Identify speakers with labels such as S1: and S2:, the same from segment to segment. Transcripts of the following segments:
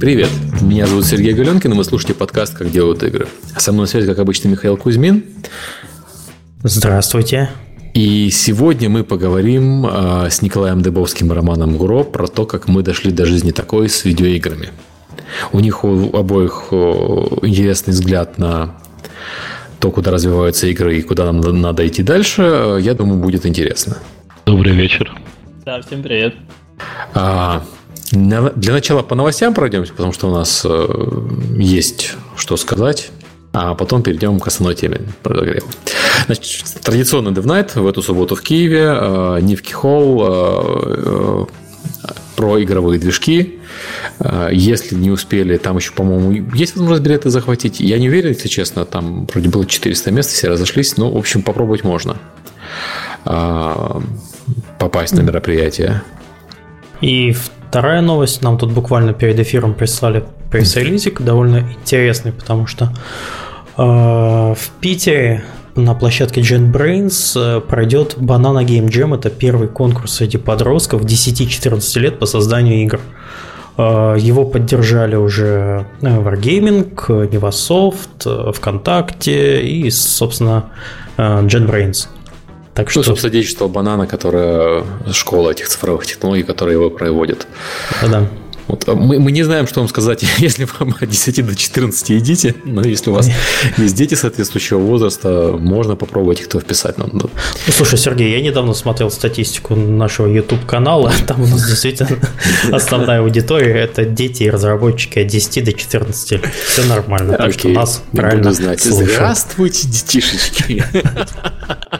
S1: Привет, меня зовут Сергей Галенкин, и вы слушаете подкаст «Как делают игры». Со мной на связи, как обычно, Михаил Кузьмин.
S2: Здравствуйте.
S1: И сегодня мы поговорим э, с Николаем Дыбовским и Романом Гуро про то, как мы дошли до жизни такой с видеоиграми. У них у обоих интересный взгляд на то, куда развиваются игры и куда нам надо идти дальше. Я думаю, будет интересно.
S3: Добрый вечер.
S4: Да, всем привет.
S1: А, для начала по новостям пройдемся, потому что у нас э, есть что сказать. А потом перейдем к основной теме подогрева. Значит, традиционный DevNight в эту субботу в Киеве, э, Нивки Холл, э, про игровые движки. Если не успели, там еще, по-моему, есть возможность билеты захватить. Я не уверен, если честно, там вроде было 400 мест, все разошлись, но, в общем, попробовать можно попасть на мероприятие.
S2: И вторая новость, нам тут буквально перед эфиром прислали пресс-релизик, довольно интересный, потому что э, в Питере на площадке JetBrains э, пройдет Banana Game Jam. Это первый конкурс среди подростков 10-14 лет по созданию игр. Э, его поддержали уже э, Wargaming, Nevasoft, ВКонтакте и, собственно, JetBrains.
S1: Так ну, что... собственно, свидетельство банана, которая школа этих цифровых технологий, которая его проводит.
S2: Да.
S1: Вот, а мы, мы не знаем, что вам сказать, если вам от 10 до 14 идите, но если у вас есть дети соответствующего возраста, можно попробовать их то вписать. Ну,
S2: ну, слушай, Сергей, я недавно смотрел статистику нашего YouTube-канала, там у нас действительно основная аудитория – это дети и разработчики от 10 до 14 лет. Все нормально, так
S1: что нас правильно знать. Здравствуйте, детишечки!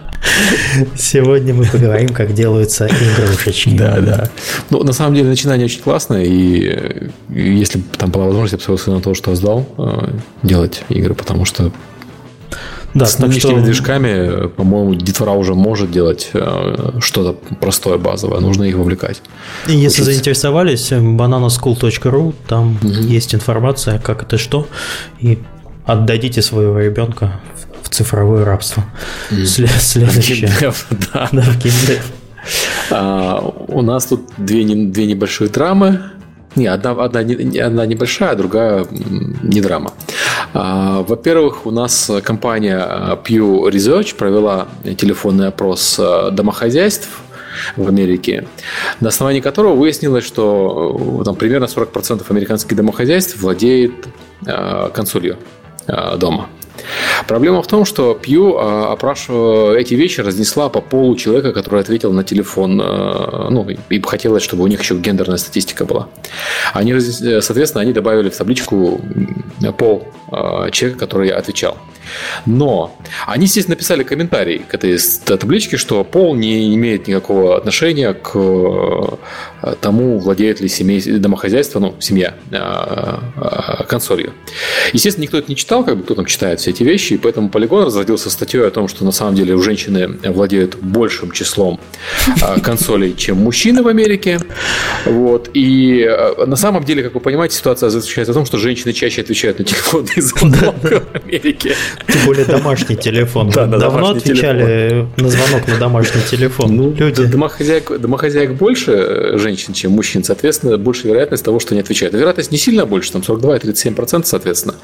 S2: Сегодня мы поговорим, как делаются игрушечки.
S1: Да, да. Ну, на самом деле, начинание очень классное, и если там была возможность, я бы на то, что сдал, э, делать игры, потому что да, с нынешними что... движками, по-моему, детвора уже может делать э, что-то простое, базовое. Нужно их вовлекать.
S2: И если Учиться. заинтересовались, bananaschool.ru, там угу. есть информация, как это что. И отдадите своего ребенка в цифровое рабство. Mm. Следующее.
S1: Да. да, в а, у нас тут две, две небольшие драмы. Не, одна, одна, одна небольшая, а другая не драма. А, во-первых, у нас компания Pew Research провела телефонный опрос домохозяйств в Америке, на основании которого выяснилось, что там, примерно 40% американских домохозяйств владеет консолью дома. Проблема в том, что Пью, а, опрашивая эти вещи, разнесла по полу человека, который ответил на телефон, а, ну, и хотелось, чтобы у них еще гендерная статистика была. Они, соответственно, они добавили в табличку пол человека, который отвечал. Но они здесь написали комментарий к этой табличке, что пол не имеет никакого отношения к э, тому, владеет ли семей, домохозяйство, ну, семья э, э, консолью. Естественно, никто это не читал, как бы кто там читает все эти вещи, и поэтому Полигон разродился статьей о том, что на самом деле у женщины владеют большим числом консолей, чем мужчины в Америке. Вот. И на самом деле, как вы понимаете, ситуация заключается в том, что женщины чаще отвечают на телефонные звонки в Америке.
S2: Тем более домашний телефон. Да, Давно отвечали на звонок на домашний телефон. Ну,
S1: Люди. Домохозяек, домохозяек больше женщин, чем мужчин. Соответственно, больше вероятность того, что не отвечают. Вероятность не сильно больше, там 42 и 37%, соответственно.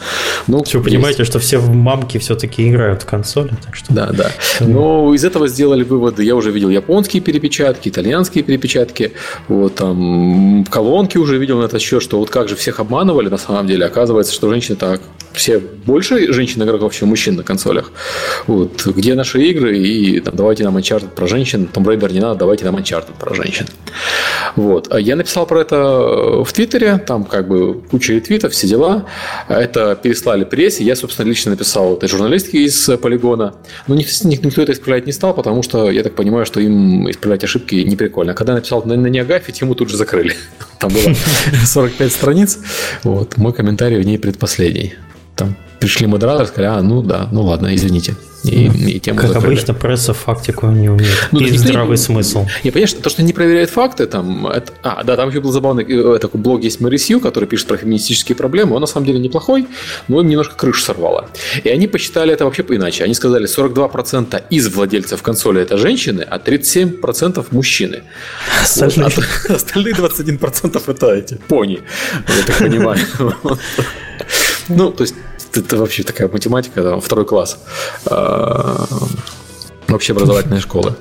S2: Ну, Все, понимаете, что все мамки все-таки играют в консоли. Так что...
S1: Да, да. Но из этого сделали выводы. Я уже видел японские перепечатки, итальянские перепечатки. Вот там колонки уже видел на этот счет, что вот как же всех обманывали на самом деле. Оказывается, что женщины так все больше женщин игроков, чем мужчин на консолях. Вот. Где наши игры? И там, давайте нам Uncharted про женщин. Tomb Raider не надо, давайте нам Uncharted про женщин. Вот. А я написал про это в Твиттере, там как бы куча ретвитов, все дела. Это переслали прессе. Я, собственно, лично написал этой журналистке из Полигона. Но никто, никто это исправлять не стал, потому что я так понимаю, что им исправлять ошибки не прикольно. А когда я написал на, на Неогафе, тему тут же закрыли. Там было 45 страниц. Вот. Мой комментарий в ней предпоследний. Там пришли модераторы, сказали, а, ну да, ну ладно, извините.
S2: И, и тему как закрыли. обычно, пресса фактику не умеет. Ну, и здравый не, смысл.
S1: Не, понимаешь, то, что не проверяет факты, там, это, а, да, там еще был забавный э, такой блог есть Мэри Сью, который пишет про феминистические проблемы, он на самом деле неплохой, но им немножко крышу сорвало. И они посчитали это вообще иначе. Они сказали, 42% из владельцев консоли это женщины, а 37% мужчины. Остальные, вот, а, остальные 21% это эти пони, я так понимаю. Ну, то есть это вообще такая математика, там, второй класс вообще образовательной школы.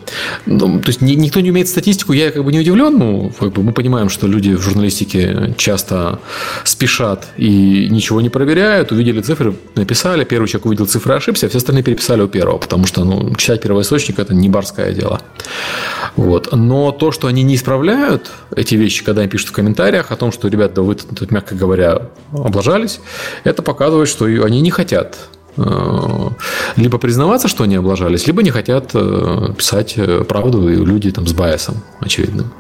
S1: Ну, то есть никто не умеет статистику, я как бы не удивлен. Ну, как бы мы понимаем, что люди в журналистике часто спешат и ничего не проверяют, увидели цифры, написали, первый человек увидел цифры, ошибся, а все остальные переписали у первого, потому что ну, читать первоисточник – это не барское дело. Вот. Но то, что они не исправляют эти вещи, когда они пишут в комментариях о том, что, ребята, вы тут, мягко говоря, облажались, это показывает, что они не хотят либо признаваться, что они облажались, либо не хотят э, писать э, правду, и люди там с байсом очевидным.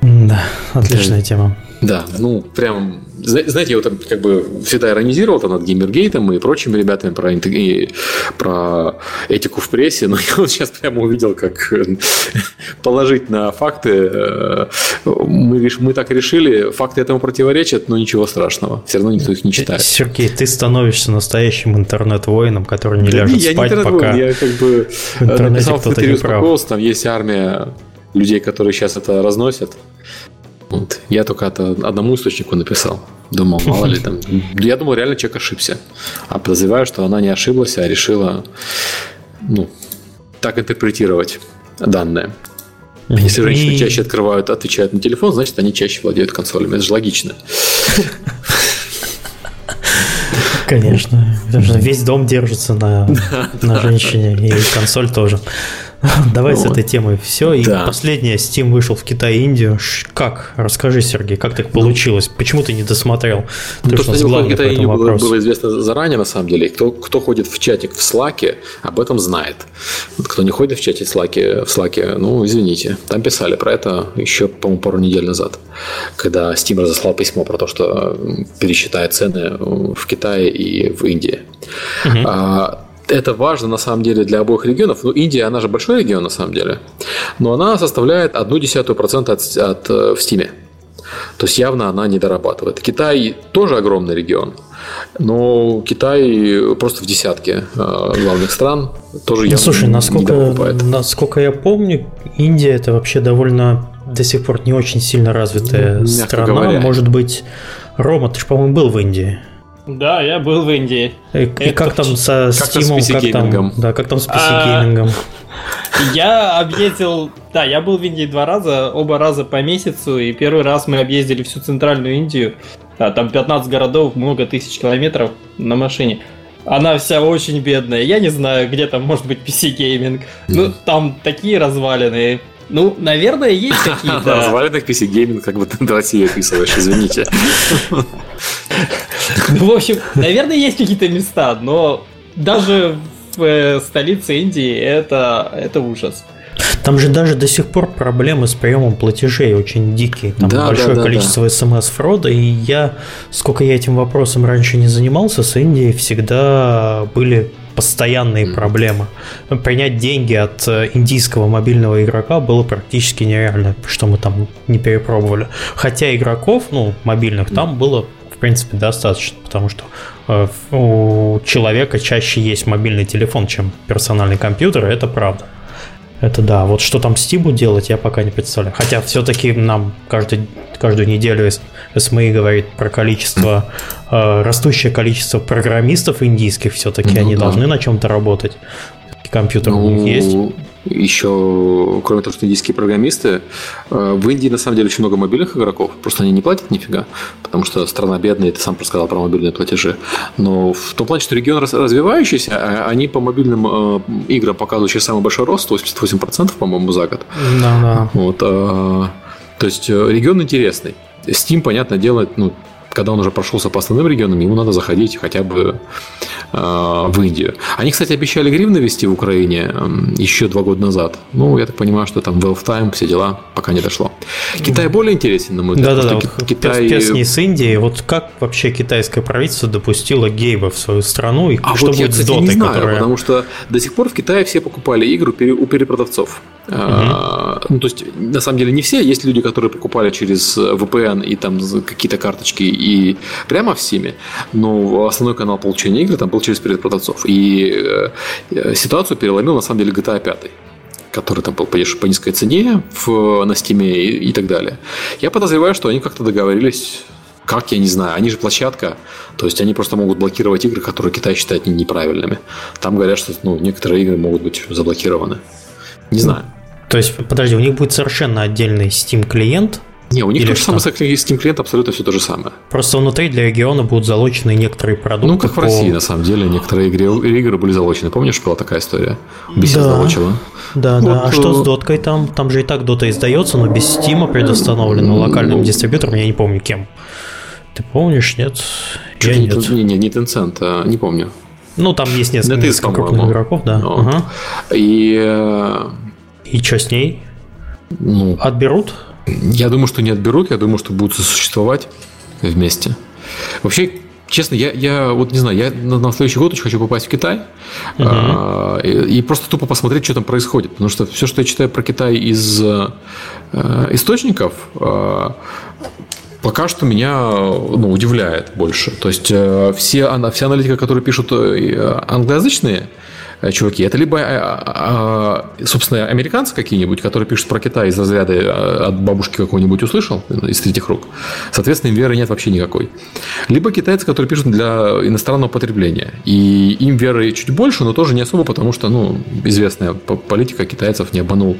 S2: Да, отличная тема.
S1: Да, ну, прям, знаете, я вот как бы всегда иронизировал там над Геймергейтом и прочими ребятами про, и про этику в прессе, но я вот сейчас прямо увидел, как положить на факты. Э, мы, мы так решили, факты этому противоречат, но ничего страшного. Все равно никто их не читает.
S2: Сергей, ты становишься настоящим интернет-воином, который не ляжет
S1: я
S2: спать,
S1: не
S2: пока
S1: я как бы написал в Твиттере там есть армия людей, которые сейчас это разносят. Вот. Я только это одному источнику написал. Думал, мало ли там. Я думал, реально человек ошибся. А подозреваю, что она не ошиблась, а решила ну, так интерпретировать данные. Если женщины чаще открывают, отвечают на телефон, значит, они чаще владеют консолями. Это же логично.
S2: Конечно. Весь дом держится на, на женщине, и консоль тоже. Давай с этой темой все. И последнее, Steam вышел в Китай и Индию. Как? Расскажи, Сергей, как так получилось? Почему ты не досмотрел?
S1: Ну, ты то, что не в Китай Индию было, было известно заранее, на самом деле. Кто, кто ходит в чатик в Slack, об этом знает. Кто не ходит в чате в Slack, в Slack, ну, извините. Там писали про это еще, по-моему, пару недель назад. Когда Steam разослал письмо про то, что пересчитает цены в Китае и в Индии. Угу. А, это важно на самом деле для обоих регионов. Ну, Индия, она же большой регион на самом деле, но она составляет одну десятую процента от, от, э, в Стиме. То есть явно она не дорабатывает. Китай тоже огромный регион, но Китай просто в десятке э, главных стран тоже ну, явно
S2: Слушай, насколько, не насколько я помню, Индия это вообще довольно до сих пор не очень сильно развитая ну, страна. Говоря. Может быть, Рома, ты же, по-моему, был в Индии.
S3: Да, я был в Индии.
S2: И, и как там со Steam, как там, да, как там с PC-геймингом?
S3: А, я объездил, да, я был в Индии два раза, оба раза по месяцу, и первый раз мы объездили всю центральную Индию, да, там 15 городов, много тысяч километров на машине. Она вся очень бедная. Я не знаю, где там может быть PC-гейминг. Ну, там такие развалины. Ну, наверное, есть какие-то...
S1: Развалинах PC гейминг, как бы ты Россию описываешь, извините.
S3: Ну, в общем, наверное, есть какие-то места, но даже в э, столице Индии это, это ужас.
S2: Там же даже до сих пор проблемы с приемом платежей очень дикие. Там да, большое да, да, количество да. смс-фрода. И я, сколько я этим вопросом раньше не занимался, с Индией всегда были постоянные mm. проблемы. Принять деньги от э, индийского мобильного игрока было практически нереально, что мы там не перепробовали. Хотя игроков, ну, мобильных, там было в принципе, достаточно, потому что э, у человека чаще есть мобильный телефон, чем персональный компьютер, это правда. Это да. Вот что там Стиму делать, я пока не представляю. Хотя все-таки нам каждый, каждую неделю СМИ говорит про количество, э, растущее количество программистов индийских. Все-таки ну, они да. должны на чем-то работать. Компьютер ну, у них есть
S1: еще, кроме того, что индийские программисты, э, в Индии на самом деле очень много мобильных игроков, просто они не платят нифига, потому что страна бедная, ты сам рассказал про мобильные платежи. Но в том плане, что регион развивающийся, а они по мобильным э, играм показывают сейчас самый большой рост, 88%, по-моему, за год.
S2: Да, да.
S1: Вот, э, то есть регион интересный. Steam, понятно, делает ну, когда он уже прошелся по основным регионам, ему надо заходить хотя бы э, в Индию. Они, кстати, обещали гривны ввести в Украине э, еще два года назад. Ну, я так понимаю, что там Valve Time, все дела, пока не дошло. Китай более интересен, на мой
S2: взгляд. Да-да-да, вот Китай... не с Индии. Вот как вообще китайское правительство допустило гейба в свою страну? И
S1: а что вот будет я, кстати, с Дотой, не знаю, которая... потому что до сих пор в Китае все покупали игры у перепродавцов. Uh-huh. Ну, то есть, на самом деле, не все. Есть люди, которые покупали через VPN и там какие-то карточки и прямо в Steam, но основной канал получения игр там был через перепродавцов. И э, ситуацию переломил, на самом деле, GTA 5 который там был по, низкой цене в, на Steam и, и так далее. Я подозреваю, что они как-то договорились как, я не знаю. Они же площадка. То есть они просто могут блокировать игры, которые Китай считает неправильными. Там говорят, что ну, некоторые игры могут быть заблокированы. Не знаю.
S2: То есть, подожди, у них будет совершенно отдельный Steam клиент,
S1: не, у них Или то же самое с Steam клиент абсолютно все то же самое.
S2: Просто внутри для региона будут залочены некоторые продукты.
S1: Ну, как по... в России, на самом деле, некоторые игры, игры были залочены. Помнишь, была такая история?
S2: Бесед да. залочила. Да, вот, да. А что с э, доткой там? Там же и так дота издается, но без Steam предустановлено локальным ну, дистрибьютором, я не помню кем. Ты помнишь, нет?
S1: Я не, нет. Не, не, не Tencent, а, не помню.
S2: Ну, там есть несколько, NetEase, несколько крупных игроков, да.
S1: Ну, ага. И... Э,
S2: и что с ней? Ну, Отберут?
S1: Я думаю, что не отберут, я думаю, что будут сосуществовать вместе. Вообще, честно, я, я вот не знаю, я на, на следующий год очень хочу попасть в Китай угу. а, и, и просто тупо посмотреть, что там происходит. Потому что все, что я читаю про Китай из а, источников, а, пока что меня ну, удивляет больше. То есть э, все, вся аналитика, которые пишут э, англоязычные, Э, чуваки. Это либо, э, э, собственно, американцы какие-нибудь, которые пишут про Китай из разряда от бабушки какой-нибудь услышал из третьих рук. Соответственно, им веры нет вообще никакой. Либо китайцы, которые пишут для иностранного потребления. И им веры чуть больше, но тоже не особо, потому что, ну, известная политика китайцев не обманул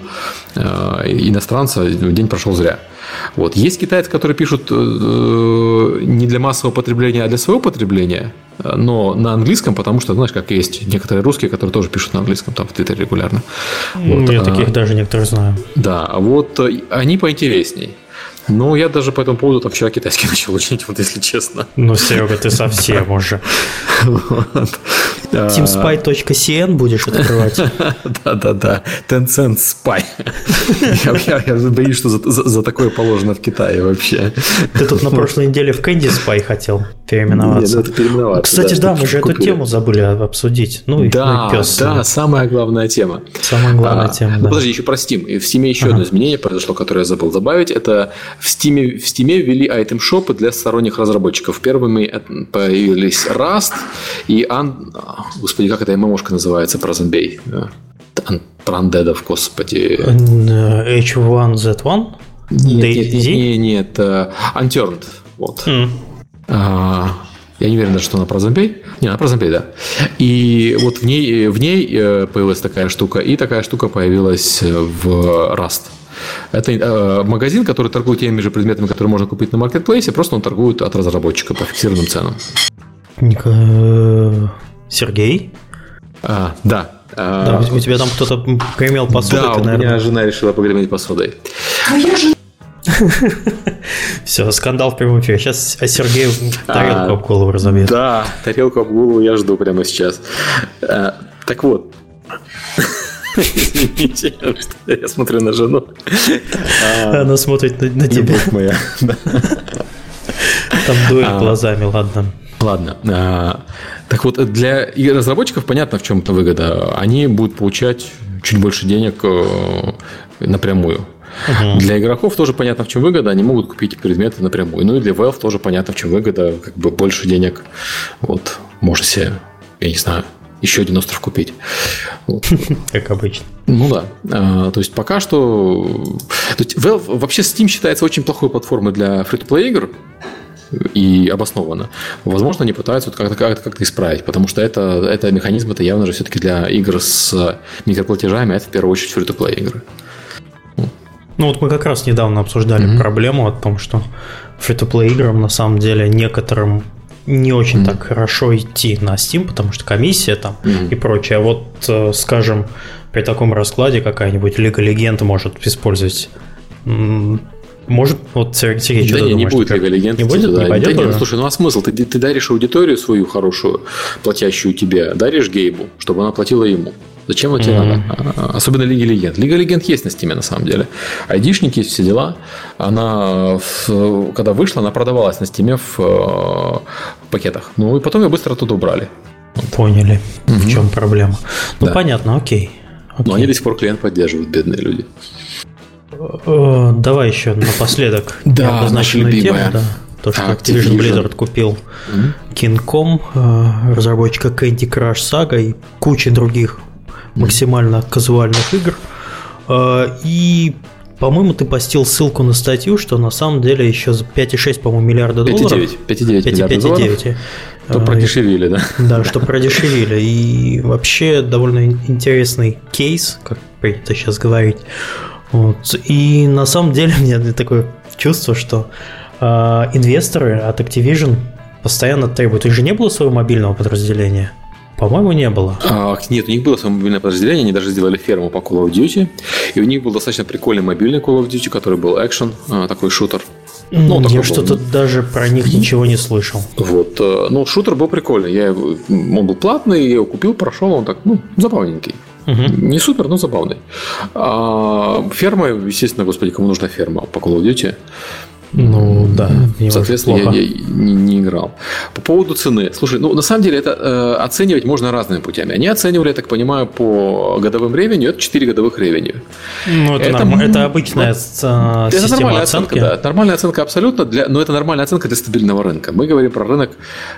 S1: иностранца, день прошел зря. Вот. Есть китайцы, которые пишут не для массового потребления, а для своего потребления – но на английском, потому что, знаешь, как есть некоторые русские, которые тоже пишут на английском там в Твиттере регулярно.
S2: Вот, Я а, таких даже некоторых знаю.
S1: Да, вот э, они поинтересней. Ну, я даже по этому поводу там вчера китайский начал учить, вот если честно.
S2: Ну, Серега, ты совсем уже. Teamspy.cn будешь открывать?
S1: Да-да-да, Tencent Spy. Я боюсь, что за такое положено в Китае вообще.
S2: Ты тут на прошлой неделе в Candy Spy хотел переименоваться.
S1: Это переименоваться.
S2: Кстати, да, мы же эту тему забыли обсудить. Ну,
S1: да, да, самая главная тема.
S2: Самая главная а, тема,
S1: да. Подожди, еще про Steam. В Steam еще одно изменение произошло, которое я забыл добавить. Это в Steam, в Steam ввели айтем-шопы для сторонних разработчиков. Первыми появились Rust и... An... Господи, как эта ММОшка называется про зомбей? Про андедов, господи.
S2: H1Z1?
S1: Нет, нет, нет, нет, э, Unturned. Вот. Mm. А, я не уверен, что она про зомбей. Не, она про зомбей, да. И вот в ней, в ней э, появилась такая штука, и такая штука появилась в Rust. Это э, магазин, который торгует теми же предметами, которые можно купить на маркетплейсе, просто он торгует от разработчика по фиксированным ценам.
S2: Сергей?
S1: А, да.
S2: Да, у тебя там кто-то гремел посудой.
S1: Да, ты, у меня жена решила погреметь посудой.
S2: Жена все, скандал в прямом эфире. Сейчас Сергей тарелку а, об голову разобьет.
S1: Да, тарелку об голову я жду прямо сейчас. А, так вот. Извините, я смотрю на жену.
S2: Она смотрит на, на тебя. моя. Там дует а, глазами, ладно.
S1: Ладно. А, так вот, для разработчиков понятно, в чем то выгода. Они будут получать чуть больше денег э, напрямую. Угу. Для игроков тоже понятно, в чем выгода, они могут купить предметы напрямую. Ну и для Valve тоже понятно, в чем выгода, как бы больше денег. Вот, можно себе, я не знаю, еще один остров купить.
S2: Вот. Как обычно.
S1: Ну да. А, то есть пока что... То есть Valve, вообще Steam считается очень плохой платформой для free-to-play игр и обоснованно. Возможно, они пытаются вот как-то, как-то, как-то исправить, потому что это, это механизм это явно же все-таки для игр с микроплатежами, а это в первую очередь free-to-play игры.
S2: Ну вот мы как раз недавно обсуждали mm-hmm. проблему о том, что free-to-play играм на самом деле некоторым не очень mm-hmm. так хорошо идти на Steam, потому что комиссия там mm-hmm. и прочее. А вот, э, скажем, при таком раскладе какая-нибудь Лига Легенд может использовать Может, вот Сергей, что
S1: да
S2: ты
S1: не,
S2: думаешь?
S1: не будет of Legends
S2: Не будет? Не пойдет
S1: да нет, ну, слушай, ну а смысл? Ты, ты даришь аудиторию свою хорошую, платящую тебе, даришь Гейбу, чтобы она платила ему. Зачем это тебе
S2: Мгм.
S1: надо? А, Особенно Лига Легенд. Лига Легенд есть на стиме, на самом деле. Айдишник есть, все дела. Она, в- когда вышла, она продавалась на стиме в, э, пакетах. Ну и потом ее быстро оттуда убрали.
S2: Поняли, в
S1: Мгм.
S2: чем проблема. Ну,
S1: Да.
S2: понятно, окей.
S1: Но
S2: Окей.
S1: они до сих пор клиент поддерживают, бедные люди.
S2: Э, Давай еще напоследок
S1: Да,
S2: обозначенную тему,
S1: любимая.
S2: да. То, что
S1: Activision.
S2: Activision Blizzard купил Кинком, разработчика Candy Crush Saga и куча других максимально казуальных игр. Э, И, по-моему, ты постил ссылку на статью, что на самом деле еще за 5,6, по-моему, миллиарда долларов.
S1: 5,9. 5,9 миллиардов долларов.
S2: 5,9.
S1: То
S2: э,
S1: продешевили, да?
S2: Да, что продешевили. И вообще довольно ин- интересный кейс, как принято сейчас говорить. Вот. И на самом деле у меня такое чувство, что э, инвесторы от Activision постоянно требуют. У них же не было своего мобильного подразделения? По-моему, не было.
S1: А, нет, у них было свое мобильное подразделение, они даже сделали ферму по Call of Duty. И у них был достаточно прикольный мобильный Call of Duty, который был экшен, а, такой шутер. Ну,
S2: Я
S1: был.
S2: что-то даже про них ничего не слышал.
S1: Вот. э, Ну, шутер был прикольный. Я он был платный, я его купил, прошел, он так, ну, забавненький.
S2: Мгм.
S1: Не супер, но забавный. А ферма, естественно, господи, кому нужна ферма по Call of Duty?
S2: Ну да,
S1: Соответственно, я, я не, не играл. По поводу цены. Слушай, ну на самом деле это э, оценивать можно разными путями. Они оценивали, я так понимаю, по годовым ревеню. Это 4 годовых ревеню.
S2: Ну, это,
S1: это
S2: норм- это обычная
S1: ну,
S2: с- а,
S1: Это
S2: система
S1: нормальная
S2: оценки.
S1: оценка, да. Нормальная оценка абсолютно, для, но это нормальная оценка для стабильного рынка. Мы говорим про рынок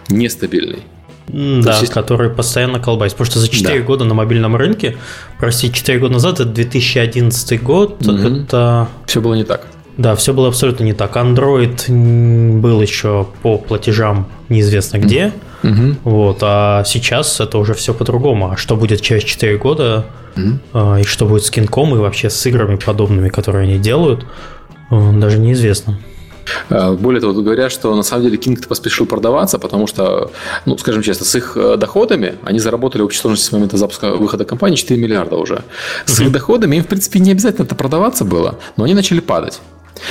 S1: нестабильный.
S2: М,
S1: То
S2: Да,
S1: есть,
S2: который постоянно колбасит. Потому что за 4
S1: Да.
S2: года на мобильном рынке, прости, 4 года назад, это 2011 год,
S1: Мгм.
S2: это...
S1: Все было не так.
S2: Да, все было абсолютно не так. Android был еще по платежам неизвестно где,
S1: Мгм.
S2: вот, а сейчас это уже все по-другому. А что будет через 4 года,
S1: Мгм.
S2: а, и что будет с Кинком, и вообще с играми подобными, которые они делают, э, даже неизвестно.
S1: А, Более того, говорят, что на самом деле King поспешил продаваться, потому что, ну, скажем честно, с их э, доходами они заработали в общей сложности с момента запуска выхода компании 4 миллиарда уже. С их доходами им, в принципе, не обязательно это продаваться было, но они начали падать.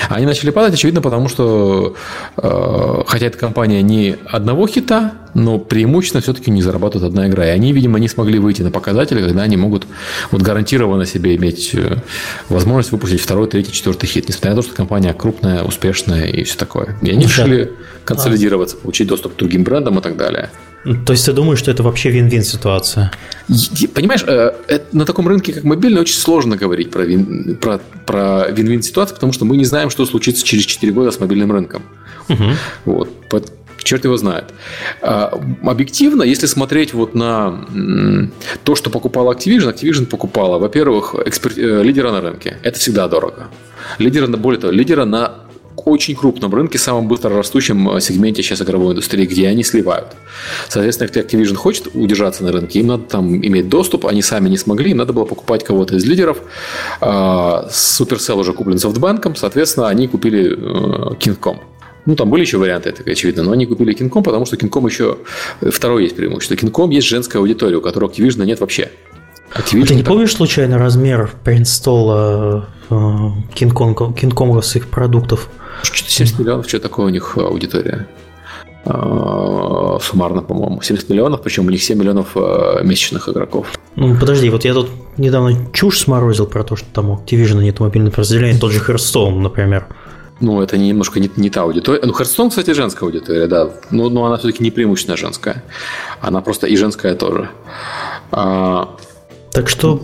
S1: Они начали падать, очевидно, потому что, э, хотя эта компания не одного хита, но преимущественно все-таки не зарабатывает одна игра. И они, видимо, не смогли выйти на показатели, когда они могут вот гарантированно себе иметь э, возможность выпустить второй, третий, четвертый хит, несмотря на то, что компания крупная, успешная и все такое. И они
S2: Слушай,
S1: решили консолидироваться, получить доступ к другим брендам и так далее.
S2: То есть ты думаешь, что это вообще вин-вин ситуация?
S1: Понимаешь, э, это- на таком рынке, как мобильный, очень сложно говорить про, вин, про, про вин-вин ситуацию, потому что мы не знаем, что случится через 4 года с мобильным рынком.
S2: Мгм.
S1: Вот. Черт его знает. А, Объективно, если смотреть вот на то, что покупала Activision, Activision покупала, во-первых, экспер- э, лидера на рынке. Это всегда дорого. Лидера, на- более того, лидера на очень крупном рынке, самом быстро растущем э, сегменте сейчас игровой индустрии, где они сливают. Соответственно, если Activision хочет удержаться на рынке, им надо там иметь доступ, они сами не смогли, им надо было покупать кого-то из лидеров. А, Supercell уже куплен софтбанком, соответственно, они купили э, King.com. Ну, там были еще варианты, это очевидно, но они купили Кинком, потому что Кинком еще э, второе есть преимущество. Кинком есть женская аудитория, у которой Activision нет вообще. Activision
S2: А ты не помнишь случайно размер преинсталла кинкомовских продуктов?
S1: Что-то 70 миллионов, что такое у них аудитория? А, Суммарно, по-моему. 70 миллионов, причем у них 7 миллионов э, месячных игроков.
S2: Ну, подожди, вот я тут недавно чушь сморозил про то, что там у Activision нет мобильного подразделения, тот же Hearthstone, например.
S1: Ну, это не- немножко не, не та аудитория. Ну, Hearthstone, кстати, женская аудитория, да. Но, но она все-таки не преимущественно женская. Она просто и женская тоже. А,
S2: Так что,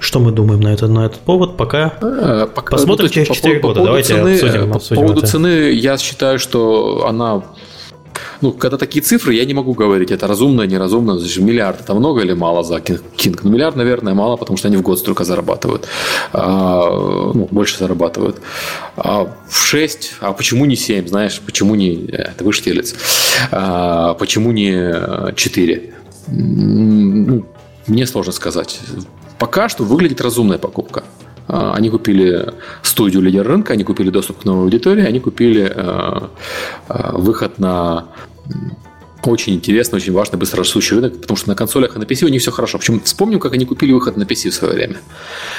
S2: что мы думаем на, это, на этот повод? Пока
S1: Э, пока-
S2: Посмотрим
S1: ну,
S2: через
S1: по
S2: четыре
S1: поводу-
S2: года.
S1: по
S2: Давайте
S1: цены,
S2: обсудим-
S1: э, По
S2: обсудим
S1: поводу
S2: это.
S1: цены я считаю, что она... Ну, когда такие цифры, я не могу говорить, это разумно, неразумно. Значит, миллиард это много или мало за? King? Ну, миллиард, наверное, мало, потому что они в год столько зарабатывают. А, ну, больше зарабатывают. А в 6, а почему не 7, знаешь? Почему не... э, Это выштелец. А, почему не 4? Ну, мне сложно сказать. Пока что выглядит разумная покупка. А, Они купили студию лидер рынка, они купили доступ к новой аудитории, они купили э, э, выход на очень интересный, очень важный, быстро растущий рынок, потому что на консолях и на PC у них все хорошо. Причем вспомним, как они купили выход на PC в свое время.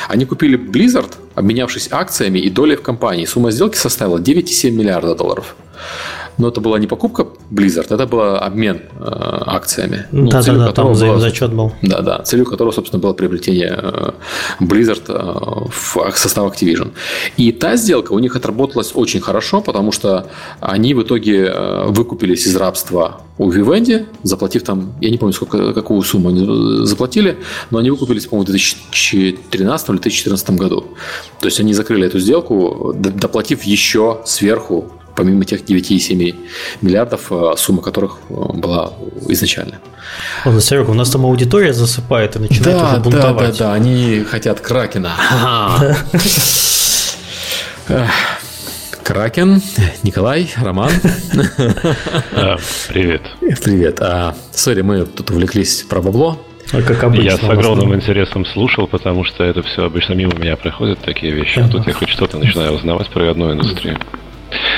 S1: Они купили Blizzard, обменявшись акциями и долей в компании. Сумма сделки составила 9,7 миллиарда долларов. Но это была не покупка Blizzard, это был обмен э, акциями.
S2: Ну, да, да, да, там взаимозачет был.
S1: Да, да, целью которого, собственно, было приобретение э, Blizzard э, в состав Activision. И та сделка у них отработалась очень хорошо, потому что они в итоге э, выкупились из рабства у Vivendi, заплатив там, я не помню, сколько, какую сумму они заплатили, но они выкупились, по-моему, в 2013 или 2014 году. То есть они закрыли эту сделку, доплатив еще сверху помимо тех 9,7 миллиардов, э, сумма которых э, была изначально.
S2: Ладно, Серега, у нас там аудитория засыпает и начинает да, уже бунтовать.
S1: Да, да, да, они хотят Кракена. Кракен, Николай, Роман.
S4: Привет.
S1: Привет. А, сори, мы тут увлеклись про бабло.
S4: А как обычно, я с огромным интересом слушал, потому что это все обычно мимо меня проходят такие вещи. А тут я хоть что-то начинаю узнавать про одну индустрию.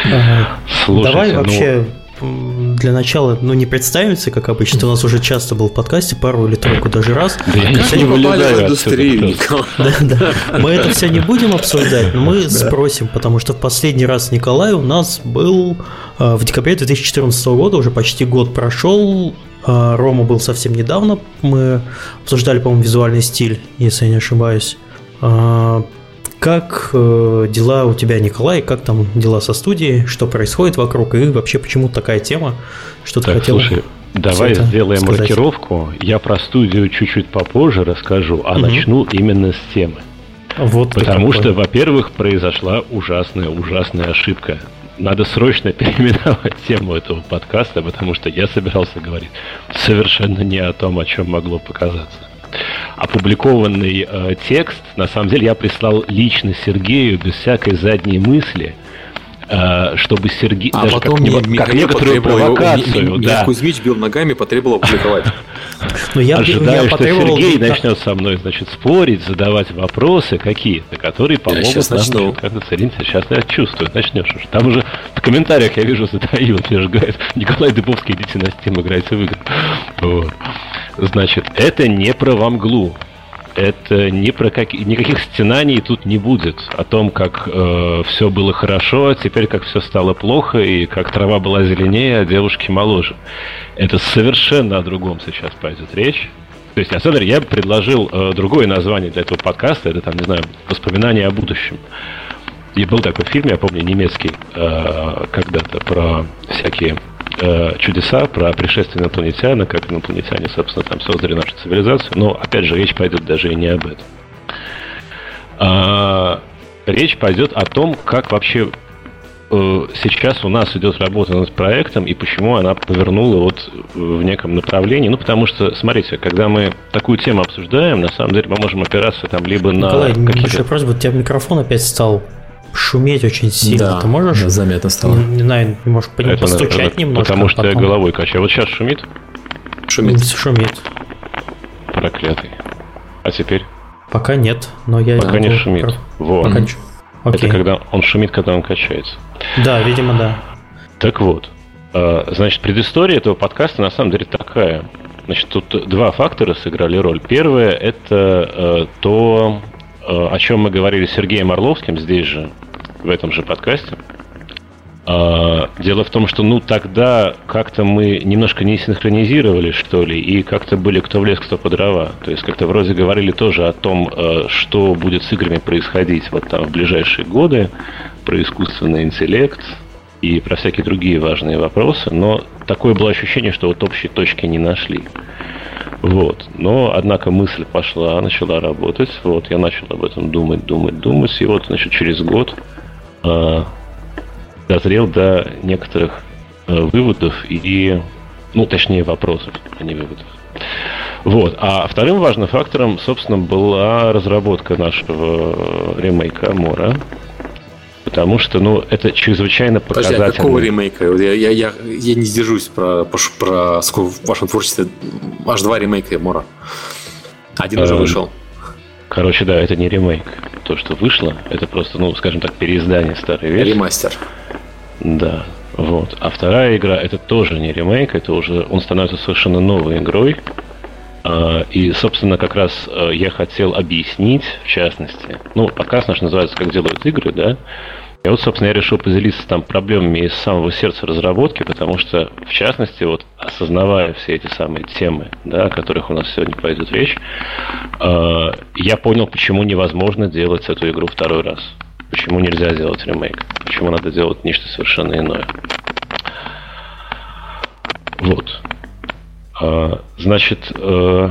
S2: Ага. Слушайте, Давай ну... вообще для начала, ну, не представимся, как обычно. Ты у нас уже часто был в подкасте, пару или тройку даже раз.
S1: Да я не попали в индустрию,
S2: да, да. Мы это все не будем обсуждать, но мы спросим, потому что в последний раз Николай у нас был э, в декабре 2014 года, уже почти год прошел. Э, Рома был совсем недавно. Мы обсуждали, по-моему, визуальный стиль, если я не ошибаюсь. Как э, дела у тебя, Николай? Как там дела со студией? Что происходит вокруг? И вообще, почему такая тема? Что ты так, хотел?
S4: Слушай, давай сделаем сказать. маркировку. Я про студию чуть-чуть попозже расскажу, а угу. начну именно с темы. Вот Потому что, во-первых, произошла ужасная, ужасная ошибка. Надо срочно переименовать тему этого подкаста, потому что я собирался говорить совершенно не о том, о чем могло показаться опубликованный э, текст, на самом деле я прислал лично Сергею без всякой задней мысли, чтобы Сергей
S1: а даже потом как,
S4: не, как некоторую провокацию,
S1: его, да. Кузьмич бил ногами, потребовал опубликовать.
S4: Но я, Ожидаю, я что Сергей начнет со мной, значит, спорить, задавать вопросы какие-то, которые помогут нам как-то сориентироваться. Сейчас я чувствую, начнешь уже. Там уже в комментариях я вижу задают, мне же говорят, Николай Дыбовский, идите на Steam, играйте в игры. Вот. Значит, это не про Вамглу. Это не про как... никаких стенаний тут не будет о том, как э, все было хорошо, а теперь как все стало плохо и как трава была зеленее, а девушки моложе. Это совершенно о другом сейчас пойдет речь. То есть, деле, я предложил э, другое название для этого подкаста. Это там, не знаю, воспоминания о будущем. И был такой фильм, я помню, немецкий, э, когда-то про всякие э, чудеса про пришествие инопланетяна, как инопланетяне, собственно, там создали нашу цивилизацию. Но, опять же, речь пойдет даже и не об этом. А, речь пойдет о том, как вообще э, сейчас у нас идет работа над проектом и почему она повернула вот в неком направлении. Ну, потому что, смотрите, когда мы такую тему обсуждаем, на самом деле мы можем опираться там либо
S2: Николай, на какие-то... просьба, у тебя микрофон опять стал шуметь очень сильно.
S1: Да,
S2: Ты можешь? Да,
S1: заметно стало.
S2: Не, не знаю, можешь по нему постучать
S4: это,
S2: немножко.
S4: Потому что потом... я головой качаю. Вот сейчас шумит?
S2: Шумит. Шумит.
S4: Проклятый. А теперь?
S2: Пока нет, но я...
S4: Пока не шумит. Про...
S2: Вот. Пока не...
S4: Это когда он шумит, когда он качается.
S2: Да, видимо, да.
S4: Так вот. А, значит, предыстория этого подкаста на самом деле такая. Значит, тут два фактора сыграли роль. Первое – это э, то, э, о чем мы говорили с Сергеем Орловским здесь же, в этом же подкасте. А, дело в том, что ну тогда как-то мы немножко не синхронизировали, что ли, и как-то были кто в лес, кто по дрова. То есть как-то вроде говорили тоже о том, э, что будет с играми происходить вот там в ближайшие годы, про искусственный интеллект и про всякие другие важные вопросы, но такое было ощущение, что вот общей точки не нашли. Вот. Но, однако, мысль пошла, начала работать. Вот, я начал об этом думать, думать, думать. И вот, значит, через год э, дозрел до некоторых э, выводов и, ну, точнее, вопросов, а не выводов. Вот. А вторым важным фактором, собственно, была разработка нашего ремейка Мора. Потому что, ну, это чрезвычайно показательно. Подожди,
S1: а какого ремейка? Я, я, я, я не сдержусь про, про, про вашем творчестве. Аж два ремейка Мора. Один уже эм, вышел.
S4: Короче, да, это не ремейк. То, что вышло, это просто, ну, скажем так, переиздание старой версии.
S1: Ремастер.
S4: Да. Вот. А вторая игра это тоже не ремейк, это уже он становится совершенно новой игрой. А, и, собственно, как раз э, я хотел объяснить, в частности, ну, подкаст наш называется «Как делают игры», да, и вот, собственно, я решил поделиться там проблемами из самого сердца разработки, потому что, в частности, вот осознавая все эти самые темы, да, о которых у нас сегодня пойдет речь, э, я понял, почему невозможно делать эту игру второй раз. Почему нельзя сделать ремейк? Почему надо делать нечто совершенно иное? Вот. А, значит, э,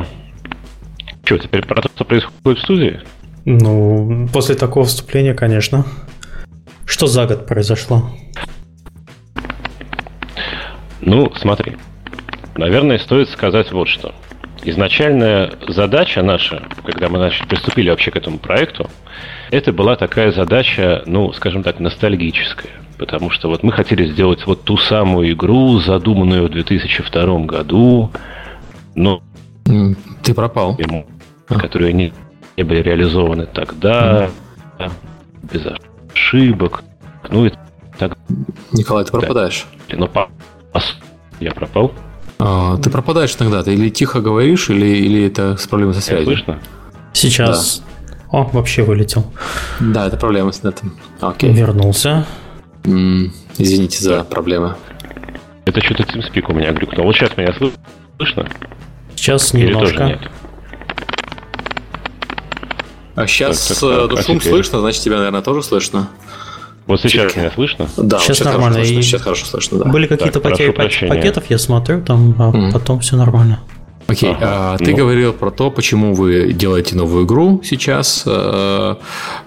S4: что, теперь про то, что происходит в студии?
S2: Ну, после такого вступления, конечно. Что за год произошло?
S4: Ну, смотри. Наверное, стоит сказать вот что. Изначальная задача наша, когда мы начали, приступили вообще к этому проекту, это была такая задача, ну, скажем так, ностальгическая. Потому что вот мы хотели сделать вот ту самую игру, задуманную в 2002 году, но...
S1: Ты пропал.
S4: Которые не, не были реализованы тогда, mm. без ошибок, ну и так.
S1: Николай, ты пропадаешь.
S4: Ну, по... я пропал.
S1: А, ты пропадаешь иногда, ты или тихо говоришь, или, или это с проблемой со связью.
S4: Слышно?
S2: Сейчас. Да. О, вообще вылетел.
S1: Да, это проблема с нетом. Окей.
S2: Вернулся.
S1: М-м, извините за проблемы.
S4: Это что-то TeamSpeak у меня глюкнул. Вот сейчас меня слышно?
S2: Сейчас немножко. Или тоже нет?
S1: А сейчас так, так, так, шум а слышно, значит тебя, наверное, тоже слышно.
S4: Вот сейчас меня слышно?
S2: Да, сейчас, сейчас нормально.
S1: Хорошо слышно, сейчас хорошо слышно, да.
S2: Были какие-то потери пакетов, я смотрю, там, а mm. потом все нормально.
S1: Окей, okay. ага. а, ты ну. говорил про то, почему вы делаете новую игру сейчас, э,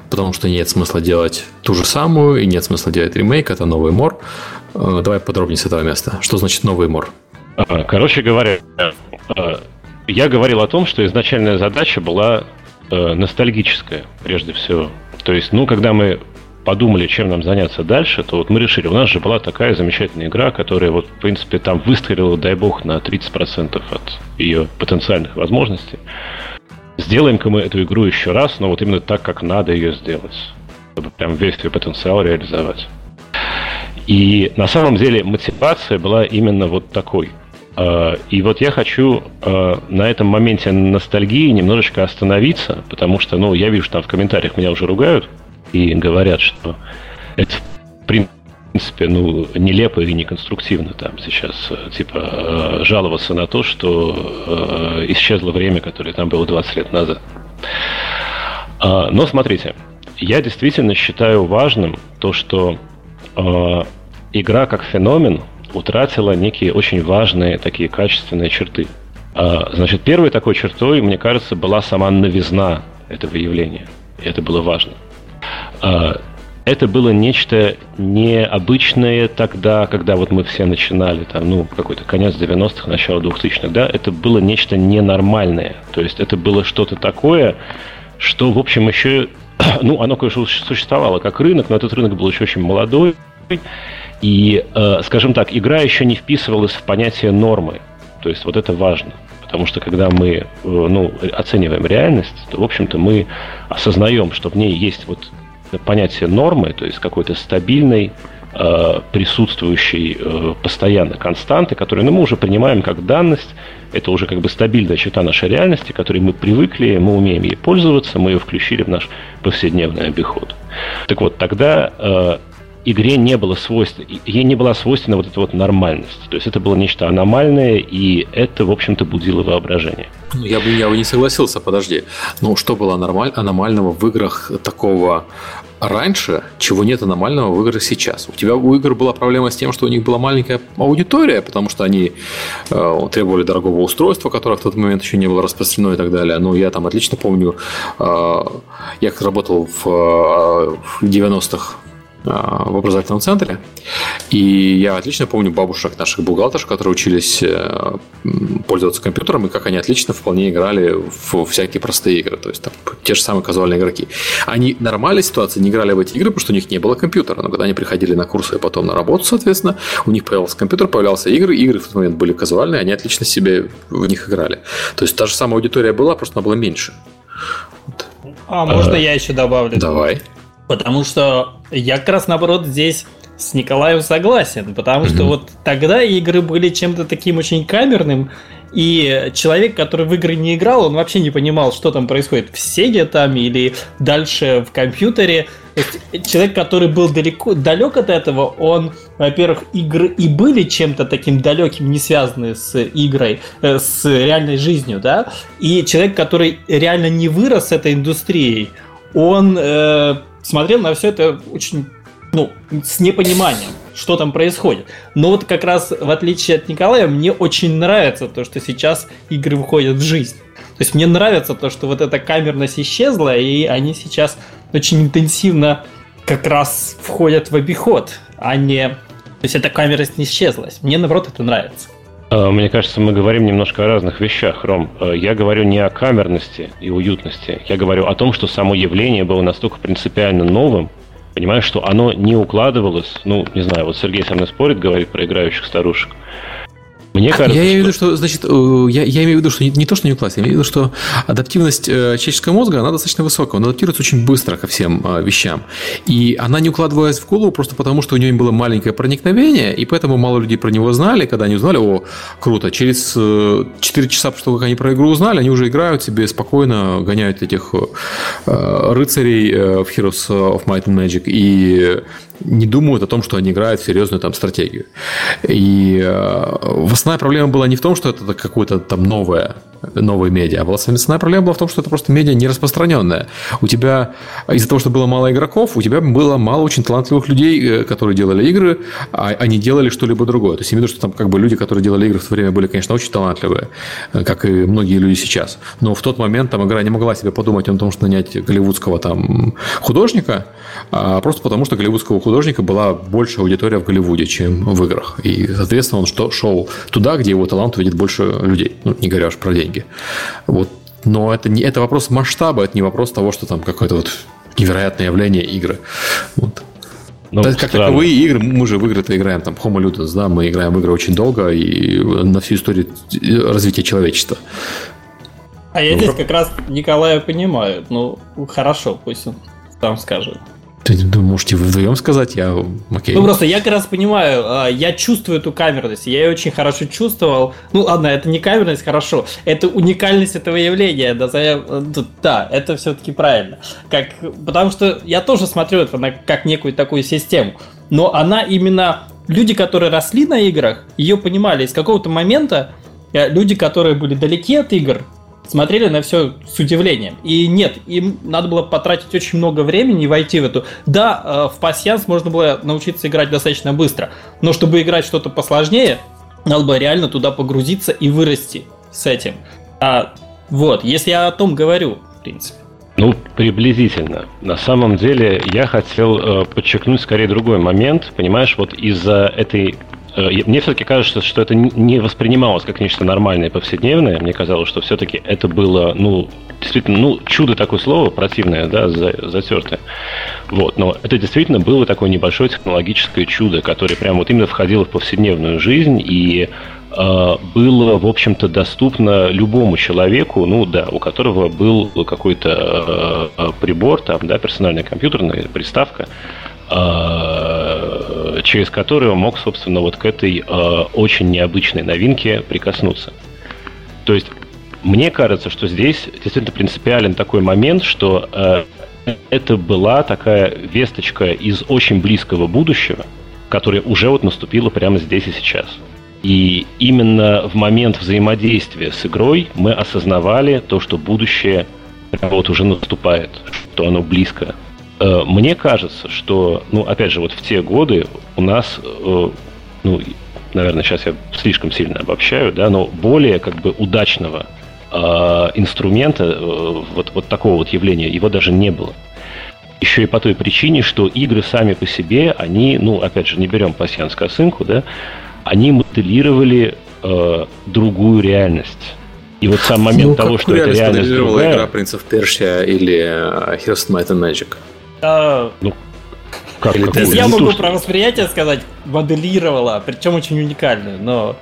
S1: потому что нет смысла делать ту же самую, и нет смысла делать ремейк, это новый мор. Э, давай подробнее с этого места. Что значит новый мор?
S4: А, короче говоря, э, я говорил о том, что изначальная задача была ностальгическая, прежде всего. То есть, ну, когда мы подумали, чем нам заняться дальше, то вот мы решили, у нас же была такая замечательная игра, которая вот, в принципе, там выстрелила, дай бог, на 30% от ее потенциальных возможностей. Сделаем-ка мы эту игру еще раз, но вот именно так, как надо ее сделать, чтобы прям весь ее потенциал реализовать. И на самом деле мотивация была именно вот такой. А, и вот я хочу а, на этом моменте ностальгии немножечко остановиться, потому что, ну, я вижу, там в комментариях меня уже ругают и говорят, что это, в принципе, ну, нелепо и неконструктивно там сейчас, типа, а, жаловаться на то, что исчезло время, которое там было 20 лет назад. Но смотрите, я действительно считаю важным то, что игра как феномен – утратила некие очень важные такие качественные черты. А, значит, первой такой чертой, мне кажется, была сама новизна этого явления. И это было важно. А, это было нечто необычное тогда, когда вот мы все начинали, там, ну, какой-то конец 90-х, начало 2000-х, да, это было нечто ненормальное. То есть это было что-то такое, что, в общем, еще, ну, оно, конечно, существовало как рынок, но этот рынок был еще очень молодой, и, э, скажем так, игра еще не вписывалась в понятие нормы. То есть вот это важно. Потому что когда мы э, ну, оцениваем реальность, то, в общем-то, мы осознаем, что в ней есть вот понятие нормы, то есть какой-то стабильной, э, присутствующей э, постоянно константы, которую ну, мы уже принимаем как данность. Это уже как бы стабильная черта нашей реальности, которой мы привыкли, мы умеем ей пользоваться, мы ее включили в наш повседневный обиход. Так вот, тогда э, игре не было свойств, ей не была свойственна вот эта вот нормальность. То есть это было нечто аномальное, и это, в общем-то, будило воображение.
S1: Ну, я бы, я бы не согласился, подожди. Ну, что было аномаль, аномального в играх такого раньше, чего нет аномального в играх сейчас. У тебя у игр была проблема с тем, что у них была маленькая аудитория, потому что они э, требовали дорогого устройства, которое в тот момент еще не было распространено и так далее. Но я там отлично помню, э, я работал в, э, в 90-х в образовательном центре. И я отлично помню бабушек наших бухгалтеров, которые учились э, пользоваться компьютером, и как они отлично вполне играли в всякие простые игры. То есть там те же самые казуальные игроки. Они в нормальной ситуации не играли в эти игры, потому что у них не было компьютера. Но когда они приходили на курсы и потом на работу, соответственно, у них появился компьютер, появлялся игры, игры в тот момент были казуальные, они отлично себе в них играли. То есть та же самая аудитория была, просто она была меньше.
S3: А можно а, я еще добавлю?
S1: Давай.
S3: Потому что я как раз наоборот здесь с Николаем согласен, потому mm-hmm. что вот тогда игры были чем-то таким очень камерным, и человек, который в игры не играл, он вообще не понимал, что там происходит в Сеге там или дальше в компьютере. человек, который был далеко, далек от этого, он, во-первых, игры и были чем-то таким далеким, не связанные с игрой, э, с реальной жизнью, да, и человек, который реально не вырос с этой индустрией, он э, смотрел на все это очень ну, с непониманием, что там происходит. Но вот как раз, в отличие от Николая, мне очень нравится то, что сейчас игры выходят в жизнь. То есть мне нравится то, что вот эта камерность исчезла, и они сейчас очень интенсивно как раз входят в обиход, а не... То есть эта камерность не исчезла. Мне, наоборот, это нравится.
S4: А, мне кажется, мы говорим немножко о разных вещах, Ром. А, я говорю не о камерности и уютности. Я говорю о том, что само явление было настолько принципиально новым, понимаешь, что оно не укладывалось, ну, не знаю, вот Сергей со мной спорит, говорит про играющих старушек.
S1: Мне кажется, я имею в виду, что, значит, э, я, я имею в виду, что не, не то, что не класс, я имею в виду, что адаптивность э, человеческого мозга, она достаточно высокая, он адаптируется очень быстро ко всем э, вещам. И она не укладывалась в голову просто потому, что у нее было маленькое проникновение, и поэтому мало людей про него знали, когда они узнали, о, круто, через 4 часа после того, как они про игру узнали, они уже играют себе спокойно, гоняют этих рыцарей в Heroes of Might and Magic и не думают о том, что они играют в серьезную там стратегию. И э, основная проблема была не в том, что это какое-то там новое, новое медиа, а основная проблема была в том, что это просто медиа не распространенное. У тебя, из-за того, что было мало игроков, у тебя было мало очень талантливых людей, э, которые делали игры, а они делали что-либо другое. То есть, виду, что там как бы люди, которые делали игры в то время, были, конечно, очень талантливые, э, как и многие люди сейчас. Но в тот момент там игра не могла себе подумать о том, что нанять голливудского там художника, а просто потому, что голливудского художника была больше аудитория в Голливуде, чем в играх. И, соответственно, он что, шел туда, где его талант увидит больше людей. Ну, не говоря уж про деньги. Вот. Но это, не, это вопрос масштаба, это не вопрос того, что там какое-то вот невероятное явление игры. Вот. Ну, как странно. таковые игры, мы же в игры-то играем, там, Homo Ludens, да, мы играем в игры очень долго и на всю историю развития человечества.
S3: А я ну, здесь как раз Николая понимаю. Ну, хорошо, пусть он сам скажет.
S1: Можете вдвоем сказать, я окей.
S3: Ну просто я как раз понимаю, а, я чувствую эту камерность, я ее очень хорошо чувствовал. Ну ладно, это не камерность, хорошо, это уникальность этого явления, да, да это все-таки правильно. Как, потому что я тоже смотрю это на, как некую такую систему, но она именно, люди, которые росли на играх, ее понимали, из какого-то момента э, люди, которые были далеки от игр, смотрели на все с удивлением. И нет, им надо было потратить очень много времени и войти в эту. Да, э, в пассианс можно было научиться играть достаточно быстро, но чтобы играть что-то посложнее, надо было реально туда погрузиться и вырасти с этим. А, вот, если я о том говорю, в принципе.
S4: Ну, приблизительно. На самом деле, я хотел э, подчеркнуть скорее другой момент. Понимаешь, вот из-за этой мне все-таки кажется, что это не воспринималось как нечто нормальное, повседневное. Мне казалось, что все-таки это было, ну, действительно, ну, чудо такое слово, противное, да, затертое. Вот, но это действительно было такое небольшое технологическое чудо, которое прям вот именно входило в повседневную жизнь и э, было, в общем-то, доступно любому человеку, ну да, у которого был какой-то э, прибор, там, да, персональная компьютерная приставка, Э, через который он мог, собственно, вот к этой э, очень необычной новинке прикоснуться. То есть, мне кажется, что здесь действительно принципиален такой момент, что э, это была такая весточка из очень близкого будущего, которая уже вот наступила прямо здесь и сейчас. И именно в момент взаимодействия с игрой мы осознавали то, что будущее вот уже наступает, что оно близко. Э, мне кажется, что, ну, опять же, вот в те годы у нас, э, ну, наверное, сейчас я слишком сильно обобщаю, да, но более как бы удачного э, инструмента, вот, вот такого вот явления, его даже не было. Еще и по той причине, что игры сами по себе, они, ну, опять же, не берем пассианс косынку, да, они моделировали э, другую реальность. И вот сам момент ну, того, что это реальность другая...
S1: игра Принцев Персия или of Might and Magic?
S3: А, ну, как, Или как я могу про восприятие сказать, моделировала, причем очень уникальную, но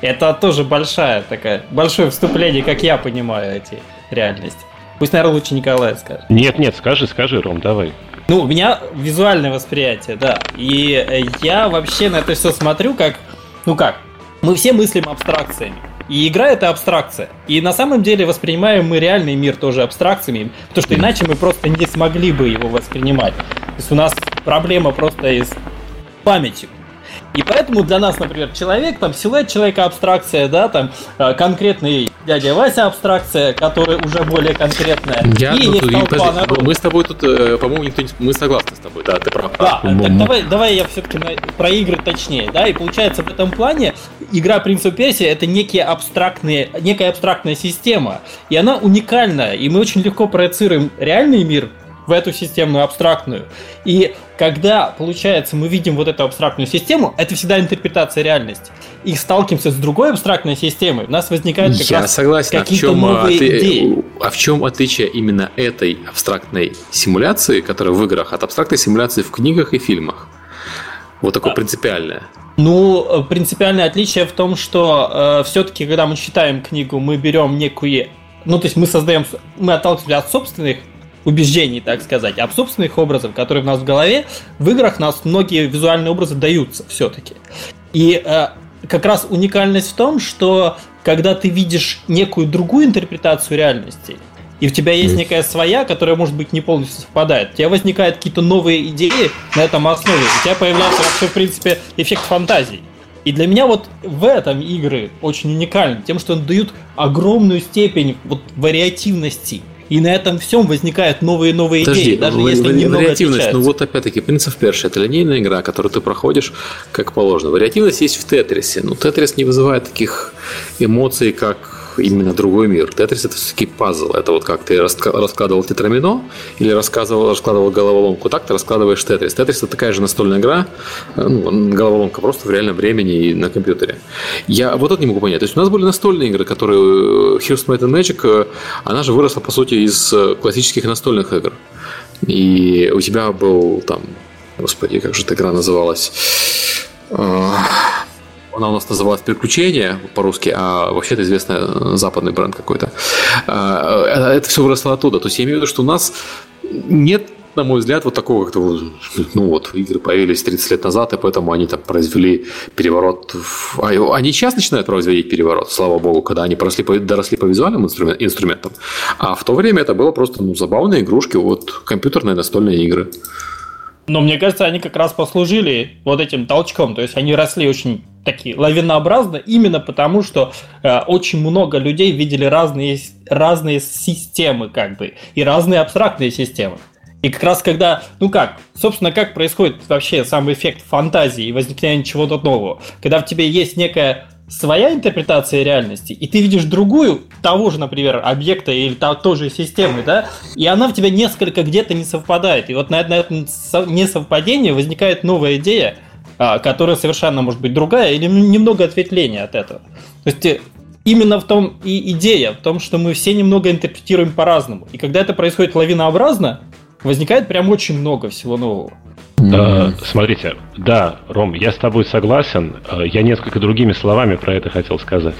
S3: это тоже большая такая, большое вступление, как я понимаю эти реальности. Пусть, наверное, лучше Николай скажет.
S4: Нет, нет, скажи, скажи, Ром, давай.
S3: Ну, у меня визуальное восприятие, да. И э, я вообще на это все смотрю как, ну как, мы все мыслим абстракциями. И игра это абстракция. И на самом деле воспринимаем мы реальный мир тоже абстракциями, потому что иначе мы просто не смогли бы его воспринимать. То есть у нас проблема просто из памяти. И поэтому для нас, например, человек, там, силуэт человека абстракция, да, там, э, конкретный дядя Вася абстракция, которая уже более конкретная.
S1: Я, и ну, есть подожди, народу. Мы с тобой тут, э, по-моему, никто не... Мы согласны с тобой, да, ты прав.
S3: Да, так давай, давай я все-таки про игры точнее, да, и получается в этом плане игра Принц Персия это некие абстрактные, некая абстрактная система, и она уникальная, и мы очень легко проецируем реальный мир в эту системную абстрактную. И когда, получается, мы видим вот эту абстрактную систему, это всегда интерпретация реальности. И сталкиваемся с другой абстрактной системой, у нас возникают как
S1: Я
S3: раз
S1: согласен.
S3: какие-то а в чем, новые
S1: ты,
S3: идеи.
S1: А в чем отличие именно этой абстрактной симуляции, которая в играх, от абстрактной симуляции в книгах и фильмах? Вот такое а. принципиальное.
S3: Ну, принципиальное отличие в том, что э, все-таки, когда мы читаем книгу, мы берем некую ну, то есть мы создаем, мы отталкиваемся от собственных убеждений, так сказать, об собственных образов, которые у нас в голове, в играх нас многие визуальные образы даются все-таки. И э, как раз уникальность в том, что когда ты видишь некую другую интерпретацию реальности, и у тебя есть некая своя, которая, может быть, не полностью совпадает. У тебя возникают какие-то новые идеи на этом основе. У тебя появляется вообще, в принципе, эффект фантазии. И для меня вот в этом игры очень уникальны, тем, что они дают огромную степень вот вариативности и на этом всем возникают новые и новые Подожди, идеи, даже если вари- немного
S1: вариативность,
S3: отличаются.
S1: ну вот опять-таки, of Persia это линейная игра, которую ты проходишь как положено. Вариативность есть в Тетрисе, но Тетрис не вызывает таких эмоций, как именно другой мир. Тетрис это все-таки пазл. Это вот как ты раскладывал тетрамино или рассказывал, раскладывал головоломку. Так ты раскладываешь Тетрис. Тетрис это такая же настольная игра, э, ну, головоломка просто в реальном времени и на компьютере. Я вот это не могу понять. То есть у нас были настольные игры, которые э, Heroes Might and Magic, э, она же выросла, по сути, из классических настольных игр. И у тебя был там, господи, как же эта игра называлась? Она у нас называлась «Приключения» по-русски, а вообще это известный э, западный бренд какой-то. А, э, это все выросло оттуда. То есть я имею в виду, что у нас нет на мой взгляд, вот такого как-то, ну вот, игры появились 30 лет назад, и поэтому они там произвели переворот. А, они сейчас начинают производить переворот, слава богу, когда они поросли, доросли по визуальным инструментам. А в то время это было просто ну, забавные игрушки, вот компьютерные настольные игры.
S3: Но мне кажется, они как раз послужили вот этим толчком. То есть они росли очень такие лавинообразно, именно потому что э, очень много людей видели разные, разные системы, как бы, и разные абстрактные системы. И как раз когда, ну как, собственно, как происходит вообще сам эффект фантазии и возникновения чего-то нового, когда в тебе есть некая своя интерпретация реальности, и ты видишь другую того же, например, объекта или того, той же системы, да, и она в тебя несколько где-то не совпадает. И вот на, этом несовпадении возникает новая идея, которая совершенно может быть другая или немного ответвление от этого. То есть э, именно в том и идея, в том, что мы все немного интерпретируем по-разному. И когда это происходит лавинообразно, возникает прям очень много всего нового.
S4: Mm-hmm. Смотрите, да, Ром, я с тобой согласен. Э, я несколько другими словами про это хотел сказать.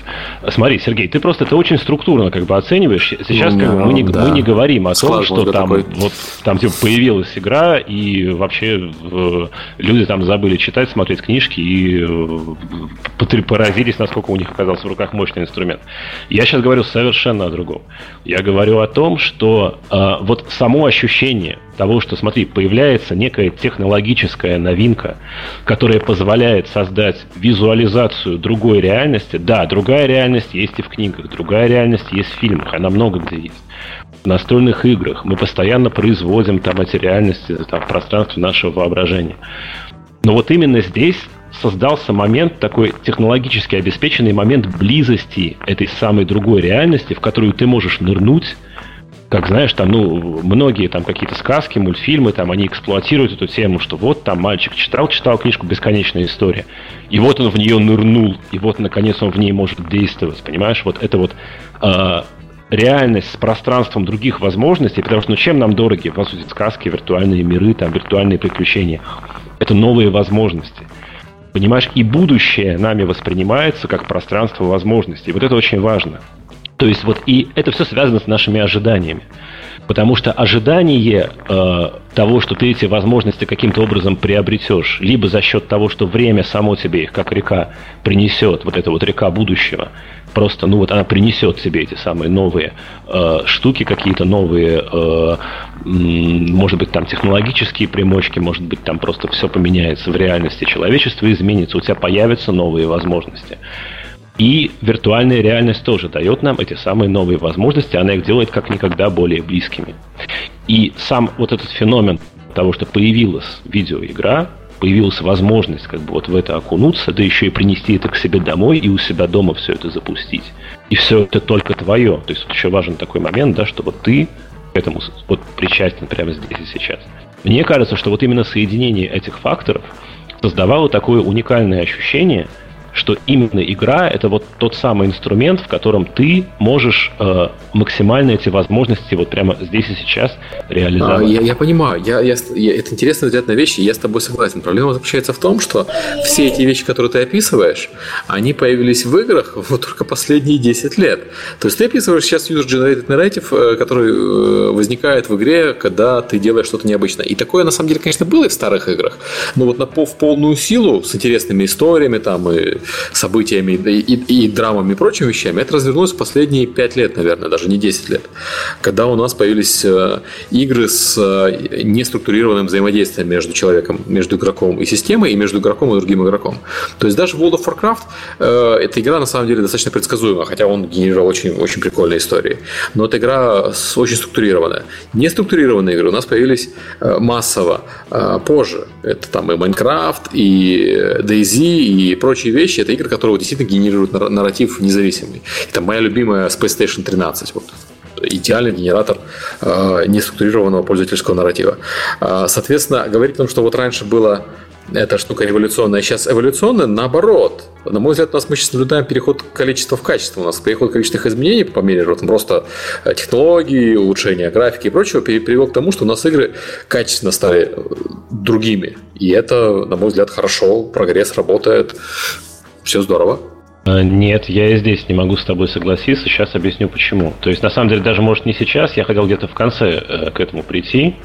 S4: Смотри, Сергей, ты просто это очень структурно как бы оцениваешь. Сейчас как бы, мы, не, да. мы не говорим о том, что там, такой. вот, там типа, появилась игра, и вообще люди там забыли читать, смотреть книжки и поразились, насколько у них оказался в руках мощный инструмент. Я сейчас говорю совершенно о другом. Я говорю о том, что э, вот само ощущение того, что, смотри, появляется некая технологическая новинка, которая позволяет создать визуализацию другой реальности. Да, другая реальность есть и в книгах, другая реальность есть в фильмах, она много где есть. В настольных играх мы постоянно производим там эти реальности там, в пространстве нашего воображения. Но вот именно здесь создался момент, такой технологически обеспеченный момент близости этой самой другой реальности, в которую ты можешь нырнуть, как знаешь, там, ну, многие там какие-то сказки, мультфильмы, там, они эксплуатируют эту тему, что вот там мальчик читал, читал книжку «Бесконечная история», и вот он в нее нырнул, и вот, наконец, он в ней может действовать, понимаешь? Вот это вот э, реальность с пространством других возможностей, потому что, ну, чем нам дороги, по сути, сказки, виртуальные миры, там, виртуальные приключения? Это новые возможности. Понимаешь, и будущее нами воспринимается как пространство возможностей. Вот это очень важно. То есть вот и это все связано с нашими ожиданиями. Потому что ожидание э, того, что ты эти возможности каким-то образом приобретешь, либо за счет того, что время само тебе их, как река, принесет, вот эта вот река будущего, просто, ну вот она принесет себе эти самые новые э, штуки, какие-то новые, э, может быть, там технологические примочки, может быть, там просто все поменяется в реальности, человечество изменится, у тебя появятся новые возможности. И виртуальная реальность тоже дает нам эти самые новые возможности, она их делает как никогда более близкими. И сам вот этот феномен того, что появилась видеоигра, появилась возможность как бы вот в это окунуться, да еще и принести это к себе домой и у себя дома все это запустить. И все это только твое. То есть еще важен такой момент, да, что вот ты к этому вот причастен прямо здесь и сейчас. Мне кажется, что вот именно соединение этих факторов создавало такое уникальное ощущение – что именно игра это вот тот самый инструмент, в котором ты можешь э, максимально эти возможности вот прямо здесь и сейчас реализовать.
S1: А, я, я понимаю, я, я, я, это интересный взгляд на вещи, я с тобой согласен. Проблема заключается в том, что все эти вещи, которые ты описываешь, они появились в играх вот только последние 10 лет. То есть ты описываешь сейчас user-generated narrative, э, который э, возникает в игре, когда ты делаешь что-то необычное. И такое, на самом деле, конечно, было и в старых играх. Но вот на, в полную силу, с интересными историями там и событиями и, и, и драмами и прочими вещами, это развернулось в последние 5 лет, наверное, даже не 10 лет. Когда у нас появились э, игры с э, неструктурированным взаимодействием между человеком, между игроком и системой, и между игроком и другим игроком. То есть даже World of Warcraft, э, эта игра на самом деле достаточно предсказуема, хотя он генерировал очень, очень прикольные истории. Но эта игра очень структурированная. Неструктурированные игры у нас появились массово позже. Это там и Minecraft, и DayZ, и прочие вещи вещи, это игры, которые действительно генерируют нарратив независимый. Это моя любимая Space Station 13. Вот идеальный генератор э, неструктурированного пользовательского нарратива. Э, соответственно, говорить о том, что вот раньше было эта штука революционная, сейчас эволюционная, наоборот. На мой взгляд, у нас мы сейчас наблюдаем переход количества в качество. У нас переход количественных изменений по мере вот, просто э, технологии, улучшения графики и прочего привел к тому, что у нас игры качественно стали э, другими. И это, на мой взгляд, хорошо, прогресс работает, все здорово.
S4: А, нет, я и здесь не могу с тобой согласиться. Сейчас объясню почему. То есть, на самом деле, даже может не сейчас, я хотел где-то в конце э, к этому прийти.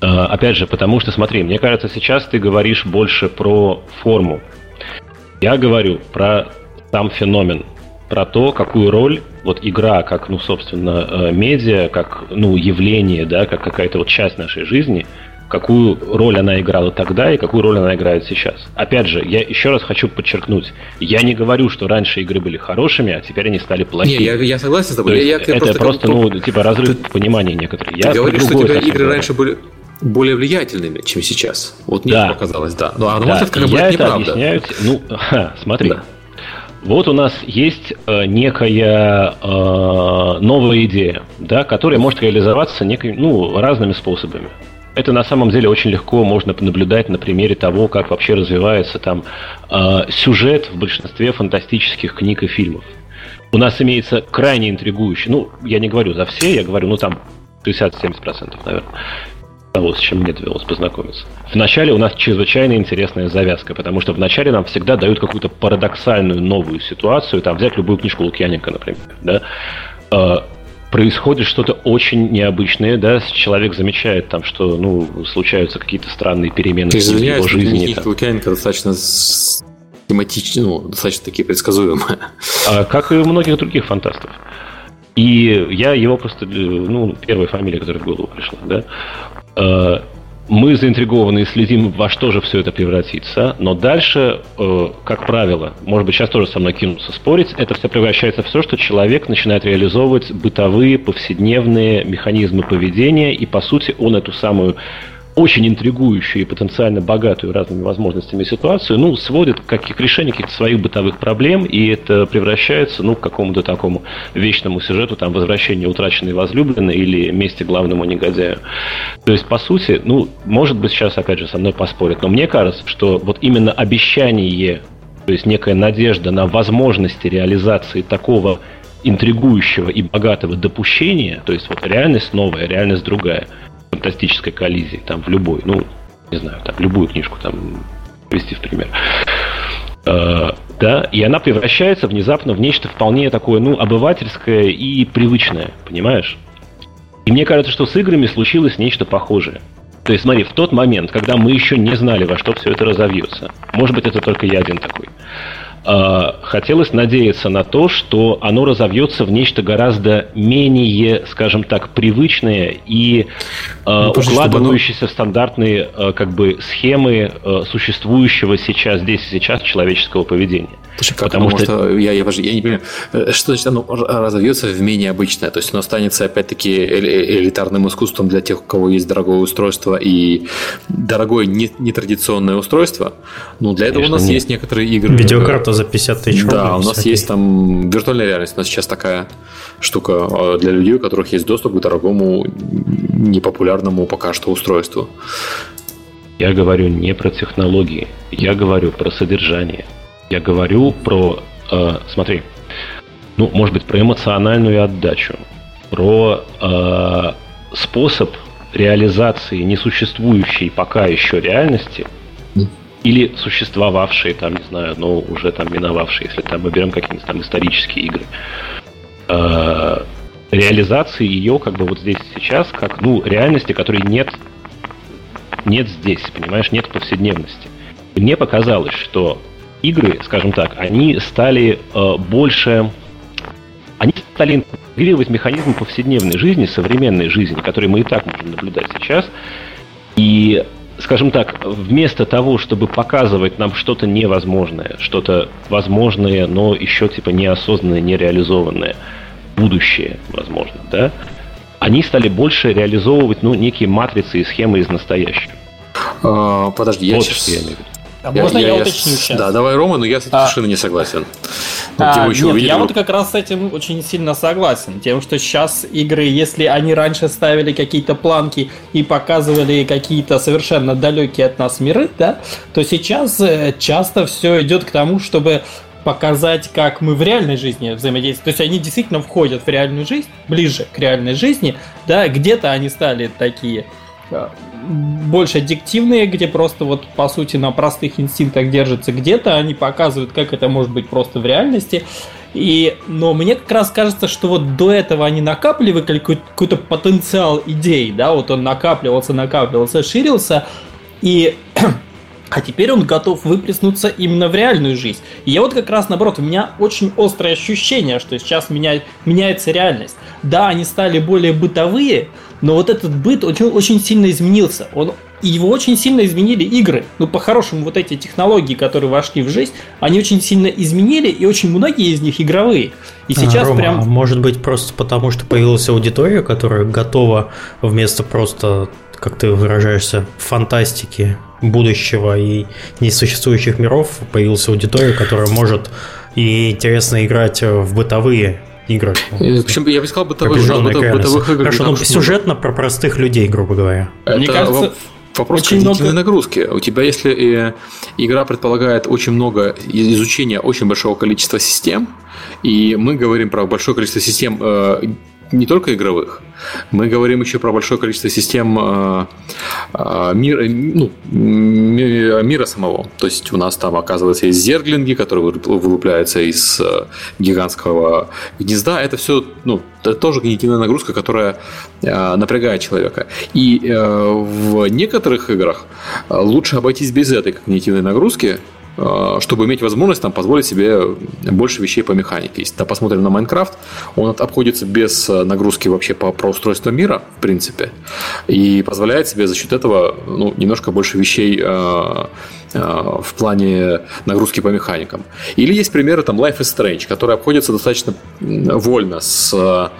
S4: Э, опять же, потому что, смотри, мне кажется, сейчас ты говоришь больше про форму. Я говорю про сам феномен, про то, какую роль вот игра, как, ну, собственно, э, медиа, как, ну, явление, да, как какая-то вот часть нашей жизни – какую роль она играла тогда и какую роль она играет сейчас. Опять же, я еще раз хочу подчеркнуть, я не говорю, что раньше игры были хорошими, а теперь они стали плохими. Не,
S1: я, я согласен с тобой.
S4: я, я, это просто, просто ну, типа разрыв ты, понимания некоторых.
S1: Ты я говоришь, что тебя игры говорю. раньше были более влиятельными, чем сейчас. Вот мне да. показалось, да.
S4: Ну, а на да. может, как бы это неправда. Объясняю, ну, ха, смотри. Да. Вот у нас есть э, некая э, новая идея, да, которая может реализоваться некой, ну, разными способами. Это на самом деле очень легко можно наблюдать на примере того, как вообще развивается там э, сюжет в большинстве фантастических книг и фильмов. У нас имеется крайне интригующий, ну, я не говорю за все, я говорю, ну, там 60-70%, наверное, того, с чем мне довелось познакомиться. Вначале у нас чрезвычайно интересная завязка, потому что вначале нам всегда дают какую-то парадоксальную новую ситуацию, там взять любую книжку Лукьяненко, например, да, а, происходит что-то очень необычное, да, человек замечает там, что, ну, случаются какие-то странные перемены
S1: Ты в его жизни. Их Лукьяненко достаточно тематично, ну, достаточно такие предсказуемые.
S4: А, как и у многих других фантастов. И я его просто, ну, первая фамилия, которая в голову пришла, да, а, мы заинтригованы и следим, во что же все это превратится, но дальше, э, как правило, может быть, сейчас тоже со мной кинутся спорить, это все превращается в то, что человек начинает реализовывать бытовые, повседневные механизмы поведения, и, по сути, он эту самую очень интригующую и потенциально богатую разными возможностями ситуацию, ну, сводит как к решению каких-то своих бытовых проблем, и это превращается, ну, к какому-то такому вечному сюжету, там, возвращение утраченной возлюбленной или мести главному негодяю. То есть, по сути, ну, может быть, сейчас, опять же, со мной поспорят, но мне кажется, что вот именно обещание, то есть некая надежда на возможности реализации такого интригующего и богатого допущения, то есть вот реальность новая, реальность другая – фантастической коллизии, там в любой, ну, не знаю, там любую книжку там привести в пример. Uh, да, и она превращается внезапно в нечто вполне такое, ну, обывательское и привычное, понимаешь? И мне кажется, что с играми случилось нечто похожее. То есть, смотри, в тот момент, когда мы еще не знали, во что все это разовьется, может быть, это только я один такой, хотелось надеяться на то, что оно разовьется в нечто гораздо менее, скажем так, привычное и э, укладывающееся оно... в стандартные э, как бы схемы э, существующего сейчас здесь и сейчас человеческого поведения.
S1: Слушай, как Потому что... что я, я, я не понимаю, что значит оно разовьется в менее обычное? То есть оно останется опять-таки элитарным искусством для тех, у кого есть дорогое устройство и дорогое нетрадиционное устройство. Ну, для этого Конечно, у нас нет. есть некоторые игры.
S2: Видеокарта за 50 тысяч
S1: рублей. Да, у нас есть там виртуальная реальность. У нас сейчас такая штука а, для людей, у которых есть доступ к дорогому, непопулярному пока что устройству.
S4: Я говорю не про технологии, я говорю про содержание. Я говорю про, э, смотри, ну, может быть, про эмоциональную отдачу, про э, способ реализации несуществующей пока еще реальности или существовавшие там, не знаю, но уже там миновавшие, если там мы берем какие-нибудь там исторические игры. Э, реализации ее как бы вот здесь сейчас, как, ну, реальности, которой нет, нет здесь, понимаешь, нет повседневности. Мне показалось, что игры, скажем так, они стали э, больше... Они стали интегрировать механизмы повседневной жизни, современной жизни, которые мы и так можем наблюдать сейчас. И, скажем так, вместо того, чтобы показывать нам что-то невозможное, что-то возможное, но еще типа неосознанное, нереализованное, будущее, возможно, да, они стали больше реализовывать, ну, некие матрицы и схемы из настоящего.
S1: А, подожди, я вот сейчас... Я имею в виду.
S3: А можно я, я, я уточню сейчас?
S1: Да, давай, Рома, но я с этим а, совершенно не согласен.
S3: А, нет, увидели, я вот как раз с этим очень сильно согласен. Тем, что сейчас игры, если они раньше ставили какие-то планки и показывали какие-то совершенно далекие от нас миры, да, то сейчас э, часто все идет к тому, чтобы показать, как мы в реальной жизни взаимодействуем. То есть они действительно входят в реальную жизнь, ближе к реальной жизни, да, где-то они стали такие больше аддиктивные, где просто вот по сути на простых инстинктах держатся где-то, они показывают, как это может быть просто в реальности. И, но мне как раз кажется, что вот до этого они накапливали какой-то потенциал идей, да, вот он накапливался, накапливался, ширился, и а теперь он готов выплеснуться именно в реальную жизнь. И я вот как раз наоборот, у меня очень острое ощущение, что сейчас меняет, меняется реальность. Да, они стали более бытовые, но вот этот быт очень, очень сильно изменился. Он, его очень сильно изменили игры. Ну, по-хорошему, вот эти технологии, которые вошли в жизнь, они очень сильно изменили, и очень многие из них игровые. И сейчас
S2: Рома,
S3: прям...
S2: А может быть, просто потому, что появилась аудитория, которая готова вместо просто, как ты выражаешься, фантастики будущего и несуществующих миров, появилась аудитория, которая может и интересно играть в бытовые играх.
S1: Причем я бы сказал бытовых, бытовых, бытовых
S2: игр. Хорошо, ну сюжетно про простых людей, грубо говоря.
S1: Это Мне кажется, вопрос очень много... нагрузки. У тебя, если э, игра предполагает очень много изучения очень большого количества систем, и мы говорим про большое количество систем э, не только игровых. Мы говорим еще про большое количество систем э, э, мира, ну, мира самого. То есть у нас там, оказывается, есть зерглинги, которые вылупляются из э, гигантского гнезда. Это все, ну, это тоже когнитивная нагрузка, которая напрягает человека. И в некоторых играх лучше обойтись без этой когнитивной нагрузки, Э, чтобы иметь возможность там, позволить себе больше вещей по механике. Если посмотрим на Майнкрафт, он обходится без э, нагрузки вообще по, про устройство мира, в принципе, и позволяет себе за счет этого ну, немножко больше вещей э, э, в плане нагрузки по механикам. Или есть примеры там Life is Strange, который обходится достаточно вольно с а,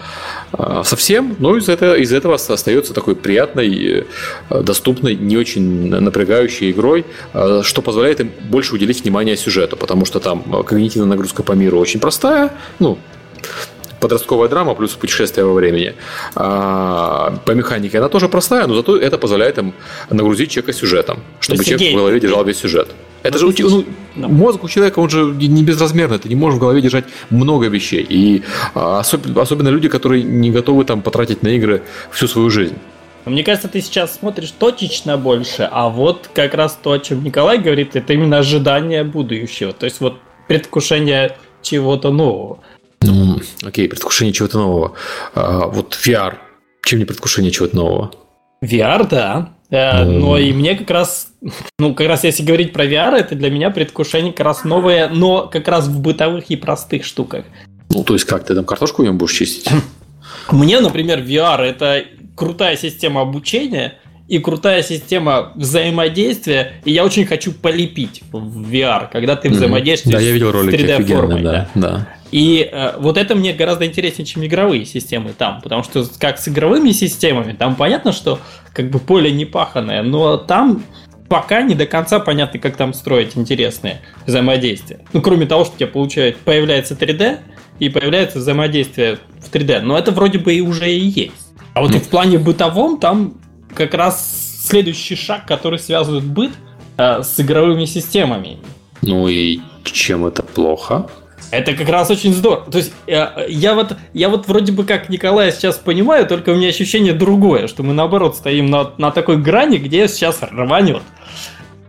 S1: совсем, но из этого, из этого остается такой приятной, э, доступной, не очень напрягающей игрой, э, что позволяет им больше уделить внимание сюжету, потому что там э, когнитивная нагрузка по миру очень простая, ну, подростковая драма плюс путешествие во времени. А, по механике она тоже простая, но зато это позволяет им нагрузить человека сюжетом, чтобы человек в голове держал весь сюжет. Это же ну, ну, мозг у человека, он же не безразмерный, ты не можешь в голове держать много вещей. И а, особенно, особенно люди, которые не готовы там потратить на игры всю свою жизнь.
S3: Мне кажется, ты сейчас смотришь точечно больше, а вот как раз то, о чем Николай говорит, это именно ожидание будущего. То есть вот предвкушение чего-то нового.
S1: Ну, окей, предвкушение чего-то нового. А, вот VR Чем не предвкушение чего-то нового?
S3: VR, да. Ну... Но и мне как раз, ну, как раз если говорить про VR, это для меня предвкушение как раз новое, но как раз в бытовых и простых штуках.
S1: Ну, то есть как, ты там картошку в нем будешь чистить?
S3: Мне, например, VR – это крутая система обучения и крутая система взаимодействия, и я очень хочу полепить в VR, когда ты взаимодействуешь
S1: да, я видел ролики с 3D-формой. Да, да. да.
S3: И э, вот это мне гораздо интереснее, чем игровые системы там, потому что как с игровыми системами, там понятно, что как бы поле не паханное, но там пока не до конца понятно, как там строить интересные взаимодействия. Ну, кроме того, что у тебя получает, появляется 3D, и появляется взаимодействие в 3D. Но это вроде бы и уже и есть. А вот ну. в плане бытовом там как раз следующий шаг, который связывает быт э, с игровыми системами.
S1: Ну и чем это плохо?
S3: Это как раз очень здорово. То есть я, э, я вот я вот вроде бы как Николая сейчас понимаю, только у меня ощущение другое, что мы наоборот стоим на, на такой грани, где сейчас рванет.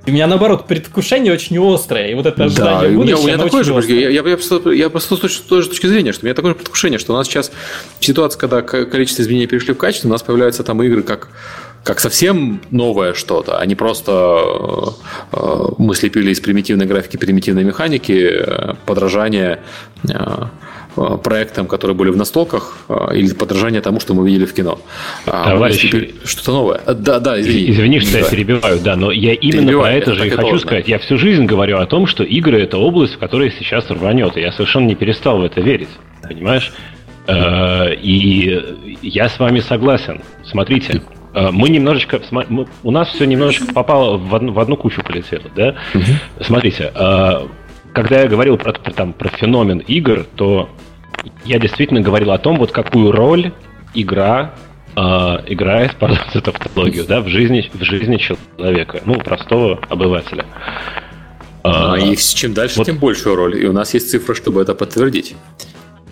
S3: У меня, наоборот, предвкушение очень острое, и вот это ожидание да, будущего, у меня, у меня такое же,
S1: я, я, я, просто, я просто с той же точки зрения, что у меня такое же предвкушение, что у нас сейчас ситуация, когда количество изменений перешли в качество, у нас появляются там игры, как как совсем новое что-то, а не просто э, мы слепили из примитивной графики, примитивной механики э, подражание э, Э, проектам, которые были в настолках, э, или подражание тому, что мы видели в кино.
S4: А Товарищ,
S1: что-то новое. Э, да, да,
S4: извини. Извини, что да. я перебиваю, да, но я именно про это же и хочу должно. сказать. Я всю жизнь говорю о том, что игры это область, в которой сейчас рванет, и я совершенно не перестал в это верить, понимаешь? И я с вами согласен. Смотрите, мы немножечко, у нас все немножечко попало в одну, в одну кучу полетело, да? Угу. Смотрите, когда я говорил про, там, про феномен игр, то я действительно говорил о том, вот какую роль игра э, играет, пардон за тавтологию, да, в жизни, в жизни человека, ну, простого обывателя.
S1: А, и чем дальше, вот, тем большую роль. И у нас есть цифры, чтобы это подтвердить.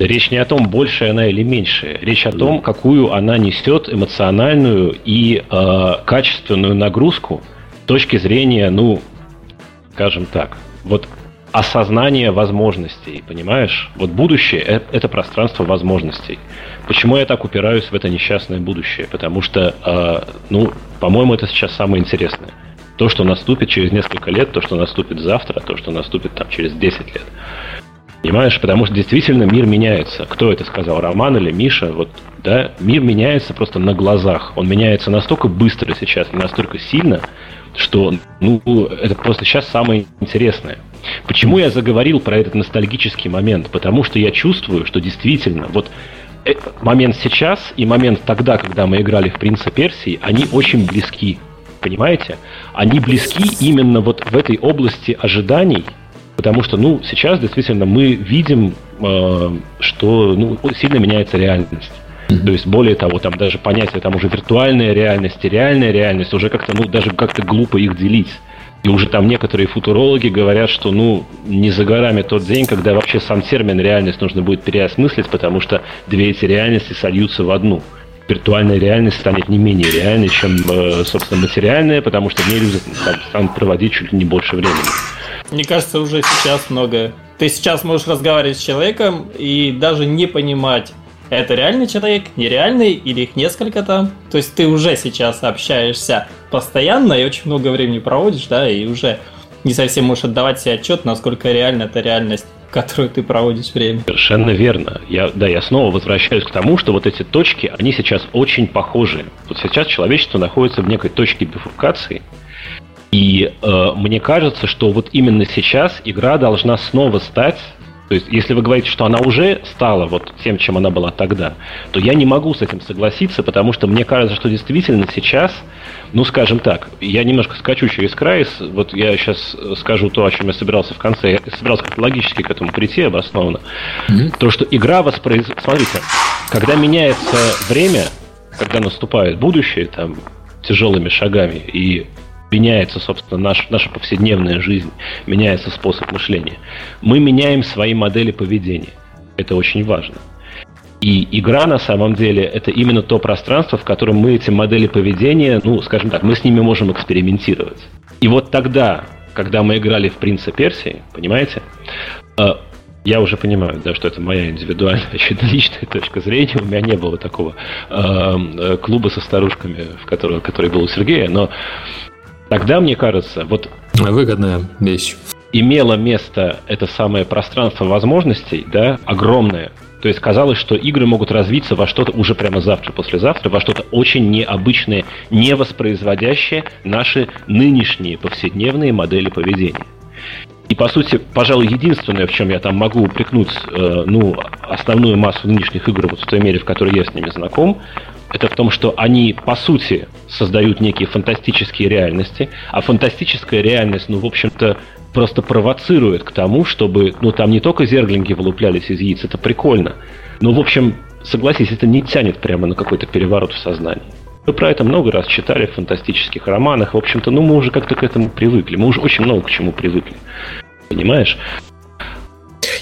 S4: Речь не о том, большая она или меньшая. Речь о том, какую она несет эмоциональную и э, качественную нагрузку с точки зрения, ну, скажем так, вот осознание возможностей, понимаешь? Вот будущее это пространство возможностей. Почему я так упираюсь в это несчастное будущее? Потому что, э, ну, по-моему, это сейчас самое интересное. То, что наступит через несколько лет, то, что наступит завтра, то, что наступит там через 10 лет. Понимаешь? Потому что действительно мир меняется. Кто это сказал? Роман или Миша? Вот, да, мир меняется просто на глазах. Он меняется настолько быстро сейчас, настолько сильно, что, ну, это просто сейчас самое интересное. Почему я заговорил про этот ностальгический момент? Потому что я чувствую, что действительно, вот э, момент сейчас и момент тогда, когда мы играли в «Принца Персии», они очень близки. Понимаете? Они близки именно вот в этой области ожиданий, потому что, ну, сейчас действительно мы видим, э, что ну, сильно меняется реальность. То есть, более того, там даже понятие там уже виртуальная реальность и реальная реальность, уже как-то, ну, даже как-то глупо их делить. И уже там некоторые футурологи говорят, что ну не за горами тот день, когда вообще сам термин реальность нужно будет переосмыслить, потому что две эти реальности сольются в одну. Виртуальная реальность станет не менее реальной, чем, э, собственно, материальная, потому что в ней люди станут проводить чуть ли не больше времени.
S3: Мне кажется, уже сейчас много. Ты сейчас можешь разговаривать с человеком и даже не понимать, это реальный человек, нереальный, или их несколько там. То есть ты уже сейчас общаешься постоянно и очень много времени проводишь, да, и уже не совсем можешь отдавать себе отчет, насколько реально эта реальность, которую ты проводишь время.
S4: Совершенно верно. Я, да, я снова возвращаюсь к тому, что вот эти точки, они сейчас очень похожи. Вот сейчас человечество находится в некой точке бифуркации, и э, мне кажется, что вот именно сейчас игра должна снова стать то есть, если вы говорите, что она уже стала вот тем, чем она была тогда, то я не могу с этим согласиться, потому что мне кажется, что действительно сейчас, ну, скажем так, я немножко скачу через край, вот я сейчас скажу то, о чем я собирался в конце, я собирался как логически к этому прийти обоснованно, mm-hmm. то, что игра воспроизводит... Смотрите, когда меняется время, когда наступает будущее, там, тяжелыми шагами, и меняется, собственно, наш, наша повседневная жизнь, меняется способ мышления. Мы меняем свои модели поведения. Это очень важно. И игра на самом деле это именно то пространство, в котором мы эти модели поведения, ну, скажем так, мы с ними можем экспериментировать. И вот тогда, когда мы играли в «Принца Персии», понимаете, э, Я уже понимаю, да, что это моя индивидуальная, очевидно, личная точка зрения. У меня не было такого э, клуба со старушками, в котором, который был у Сергея, но тогда, мне кажется, вот...
S1: Выгодная вещь.
S4: Имело место это самое пространство возможностей, да, огромное, то есть казалось, что игры могут развиться во что-то уже прямо завтра, послезавтра, во что-то очень необычное, не воспроизводящее наши нынешние повседневные модели поведения. И, по сути, пожалуй, единственное, в чем я там могу упрекнуть э, ну, основную массу нынешних игр, вот в той мере, в которой я с ними знаком, это в том, что они, по сути, создают некие фантастические реальности, а фантастическая реальность, ну, в общем-то, просто провоцирует к тому, чтобы, ну, там не только зерглинги вылуплялись из яиц, это прикольно. Но, в общем, согласись, это не тянет прямо на какой-то переворот в сознании. Мы про это много раз читали в фантастических романах. В общем-то, ну, мы уже как-то к этому привыкли. Мы уже очень много к чему привыкли. Понимаешь?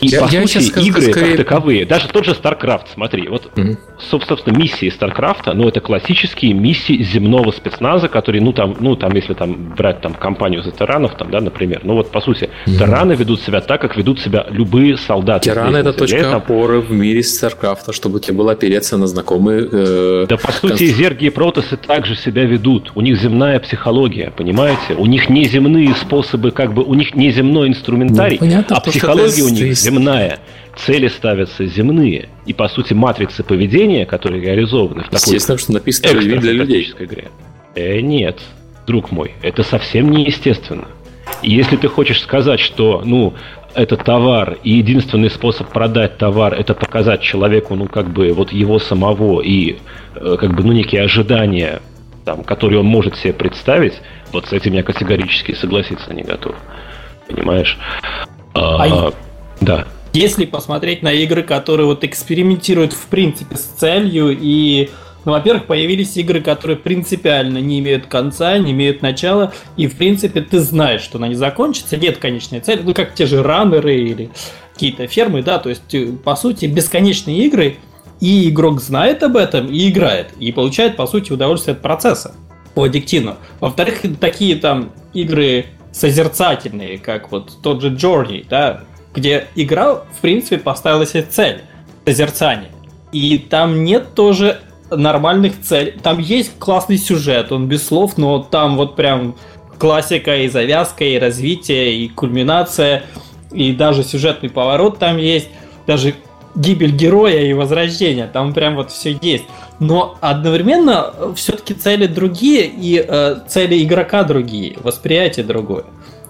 S4: И, я, по я сути, игры скорее... как таковые, даже тот же StarCraft, смотри, вот, mm-hmm. собственно, миссии StarCraft, ну, это классические миссии земного спецназа, которые, ну, там, ну, там, если там брать там компанию за тиранов, там, да, например, ну, вот, по сути, mm-hmm. тираны ведут себя так, как ведут себя любые солдаты.
S1: Тираны — это точка это... опоры в мире StarCraft, чтобы тебе было опереться на знакомые... Э,
S4: да, по сути, конст... зерги и протосы также себя ведут. У них земная психология, понимаете? У них неземные способы, как бы, у них неземной инструментарий, ну, понятно, а психология у них земная. Цели ставятся земные. И, по сути, матрицы поведения, которые реализованы в такой
S1: Естественно, что написано для людей.
S4: игре. Э, нет, друг мой, это совсем не естественно. И если ты хочешь сказать, что, ну, это товар, и единственный способ продать товар это показать человеку, ну, как бы, вот его самого и, э, как бы, ну, некие ожидания, там, которые он может себе представить, вот с этим я категорически согласиться не готов. Понимаешь?
S3: А, а да. Если посмотреть на игры, которые вот экспериментируют в принципе с целью и ну, во-первых, появились игры, которые принципиально не имеют конца, не имеют начала, и, в принципе, ты знаешь, что она не закончится, нет конечной цели, ну, как те же раннеры или какие-то фермы, да, то есть, э, по сути, бесконечные игры, и игрок знает об этом и играет, и получает, по сути, удовольствие от процесса по аддиктивно. Во-вторых, такие там игры созерцательные, как вот тот же Journey, да, где игра, в принципе, поставила себе цель – созерцание. И там нет тоже нормальных целей. Там есть классный сюжет, он без слов, но там вот прям классика и завязка, и развитие, и кульминация, и даже сюжетный поворот там есть, даже гибель героя и возрождение, там прям вот все есть. Но одновременно все-таки цели другие, и э, цели игрока другие, восприятие другое.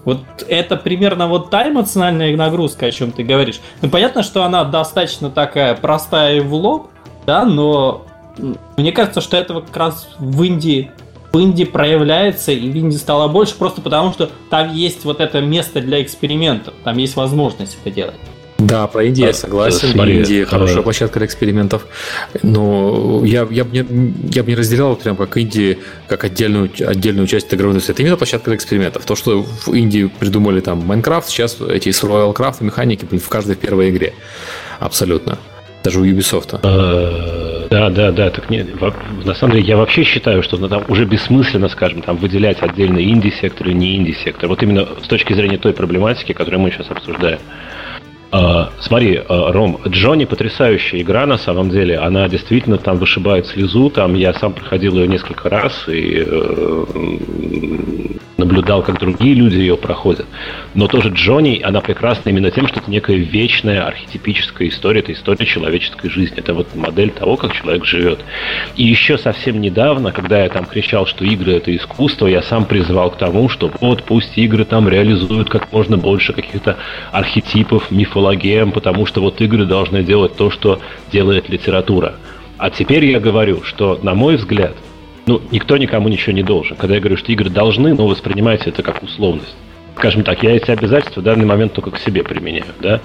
S3: Вот это примерно вот та эмоциональная нагрузка, о чем ты говоришь. Ну, понятно, что она достаточно такая простая и в лоб, да, но мне кажется, что этого как раз в Индии в Индии проявляется, и в Индии стало больше просто потому, что там есть вот это место для экспериментов, там есть возможность это делать.
S1: Да, про Индию я согласен. Смотри, Индия хорошая площадка для экспериментов. Но я, я, бы не, я бы не разделял прям как Индии, как отдельную, отдельную часть игровой индустрии. Это именно площадка для экспериментов. То, что в Индии придумали там Майнкрафт, сейчас эти Survival Craft механики в каждой первой игре. Абсолютно. Даже у Ubisoft.
S4: Э, да, да, да. Так нет, на самом деле я вообще считаю, что там уже бессмысленно, скажем, там выделять отдельно инди-сектор и не инди-сектор. Вот именно с точки зрения той проблематики, которую мы сейчас обсуждаем. Uh, смотри, uh, Ром, Джонни потрясающая игра на самом деле. Она действительно там вышибает слезу. Там я сам проходил ее несколько раз и uh, наблюдал, как другие люди ее проходят. Но тоже Джонни, она прекрасна именно тем, что это некая вечная архетипическая история. Это история человеческой жизни. Это вот модель того, как человек живет. И еще совсем недавно, когда я там кричал, что игры это искусство, я сам призывал к тому, что вот пусть игры там реализуют как можно больше каких-то архетипов, мифов мифологем, потому что вот игры должны делать то, что делает литература. А теперь я говорю, что, на мой взгляд, ну, никто никому ничего не должен. Когда я говорю, что игры должны, но воспринимайте это как условность. Скажем так, я эти обязательства в данный момент только к себе применяю, да?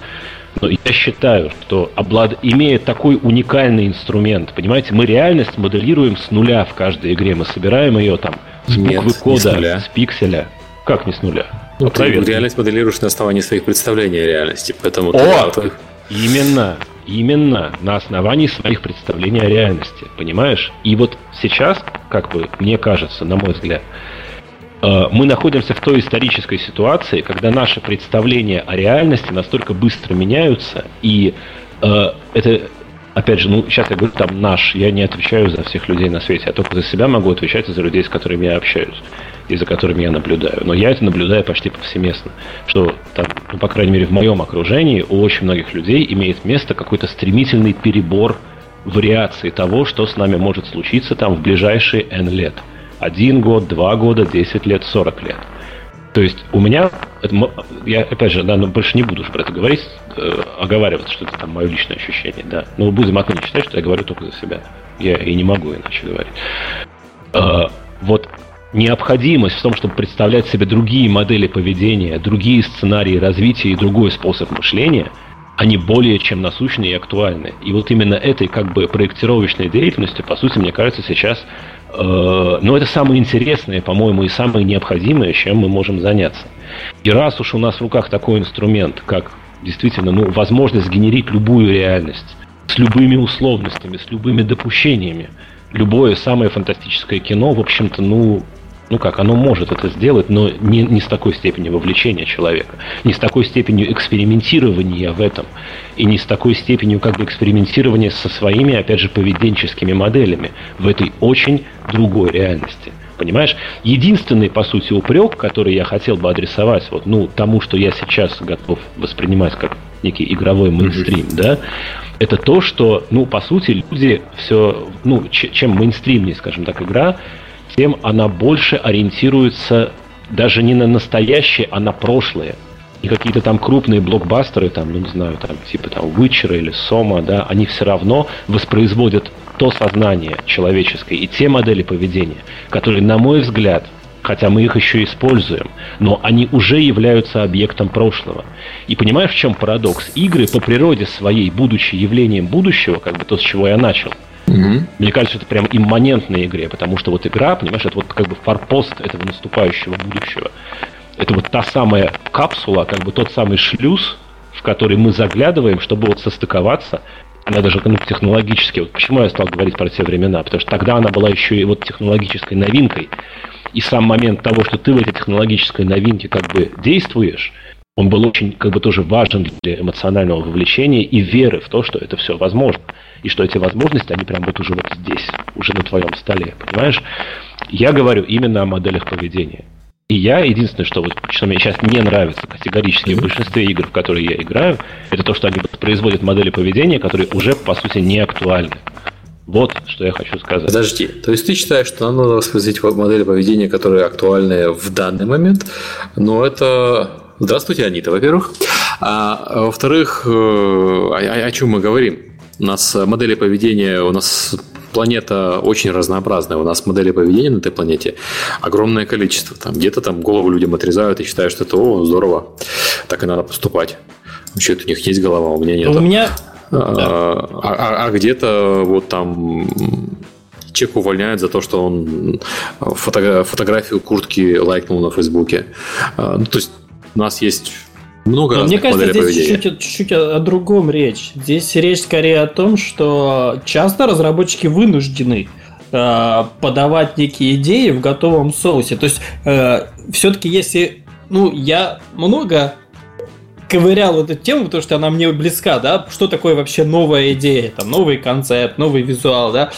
S4: Но я считаю, что облад... имея такой уникальный инструмент, понимаете, мы реальность моделируем с нуля в каждой игре. Мы собираем ее там с буквы Нет, кода, с пикселя. Как не с нуля?
S1: Ну, ты реальность моделируешь на основании своих представлений о реальности, поэтому...
S4: О! Ты, именно, именно на основании своих представлений о реальности, понимаешь? И вот сейчас, как бы, мне кажется, на мой взгляд, э, мы находимся в той исторической ситуации, когда наши представления о реальности настолько быстро меняются, и э, это опять же, ну, сейчас я говорю, там, наш, я не отвечаю за всех людей на свете, я только за себя могу отвечать и за людей, с которыми я общаюсь и за которыми я наблюдаю. Но я это наблюдаю почти повсеместно, что, там, ну, по крайней мере, в моем окружении у очень многих людей имеет место какой-то стремительный перебор вариации того, что с нами может случиться там в ближайшие N лет. Один год, два года, 10 лет, 40 лет. То есть у меня, я опять же, да, но больше не буду уже про это говорить, э, оговариваться, что это там мое личное ощущение, да. Но будем отныне считать, что я говорю только за себя. Я и не могу иначе говорить. Э, вот необходимость в том, чтобы представлять себе другие модели поведения, другие сценарии развития и другой способ мышления, они более чем насущны и актуальны. И вот именно этой как бы проектировочной деятельностью, по сути, мне кажется, сейчас но это самое интересное, по-моему, и самое необходимое, чем мы можем заняться. И раз уж у нас в руках такой инструмент, как действительно ну, возможность сгенерить любую реальность с любыми условностями, с любыми допущениями, любое самое фантастическое кино, в общем-то, ну, ну как, оно может это сделать, но не, не с такой степенью вовлечения человека, не с такой степенью экспериментирования в этом, и не с такой степенью как бы экспериментирования со своими, опять же, поведенческими моделями в этой очень другой реальности. Понимаешь? Единственный, по сути, упрек, который я хотел бы адресовать вот, ну, тому, что я сейчас готов воспринимать как некий игровой мейнстрим, mm-hmm. да, это то, что, ну, по сути, люди все, ну, чем мейнстримнее, скажем так, игра, тем она больше ориентируется даже не на настоящее, а на прошлое. И какие-то там крупные блокбастеры, там, ну не знаю, там, типа там Witcher или Сома, да, они все равно воспроизводят то сознание человеческое и те модели поведения, которые, на мой взгляд, хотя мы их еще используем, но они уже являются объектом прошлого. И понимаешь, в чем парадокс? Игры по природе своей, будучи явлением будущего, как бы то, с чего я начал, Угу. Мне кажется, это прям имманентной игре, потому что вот игра, понимаешь, это вот как бы форпост этого наступающего будущего. Это вот та самая капсула, как бы тот самый шлюз, в который мы заглядываем, чтобы вот состыковаться. Она даже ну, технологически, вот почему я стал говорить про те времена, потому что тогда она была еще и вот технологической новинкой. И сам момент того, что ты в этой технологической новинке как бы действуешь, он был очень как бы тоже важен для эмоционального вовлечения и веры в то, что это все возможно и что эти возможности, они прям вот уже вот здесь, уже на твоем столе, понимаешь? Я говорю именно о моделях поведения. И я, единственное, что, вот, что мне сейчас не нравится категорически в большинстве игр, в которые я играю, это то, что они производят модели поведения, которые уже, по сути, не актуальны. Вот что я хочу сказать.
S1: Подожди, то есть ты считаешь, что нам надо воспроизводить модели поведения, которые актуальны в данный момент, но это... Здравствуйте, Анита, во-первых. А, во-вторых, э, о, о чем мы говорим? У нас модели поведения, у нас планета очень разнообразная. У нас модели поведения на этой планете огромное количество. Там где-то там голову людям отрезают и считают, что это о, здорово, так и надо поступать. Вообще у них есть голова, у меня нет.
S3: У меня
S1: а, а, а, а где-то вот там человек увольняют за то, что он фото, фотографию куртки лайкнул на Фейсбуке. А, ну, то есть у нас есть много
S3: Но Мне кажется, здесь чуть-чуть, чуть-чуть о, о другом речь. Здесь речь скорее о том, что часто разработчики вынуждены э, подавать некие идеи в готовом соусе. То есть, э, все-таки если... Ну, я много ковырял эту тему, потому что она мне близка, да, что такое вообще новая идея, там, новый концепт, новый визуал, да.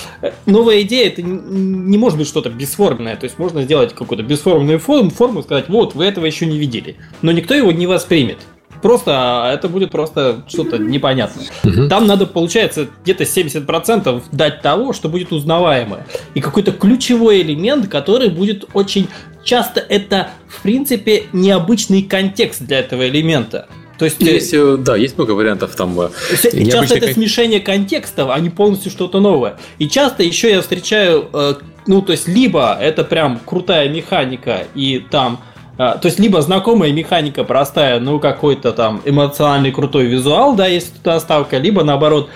S3: Новая идея это не может быть что-то бесформенное, то есть можно сделать какую-то бесформенную форму, форму сказать, вот, вы этого еще не видели, но никто его не воспримет. Просто а, это будет просто что-то непонятное. Угу. Там надо, получается, где-то 70% дать того, что будет узнаваемое. И какой-то ключевой элемент, который будет очень часто это, в принципе, необычный контекст для этого элемента.
S1: То есть, есть, э, да, есть много вариантов там. Э,
S3: часто это смешение контекстов, а не полностью что-то новое. И часто еще я встречаю, э, ну, то есть, либо это прям крутая механика, и там то есть, либо знакомая механика простая, ну, какой-то там эмоциональный крутой визуал, да, есть туда ставка, либо, наоборот,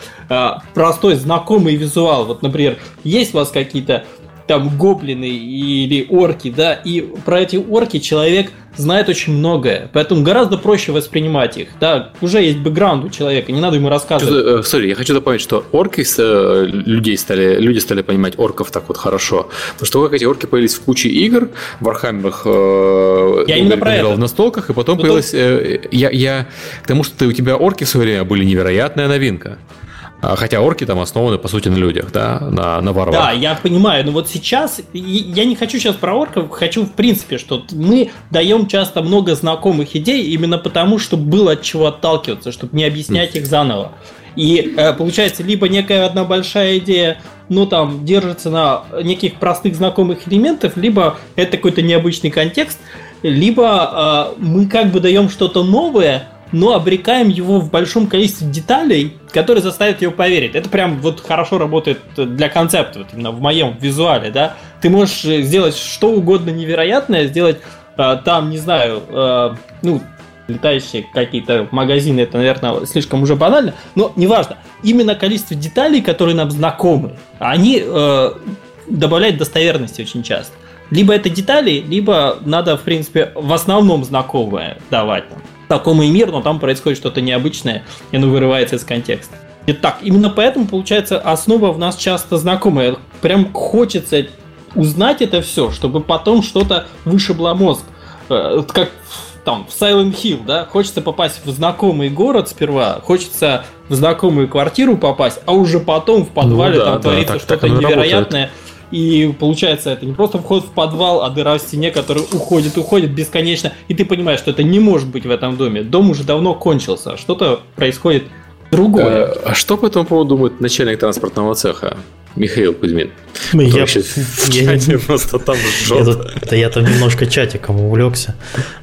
S3: простой знакомый визуал. Вот, например, есть у вас какие-то там гоблины или орки, да, и про эти орки человек знает очень многое, поэтому гораздо проще воспринимать их. Да, уже есть бэкграунд у человека, не надо ему рассказывать.
S1: Sorry, я хочу добавить, что орки э, людей стали, люди стали понимать орков так вот хорошо, потому что как эти орки появились в куче игр, в Вархаммерах,
S3: э, я именно про это.
S1: в настолках, и потом ну, появилась... Э, я, я к тому, что ты, у тебя орки в свое время были невероятная новинка. А, хотя орки там основаны, по сути, на людях, да, на, на варварах.
S3: Да, я понимаю, но вот сейчас, я не хочу сейчас про орков, хочу в принципе, что мы даем часто много знакомых идей именно потому, чтобы было от чего отталкиваться, чтобы не объяснять их заново. И э, получается, либо некая одна большая идея, ну там, держится на неких простых знакомых элементах, либо это какой-то необычный контекст, либо э, мы как бы даем что-то новое, но обрекаем его в большом количестве деталей, которые заставят его поверить. Это прям вот хорошо работает для концепта, вот именно в моем визуале, да. Ты можешь сделать что угодно невероятное, сделать э, там, не знаю, э, ну, летающие какие-то магазины, это, наверное, слишком уже банально, но неважно. Именно количество деталей, которые нам знакомы, они э, добавляют достоверности очень часто. Либо это детали, либо надо, в принципе, в основном знакомое давать. Там знакомый мир, но там происходит что-то необычное, и оно вырывается из контекста. Итак, именно поэтому, получается, основа в нас часто знакомая. Прям хочется узнать это все, чтобы потом что-то вышибло мозг. Э, как там в Silent Hill, да, хочется попасть в знакомый город сперва, хочется в знакомую квартиру попасть, а уже потом в подвале ну, да, там да, творится что-то невероятное. Работает и получается, это не просто вход в подвал, а дыра в стене, которая уходит, уходит бесконечно. И ты понимаешь, что это не может быть в этом доме. Дом уже давно кончился. Что-то происходит другое.
S1: А что по этому поводу думает начальник транспортного цеха? Михаил Кузьмин.
S2: Ну, я, я, я, просто там я, я там немножко чатиком увлекся.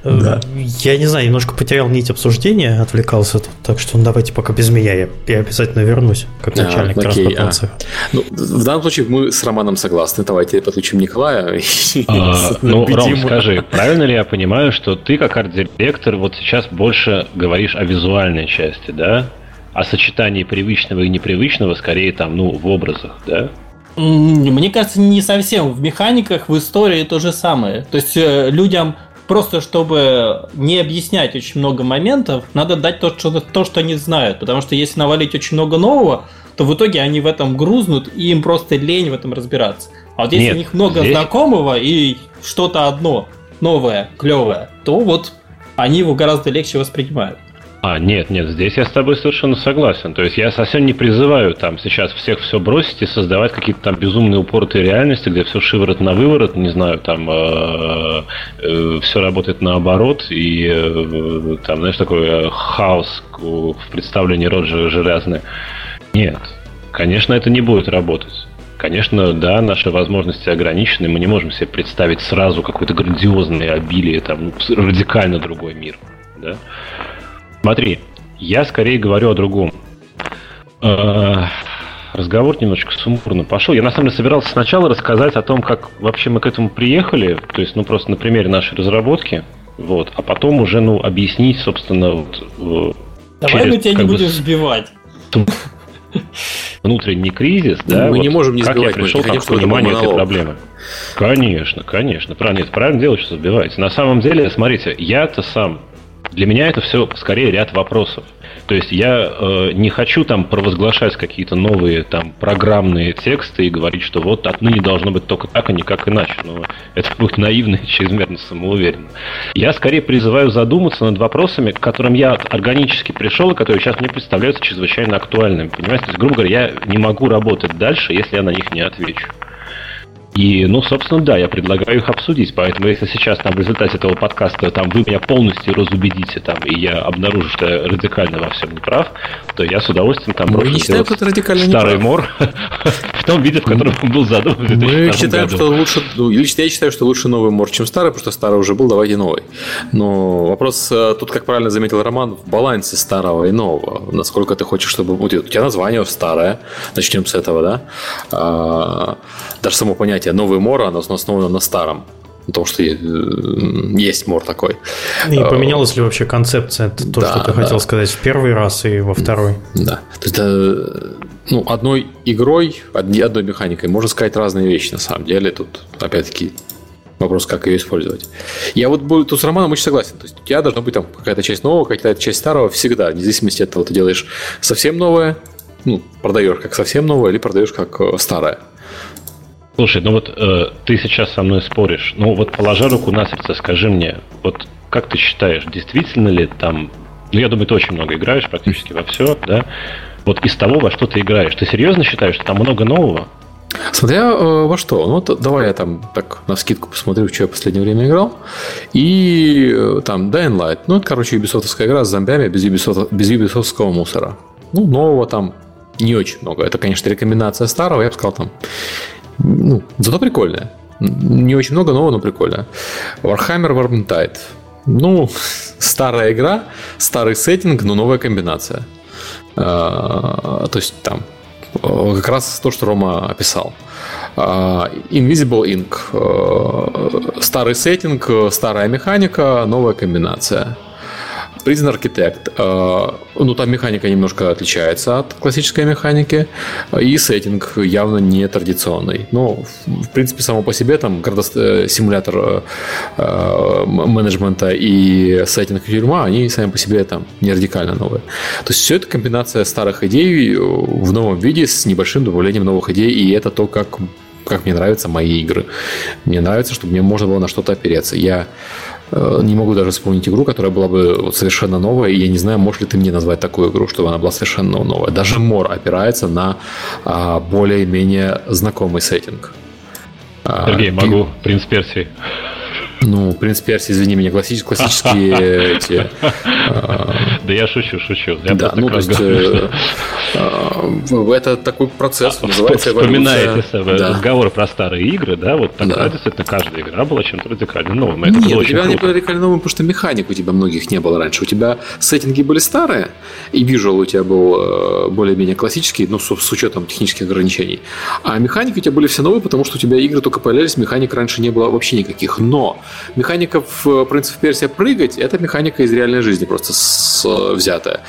S2: Да. Я не знаю, немножко потерял нить обсуждения, отвлекался тут, так что ну, давайте пока без меня, я, я обязательно вернусь, как а, начальник а, транспортного цеха.
S1: Ну, в данном случае мы с Романом согласны. Давайте подключим Николая.
S4: А, ну, Ром, скажи, правильно ли я понимаю, что ты как арт-директор вот сейчас больше говоришь о визуальной части, да? О сочетании привычного и непривычного скорее там, ну, в образах, да?
S3: Мне кажется, не совсем. В механиках, в истории то же самое. То есть э, людям просто чтобы не объяснять очень много моментов, надо дать то что, то, что они знают. Потому что если навалить очень много нового, то в итоге они в этом грузнут, и им просто лень в этом разбираться. А вот если Нет, у них много здесь... знакомого и что-то одно новое, клевое, то вот они его гораздо легче воспринимают.
S4: А, нет, нет, здесь я с тобой совершенно согласен. То есть я совсем не призываю там сейчас всех все бросить и создавать какие-то там безумные упоротые реальности, где все шиворот на выворот, не знаю, там э, э, все работает наоборот, и э, там, знаешь, такой хаос в представлении Роджера Железны. Нет, конечно, это не будет работать. Конечно, да, наши возможности ограничены, мы не можем себе представить сразу какое-то грандиозное обилие, там, радикально другой мир. Да? Смотри, я скорее говорю о другом. Э, разговор немножечко сумбурно пошел. Я на самом деле собирался сначала рассказать о том, как вообще мы к этому приехали, то есть, ну, просто на примере нашей разработки, вот, а потом уже, ну, объяснить, собственно, вот,
S3: э, Давай через, мы тебя не бы, будем сбивать.
S4: Внутренний кризис, да?
S1: Мы вот, не можем не сбивать,
S4: как я пришел к пониманию этой проблемы. Конечно, конечно. Правильно, нет, правильно делать, что сбиваете. На самом деле, смотрите, я-то сам для меня это все скорее ряд вопросов. То есть я э, не хочу там провозглашать какие-то новые там программные тексты и говорить, что вот отныне должно быть только так, а никак иначе. Но это будет наивно и чрезмерно самоуверенно. Я скорее призываю задуматься над вопросами, к которым я органически пришел и которые сейчас мне представляются чрезвычайно актуальными. Понимаете, то есть, грубо говоря, я не могу работать дальше, если я на них не отвечу. И, ну, собственно, да, я предлагаю их обсудить. Поэтому, если сейчас там в результате этого подкаста там вы меня полностью разубедите, там, и я обнаружу, что я радикально во всем не прав, то я с удовольствием там
S1: Мы не считаем, что радикально
S4: старый мор в том виде, в котором он был задан
S1: Мы считаем, что лучше, ну, лично я считаю, что лучше новый мор, чем старый, потому что старый уже был, давайте новый. Но вопрос э, тут, как правильно заметил Роман, в балансе старого и нового. Насколько ты хочешь, чтобы... У тебя название старое, начнем с этого, да? А, даже само понятие понятие новый мор, оно основано на старом. Потому что э, есть мор такой.
S2: И а, поменялась ли вообще концепция, то, да, что ты да. хотел сказать в первый раз и во второй?
S1: Да. То есть, ну, одной игрой, одной механикой можно сказать разные вещи на самом деле. Тут, опять-таки, вопрос, как ее использовать. Я вот тут с Романом очень согласен. То есть у тебя должна быть там какая-то часть нового, какая-то часть старого всегда, вне зависимости от того, ты делаешь совсем новое, ну, продаешь как совсем новое, или продаешь как э, старое.
S4: Слушай, ну вот э, ты сейчас со мной споришь. Ну вот положа руку на сердце, скажи мне, вот как ты считаешь, действительно ли там... Ну, я думаю, ты очень много играешь, практически во все, да? Вот из того, во что ты играешь, ты серьезно считаешь, что там много нового?
S1: Смотря э, во что. Ну, вот давай я там так на скидку посмотрю, что я в последнее время играл. И э, там Dying Light. Ну, это, короче, юбисофтовская игра с зомбями без, юбисофт, без юбисофтского мусора. Ну, нового там не очень много. Это, конечно, рекомендация старого. Я бы сказал, там... Ну, зато прикольная. Не очень много нового, но прикольно. Warhammer Vermintide. Ну, старая игра, старый сеттинг, но новая комбинация. А, то есть там э, как раз то, что Рома описал. А, Invisible Ink. Старый сеттинг, старая механика, новая комбинация. Prison Architect. Э, ну, там механика немножко отличается от классической механики. И сеттинг явно не традиционный. Но, в принципе, само по себе там э, симулятор э, менеджмента и сеттинг тюрьма, они сами по себе там не радикально новые. То есть все это комбинация старых идей в новом виде с небольшим добавлением новых идей. И это то, как как мне нравятся мои игры. Мне нравится, чтобы мне можно было на что-то опереться. Я не могу даже вспомнить игру, которая была бы вот совершенно новая, и я не знаю, можешь ли ты мне назвать такую игру, чтобы она была совершенно новая. Даже Мор опирается на а, более-менее знакомый сеттинг.
S4: А, Сергей, могу. Принц Персии.
S1: Ну, принц Персии, извини меня, классические эти...
S4: А, да я шучу, шучу.
S1: Да, ну, то есть э, а, это такой процесс, называется
S4: Вспоминаете разговор про старые игры, да, вот тогда действительно каждая игра была чем-то радикально новым.
S1: Нет, у тебя не было радикально новым, потому что механик у тебя многих не было раньше. У тебя сеттинги были старые, и визуал у тебя был э, более-менее классический, ну, с учетом технических ограничений. А механики у тебя были все новые, потому что у тебя игры только появлялись, механик раньше не было вообще никаких. Но Механика в Prince of Persia прыгать – это механика из реальной жизни, просто с, взятая.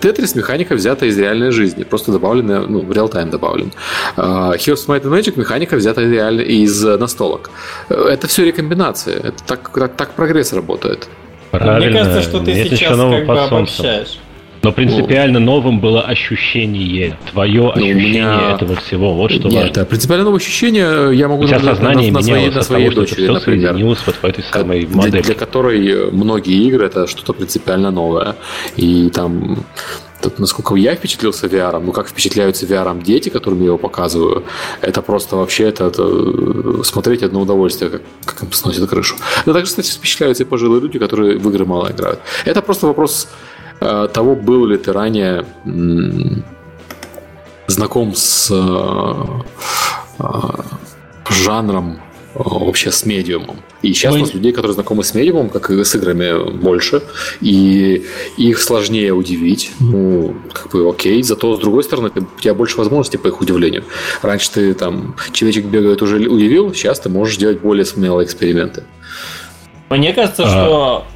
S1: Тетрис – механика взятая из реальной жизни, просто добавленная, ну, в реал-тайм добавлен. Heroes of Might and Magic – механика взятая реально из настолок. Это все рекомбинации. Это так, так, так прогресс работает.
S3: Правильно. Мне кажется, что ты Нет сейчас как бы обобщаешь.
S4: Но принципиально ну, новым было ощущение, твое ощущение меня... этого всего. Вот что
S1: Нет, важно. принципиально новое ощущение я могу
S4: Сейчас сознание на, на, своей,
S1: на своей дочери,
S4: все например. вот в этой самой
S1: для, модели. Для которой многие игры это что-то принципиально новое. И там Тут, насколько я впечатлился VR, ну как впечатляются VR дети, которым я его показываю, это просто вообще это, это смотреть одно удовольствие, как, как им сносит крышу. Но также, кстати, впечатляются и пожилые люди, которые в игры мало играют. Это просто вопрос Э, того, был ли ты ранее знаком с э, э, жанром вообще с медиумом. И сейчас Мы... у нас людей, которые знакомы с медиумом, как и с играми, больше. И их сложнее удивить. Ну, как бы окей. Зато, с другой стороны, у тебя больше возможностей по их удивлению. Раньше ты там, человечек бегает уже удивил, сейчас ты можешь делать более смелые эксперименты.
S3: Мне кажется, а... что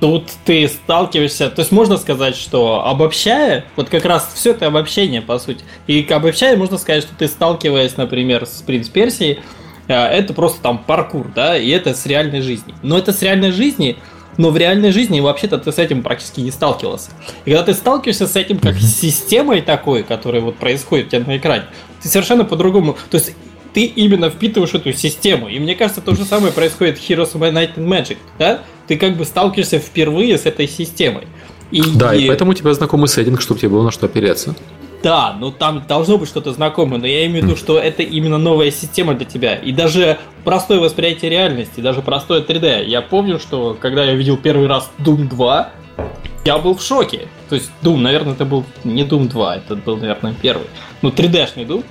S3: тут ты сталкиваешься, то есть можно сказать, что обобщая, вот как раз все это обобщение, по сути, и обобщая можно сказать, что ты сталкиваясь, например, с Принц Персией, э, это просто там паркур, да, и это с реальной жизни. Но это с реальной жизни, но в реальной жизни вообще-то ты с этим практически не сталкивался. И когда ты сталкиваешься с этим как с системой такой, которая вот происходит у тебя на экране, ты совершенно по-другому, то есть ты именно впитываешь эту систему. И мне кажется, то же самое происходит в Heroes of Might and Magic, да? Ты как бы сталкиваешься впервые с этой системой.
S1: И... Да, и поэтому у тебя знакомый сеттинг, чтобы тебе было на что опереться.
S3: Да, ну там должно быть что-то знакомое, но я имею в виду, что это именно новая система для тебя. И даже простое восприятие реальности, даже простое 3D. Я помню, что когда я видел первый раз Doom 2, я был в шоке. То есть Doom, наверное, это был не Doom 2, это был, наверное, первый. Ну, 3D-шный Doom.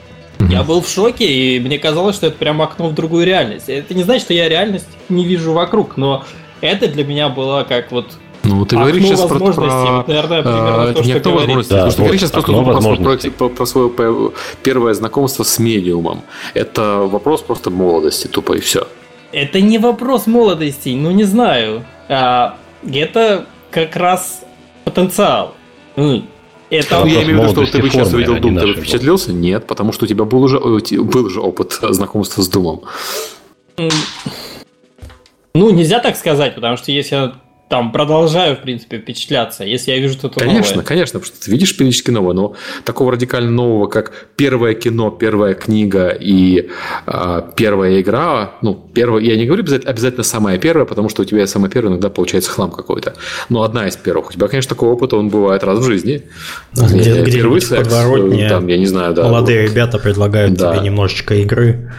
S3: Я был в шоке, и мне казалось, что это прям окно в другую реальность. Это не значит, что я реальность не вижу вокруг, но это для меня было как вот
S1: ну, ты говоришь сейчас про, про наверное, примерно то, не что возможности. Да, ты говоришь сейчас просто про, про, про свое первое знакомство с медиумом. Это вопрос просто молодости, тупо и все.
S3: Это не вопрос молодости, ну не знаю. А, это как раз потенциал. Ну, Это
S1: Ну, я имею в виду, что ты бы сейчас увидел
S4: а
S1: Doom, ты бы впечатлился? Нет, потому что у тебя был уже, был же опыт знакомства с Думом.
S3: Ну, нельзя так сказать, потому что если я там продолжаю, в принципе, впечатляться, если я вижу что-то
S1: Конечно,
S3: новое.
S1: конечно, потому что ты видишь периодически новое, но такого радикально нового, как первое кино, первая книга и э, первая игра, ну, первая, я не говорю обязательно, обязательно самая первая, потому что у тебя самая первая иногда получается хлам какой-то, но одна из первых. У тебя, конечно, такой опыт, он бывает раз в жизни.
S2: Ну, где-
S1: Э,
S2: где-нибудь
S1: Первый секс, э, там, я не знаю, да.
S2: Молодые ребята предлагают
S1: Да.
S2: тебе немножечко игры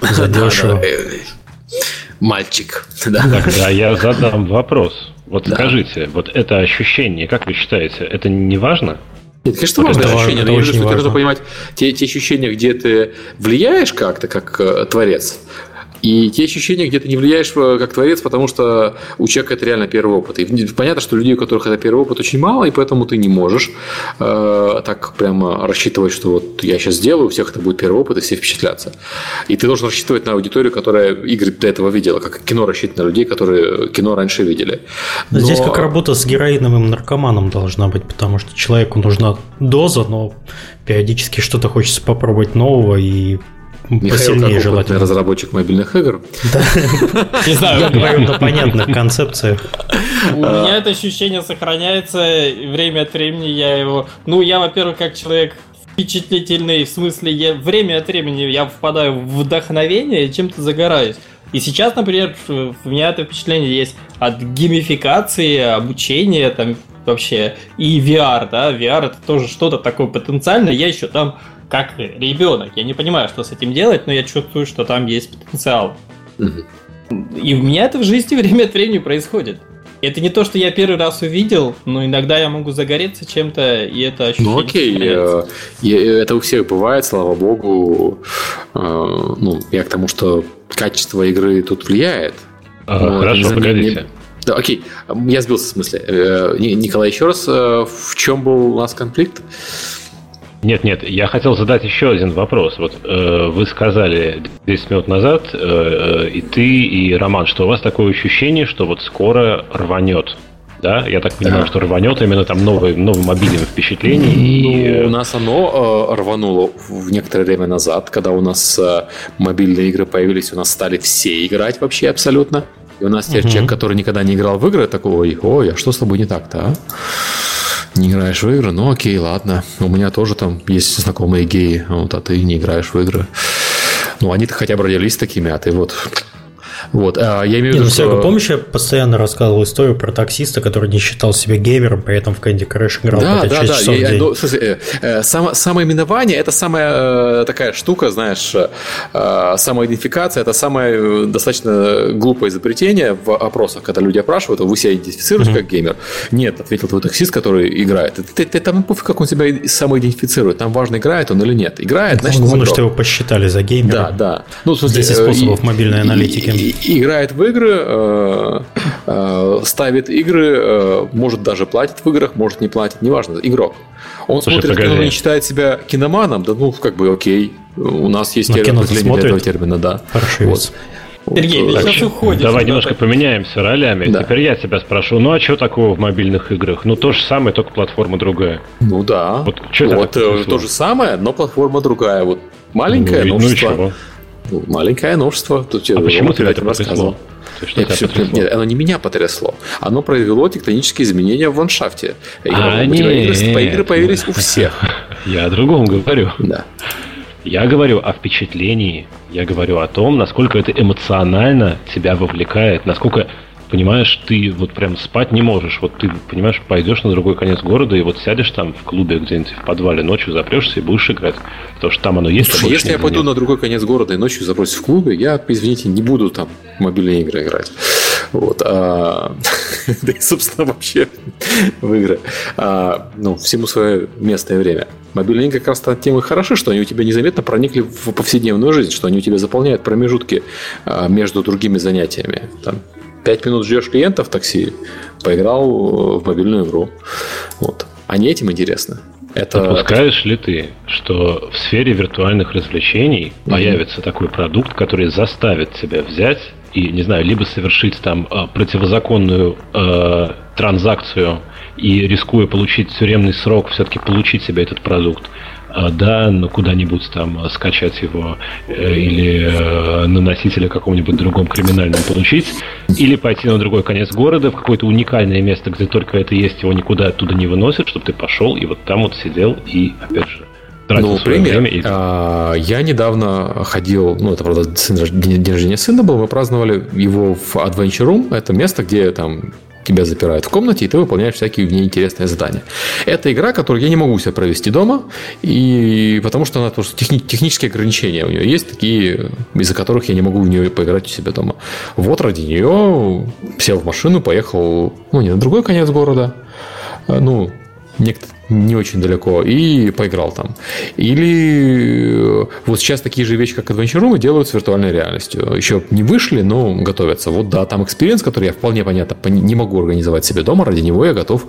S2: за дешево.
S1: Мальчик, да.
S4: Тогда я задам вопрос. Вот
S1: Да.
S4: скажите, вот это ощущение, как вы считаете, это не важно?
S1: Нет, конечно,
S2: Вот
S1: важное
S2: это важно,
S1: ощущение, но я
S2: важно.
S1: нужно понимать те, те ощущения, где ты влияешь как-то, как э, творец, и те ощущения, где ты не влияешь э, как творец, потому что у человека это реально первый опыт. И понятно, что людей, у которых это первый опыт, очень мало, и поэтому ты не можешь э, так прямо рассчитывать, что вот я сейчас сделаю, у всех это будет первый опыт, и все впечатлятся. И ты должен рассчитывать на аудиторию, которая игры до этого видела, как кино рассчитано на людей, которые кино раньше видели.
S2: Но Здесь как работа с героиновым наркоманом должна быть, потому что человеку нужна доза, но периодически что-то хочется попробовать нового и
S1: Михаил,
S2: посильнее желательно.
S1: разработчик мобильных игр,
S3: Не знаю,
S2: Я говорю на понятных концепциях.
S3: У меня это ощущение сохраняется, время от времени я его... Ну, я, во-первых, как человек впечатлительный, в смысле, я время от времени я впадаю в вдохновение и чем-то загораюсь. И сейчас, например, у меня это впечатление есть от геймификации, обучения, там, вообще, и VR, да, VR это тоже что-то такое потенциальное, я еще там как ребенок, я не понимаю, что с этим делать, но я чувствую, что там есть потенциал. И у меня это в жизни время от времени происходит. Это не то, что я первый раз увидел, но иногда я могу загореться чем-то, и это ощущение...
S1: Ну окей, э, и это у всех бывает, слава богу. Э, Ну, я к тому, что качество игры тут влияет.
S4: А,
S1: это
S4: хорошо,
S1: не- не-
S4: погодите.
S1: Да, окей, я сбился в смысле. Э, Ни- Николай, еще раз, э, в чем был у нас конфликт?
S4: Нет, нет, я хотел задать еще один вопрос. Вот э, вы сказали 10 минут назад, э, э, и ты, и Роман, что у вас такое ощущение, что вот скоро рванет. Да, я так понимаю,
S1: Да.
S4: что рванет именно там новый, новым мобильным впечатлением. и,
S1: Ну,
S4: э,
S1: у нас оно э, рвануло в некоторое время назад, когда у нас э, мобильные игры появились, у нас стали все играть вообще абсолютно. И у нас теперь
S2: Мгм.
S1: человек, который никогда не играл в игры, такой, ой, ой, а что с тобой не так-то, а? Не играешь в игры? Ну окей, ладно. У меня тоже там есть знакомые геи, вот, а ты не играешь в игры. Ну, они-то хотя бы родились такими, а ты вот... Вот, а я имею в
S2: Не,
S1: виду,
S2: ну,
S1: что...
S2: Серега, помнишь, я постоянно рассказывал историю про таксиста, который не считал себя геймером, при этом в Candy Crush играл
S1: Да,
S2: по 5-6
S1: да, да.
S2: часов
S1: Я-
S2: в день.
S1: ну, смысле, э, э, само- самоименование это самая э, такая штука, знаешь, э, самоидентификация это самое э, достаточно глупое изобретение в опросах, когда люди опрашивают, вы себя идентифицируете как геймер? Нет, ответил твой таксист, который играет. Ты, ты- ты- там пофиг, как он себя самоидентифицирует. Там важно, играет он или нет. Играет, значит, он
S2: Главное, что его посчитали за геймера.
S1: Да, да. Ну, в смысле,
S2: Здесь и
S1: э,
S2: способов мобильной аналитики.
S1: и- играет в игры, э, э, ставит игры, э, может даже платит в играх, может не платит, неважно, игрок. Он
S4: Слушай,
S1: смотрит
S4: погоди.
S1: кино и считает себя киноманом, да ну, как бы окей. У нас есть
S2: Но
S1: термин определение для этого термина, да.
S2: Паршивец.
S1: Вот.
S3: Сергей,
S1: Вот,
S3: ты сейчас уходишь.
S4: Давай немножко поменяемся ролями.
S1: Да.
S4: Теперь я тебя спрошу, ну а что такого в мобильных играх? Ну то же самое, только платформа другая.
S1: Ну да.
S4: Вот чё это
S1: вот э,
S4: произошло?
S1: то же самое, но платформа другая. Вот маленькое
S4: ну, и- ну и
S1: новшество.
S4: чего?
S1: Ну, маленькое новшество. Тут
S4: А почему тебя это
S1: рассказывал.
S4: Что
S1: Нет, всё-
S4: потрясло?
S1: нет, оно не меня потрясло. Оно произвело тектонические изменения в ландшафте.
S4: А, нет.
S1: игры появились у всех.
S4: Я о другом говорю.
S1: Да.
S4: Я говорю о впечатлении. Я говорю о том, насколько это эмоционально тебя вовлекает, насколько понимаешь, ты вот прям спать не можешь. Вот ты, понимаешь, пойдешь на другой конец города и вот сядешь там в клубе где-нибудь в подвале ночью, запрешься и будешь играть. Потому что там оно есть, а
S1: Слушай,
S4: больше
S1: если я пойду
S4: нет.
S1: на другой конец города и ночью забросюсь в клубе, я, извините, не буду там в мобильные игры играть. Вот. а, Да и, собственно, вообще в игры. А, Ну, всему свое место и время. Мобильные игры как раз тем и хороши, что они у тебя незаметно проникли в повседневную жизнь, что они у тебя заполняют промежутки а, между другими занятиями. Там, Пять минут ждешь клиента в такси, поиграл э, в мобильную игру. Вот. Они этим интересны. Это
S4: Допускаешь ли ты, что в сфере виртуальных развлечений
S1: Мгм.
S4: появится такой продукт, который заставит тебя взять и, не знаю, либо совершить там э, противозаконную э, транзакцию и рискуя получить тюремный срок, все-таки получить себе этот продукт, да, ну куда-нибудь там скачать его э, или э, на носителе каком-нибудь другом криминальном получить, или пойти на другой конец города, в какое-то уникальное место, где только это есть, его никуда оттуда не выносят, чтобы ты пошел и вот там вот сидел и, опять же,
S1: ну, пример. Время и... а, я недавно ходил, ну, это, правда, день рождения сына был, мы праздновали его в Adventure Room. Это место, где там тебя запирают в комнате, и ты выполняешь всякие в ней интересные задания. Это игра, которую я не могу себе провести дома, и потому что она просто техни- технические ограничения у нее есть, такие, из-за которых я не могу в нее поиграть у себя дома. Вот ради нее сел в машину, поехал, ну, не на другой конец города, а, ну, некоторые не очень далеко, и поиграл там. Или э, вот сейчас такие же вещи, как Adventure Room, делают с виртуальной реальностью. Еще не вышли, но готовятся. Вот да, там experience, который я вполне понятно не могу организовать себе дома, ради него я готов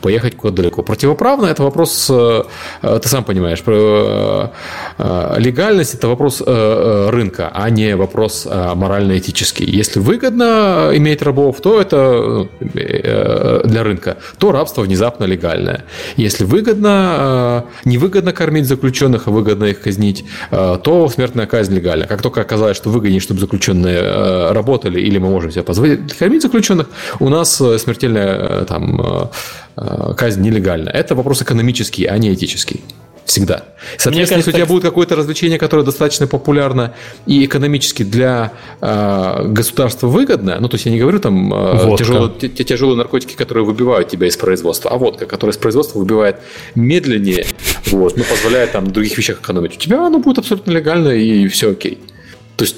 S1: поехать куда-то далеко. Противоправно это вопрос, э, э, ты сам понимаешь, легальность это вопрос рынка, а не вопрос морально-этический. Если выгодно иметь рабов, то это для рынка, то рабство внезапно легальное. Если выгодно, э, невыгодно кормить заключенных, а выгодно их казнить, э, то смертная казнь легальна. Как только оказалось, что выгоднее, чтобы заключенные э, работали, или мы можем себе позволить кормить заключенных, у нас смертельная там, казнь нелегальна. Это вопрос экономический, а не этический. Всегда. Соответственно, кажется, если у тебя будет какое-то развлечение, которое достаточно популярно и экономически для э, государства выгодно, ну, то есть я не говорю там э, тяжелые, тяжелые наркотики, которые выбивают тебя из производства, а водка, которая из производства выбивает медленнее, вот, но позволяет там других вещах экономить. У тебя оно будет абсолютно легально и все окей.
S3: То есть...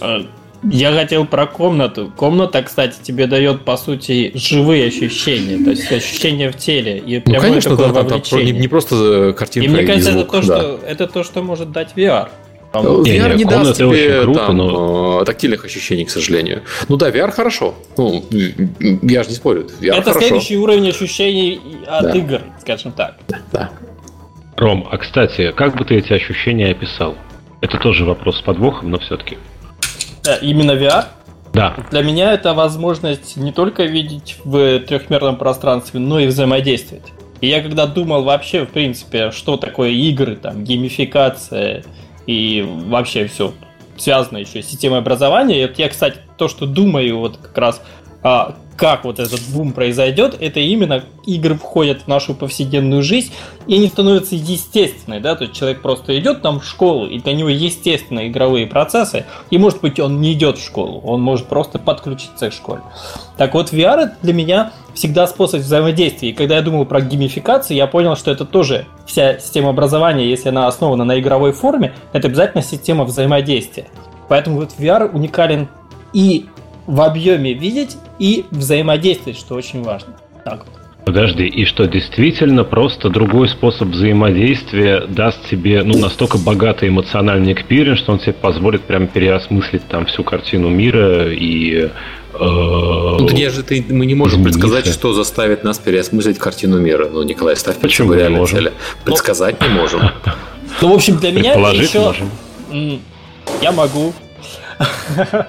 S3: Я хотел про комнату. Комната, кстати, тебе дает, по сути, живые ощущения, то есть ощущения в теле. И
S1: ну, конечно, да, там, там не, не просто э, картинка
S3: и мне кажется, и звук, это, то, да. что, это то, что может дать VR.
S1: VR не, не даст тебе круто, там, но... Э, тактильных ощущений, к сожалению. Ну да, VR хорошо. Ну, я же не спорю. VR
S3: это
S1: хорошо.
S3: следующий уровень ощущений от да. игр, скажем так.
S1: Да.
S4: Ром, а кстати, как бы ты эти ощущения описал? Это тоже вопрос с подвохом, но все-таки.
S3: Э, именно VR?
S4: Да.
S3: Для меня это возможность не только видеть в трехмерном пространстве, но и взаимодействовать. И я когда думал вообще, в принципе, что такое игры, там, геймификация и вообще все связано еще с системой образования, и вот я, кстати, то, что думаю вот как раз а, как вот этот бум произойдет, это именно игры входят в нашу повседневную жизнь, и они становятся естественной, да, то есть человек просто идет там в школу, и для него естественные игровые процессы, и может быть он не идет в школу, он может просто подключиться к школе. Так вот, VR для меня всегда способ взаимодействия, и когда я думал про геймификацию, я понял, что это тоже вся система образования, если она основана на игровой форме, это обязательно система взаимодействия. Поэтому вот VR уникален и в объеме видеть и взаимодействовать, что очень важно. Так вот.
S4: Подожди, и что действительно просто другой способ взаимодействия даст тебе ну, настолько богатый эмоциональный experience, что он тебе позволит прям переосмыслить там всю картину мира и э,
S1: ну, где же ты, мы не можем измениться. предсказать, что заставит нас переосмыслить картину мира. Ну, Николай, ставь
S4: Почему
S1: не можем? Цели. Предсказать ну, не можем.
S3: Ну, в общем, для меня еще... Можем. Я могу.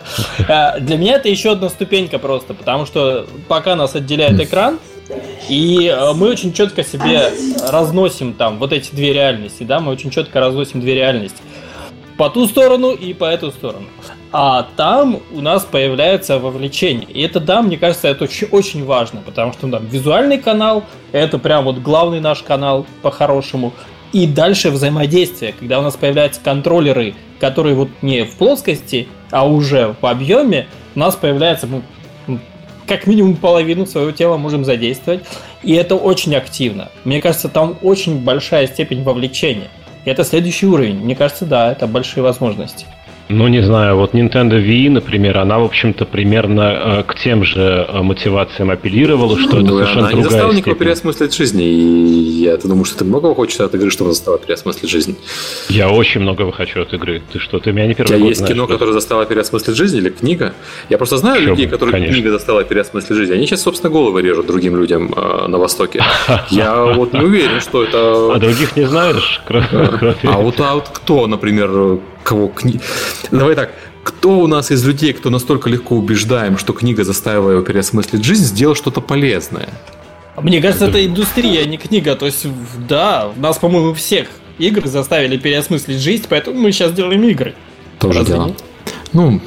S3: Э, для меня это еще одна ступенька просто, потому что пока нас отделяет экран, и э, мы очень четко себе разносим там вот эти две реальности, да, мы очень четко разносим две реальности. По ту сторону и по эту сторону. А там у нас появляется вовлечение. И это, да, мне кажется, это очень, очень важно, потому что там визуальный канал, это прям вот главный наш канал по-хорошему. И дальше взаимодействие, когда у нас появляются контроллеры, которые вот не в плоскости, а уже в объеме, у нас появляется мы как минимум половину своего тела можем задействовать. И это очень активно. Мне кажется, там очень большая степень вовлечения. И это следующий уровень. Мне кажется, да, это большие возможности.
S4: Ну, не знаю, вот Nintendo Wii, например, она, в общем-то, примерно э, к тем же э, мотивациям апеллировала, что ну, это совершенно она другая не заставила
S1: никого переосмыслить жизнь, и я думаю, что ты многого хочешь от игры, чтобы заставила переосмыслить жизнь.
S4: Я очень многого хочу от игры. Ты что, ты меня не первый
S1: У тебя есть знаешь, кино, что... которое заставило переосмыслить жизнь, или книга? Я просто знаю Еще людей, которые конечно. книга заставила переосмыслить жизнь. Они сейчас, собственно, головы режут другим людям э, на Востоке. Я вот не уверен, что это...
S4: А других не знаешь?
S1: А вот, а вот кто, например, кого книга... Давай так, кто у нас из людей, кто настолько легко убеждаем, что книга заставила его переосмыслить жизнь, сделал что-то полезное?
S3: Мне кажется, это индустрия, а не книга. То есть, да, нас, по-моему, всех игры заставили переосмыслить жизнь, поэтому мы сейчас делаем игры.
S1: Тоже дело. Ну,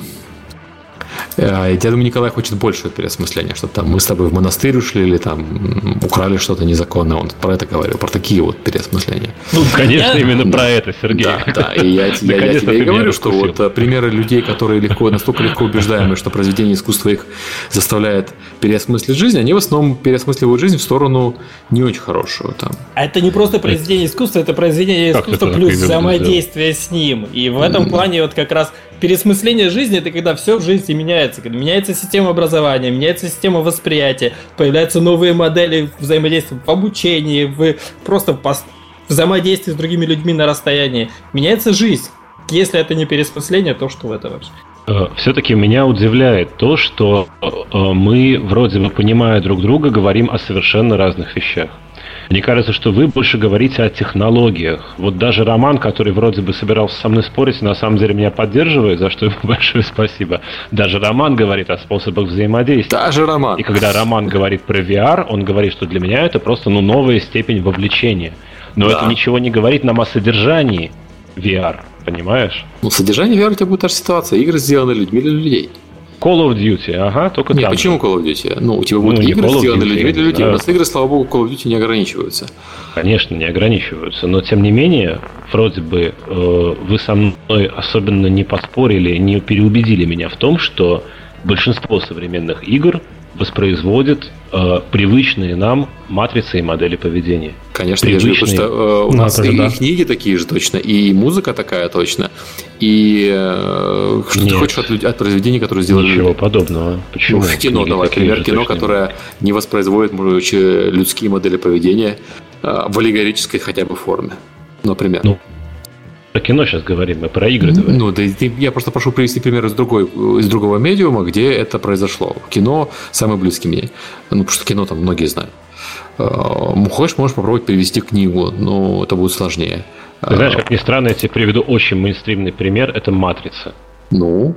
S1: я думаю, Николай хочет большего переосмысления, что там мы с тобой в монастырь ушли или там украли что-то незаконное. Он про это говорил, про такие вот переосмысления.
S4: Ну, конечно, именно про это, Сергей.
S1: Да, да. И я, я, я тебе и говорю, что вот э, примеры людей, которые легко, настолько легко убеждаемы, что произведение искусства их заставляет переосмыслить жизнь, они в основном переосмысливают жизнь в сторону не очень хорошую. Там.
S3: А это не просто произведение искусства, это произведение искусства плюс взаимодействие с ним. И в этом плане вот как раз пересмысление жизни это когда все в жизни меняется. Когда меняется система образования, меняется система восприятия, появляются новые модели взаимодействия в обучении, в просто в взаимодействии с другими людьми на расстоянии. Меняется жизнь. Если это не пересмысление, то что в этом вообще?
S4: Э, Все-таки меня удивляет то, что э, мы, вроде бы понимая друг друга, говорим о совершенно разных вещах. Мне кажется, что вы больше говорите о технологиях. Вот даже Роман, который вроде бы собирался со мной спорить, на самом деле меня поддерживает, за что ему большое спасибо. Даже Роман говорит о способах взаимодействия.
S1: Даже Роман.
S4: И когда Роман говорит про VR, он говорит, что для меня это просто ну, новая степень вовлечения. Но да. это ничего не говорит нам о содержании VR, понимаешь?
S1: Ну, содержание VR у тебя будет та же ситуация. Игры сделаны людьми для людей.
S4: Call of Duty, ага, только
S1: Нет, там почему. Call of Duty? Ну, у тебя будут ну, игры сделаны для людей. Да. У нас игры, слава богу, Call of Duty не ограничиваются.
S4: Конечно, не ограничиваются. Но, тем не менее, вроде бы э, вы со мной особенно не поспорили, не переубедили меня в том, что большинство современных игр воспроизводит э, привычные нам матрицы и модели поведения.
S1: Конечно, я же потому что э, у нас и, да. и книги такие же точно, и музыка такая точно, и э, что Нет. ты хочешь от, от произведений, которые сделали
S4: Ничего люди? подобного. Почему? Ну,
S1: в кино, давай, например, кино, точно. которое не воспроизводит может, людские модели поведения э, в аллегорической хотя бы форме, например.
S4: Ну, про кино сейчас говорим, мы про игры говорим.
S1: Ну, да, я просто прошу привести пример из, другой, из другого медиума, где это произошло. Кино самый близкий мне. Ну, потому что кино там многие знают. А, хочешь, можешь попробовать перевести книгу, но это будет сложнее.
S4: Ты знаешь, как ни странно, я тебе приведу очень мейнстримный пример. Это «Матрица».
S1: Ну,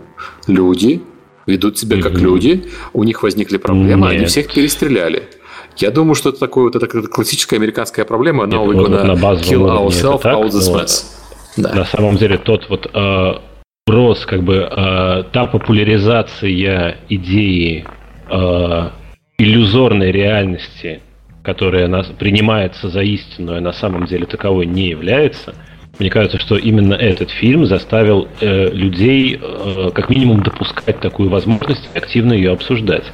S1: люди ведут себя как mm-hmm. люди, у них возникли проблемы, Нет. они всех перестреляли. Я думаю, что это такое вот это классическая американская проблема,
S4: Нет, вот, на, на kill ourselves, all this mess. Да. На самом деле тот вот э, рос, как бы э, та популяризация идеи э, иллюзорной реальности, которая нас, принимается за истинную, а на самом деле таковой не является, мне кажется, что именно этот фильм заставил э, людей э, как минимум допускать такую возможность активно ее обсуждать.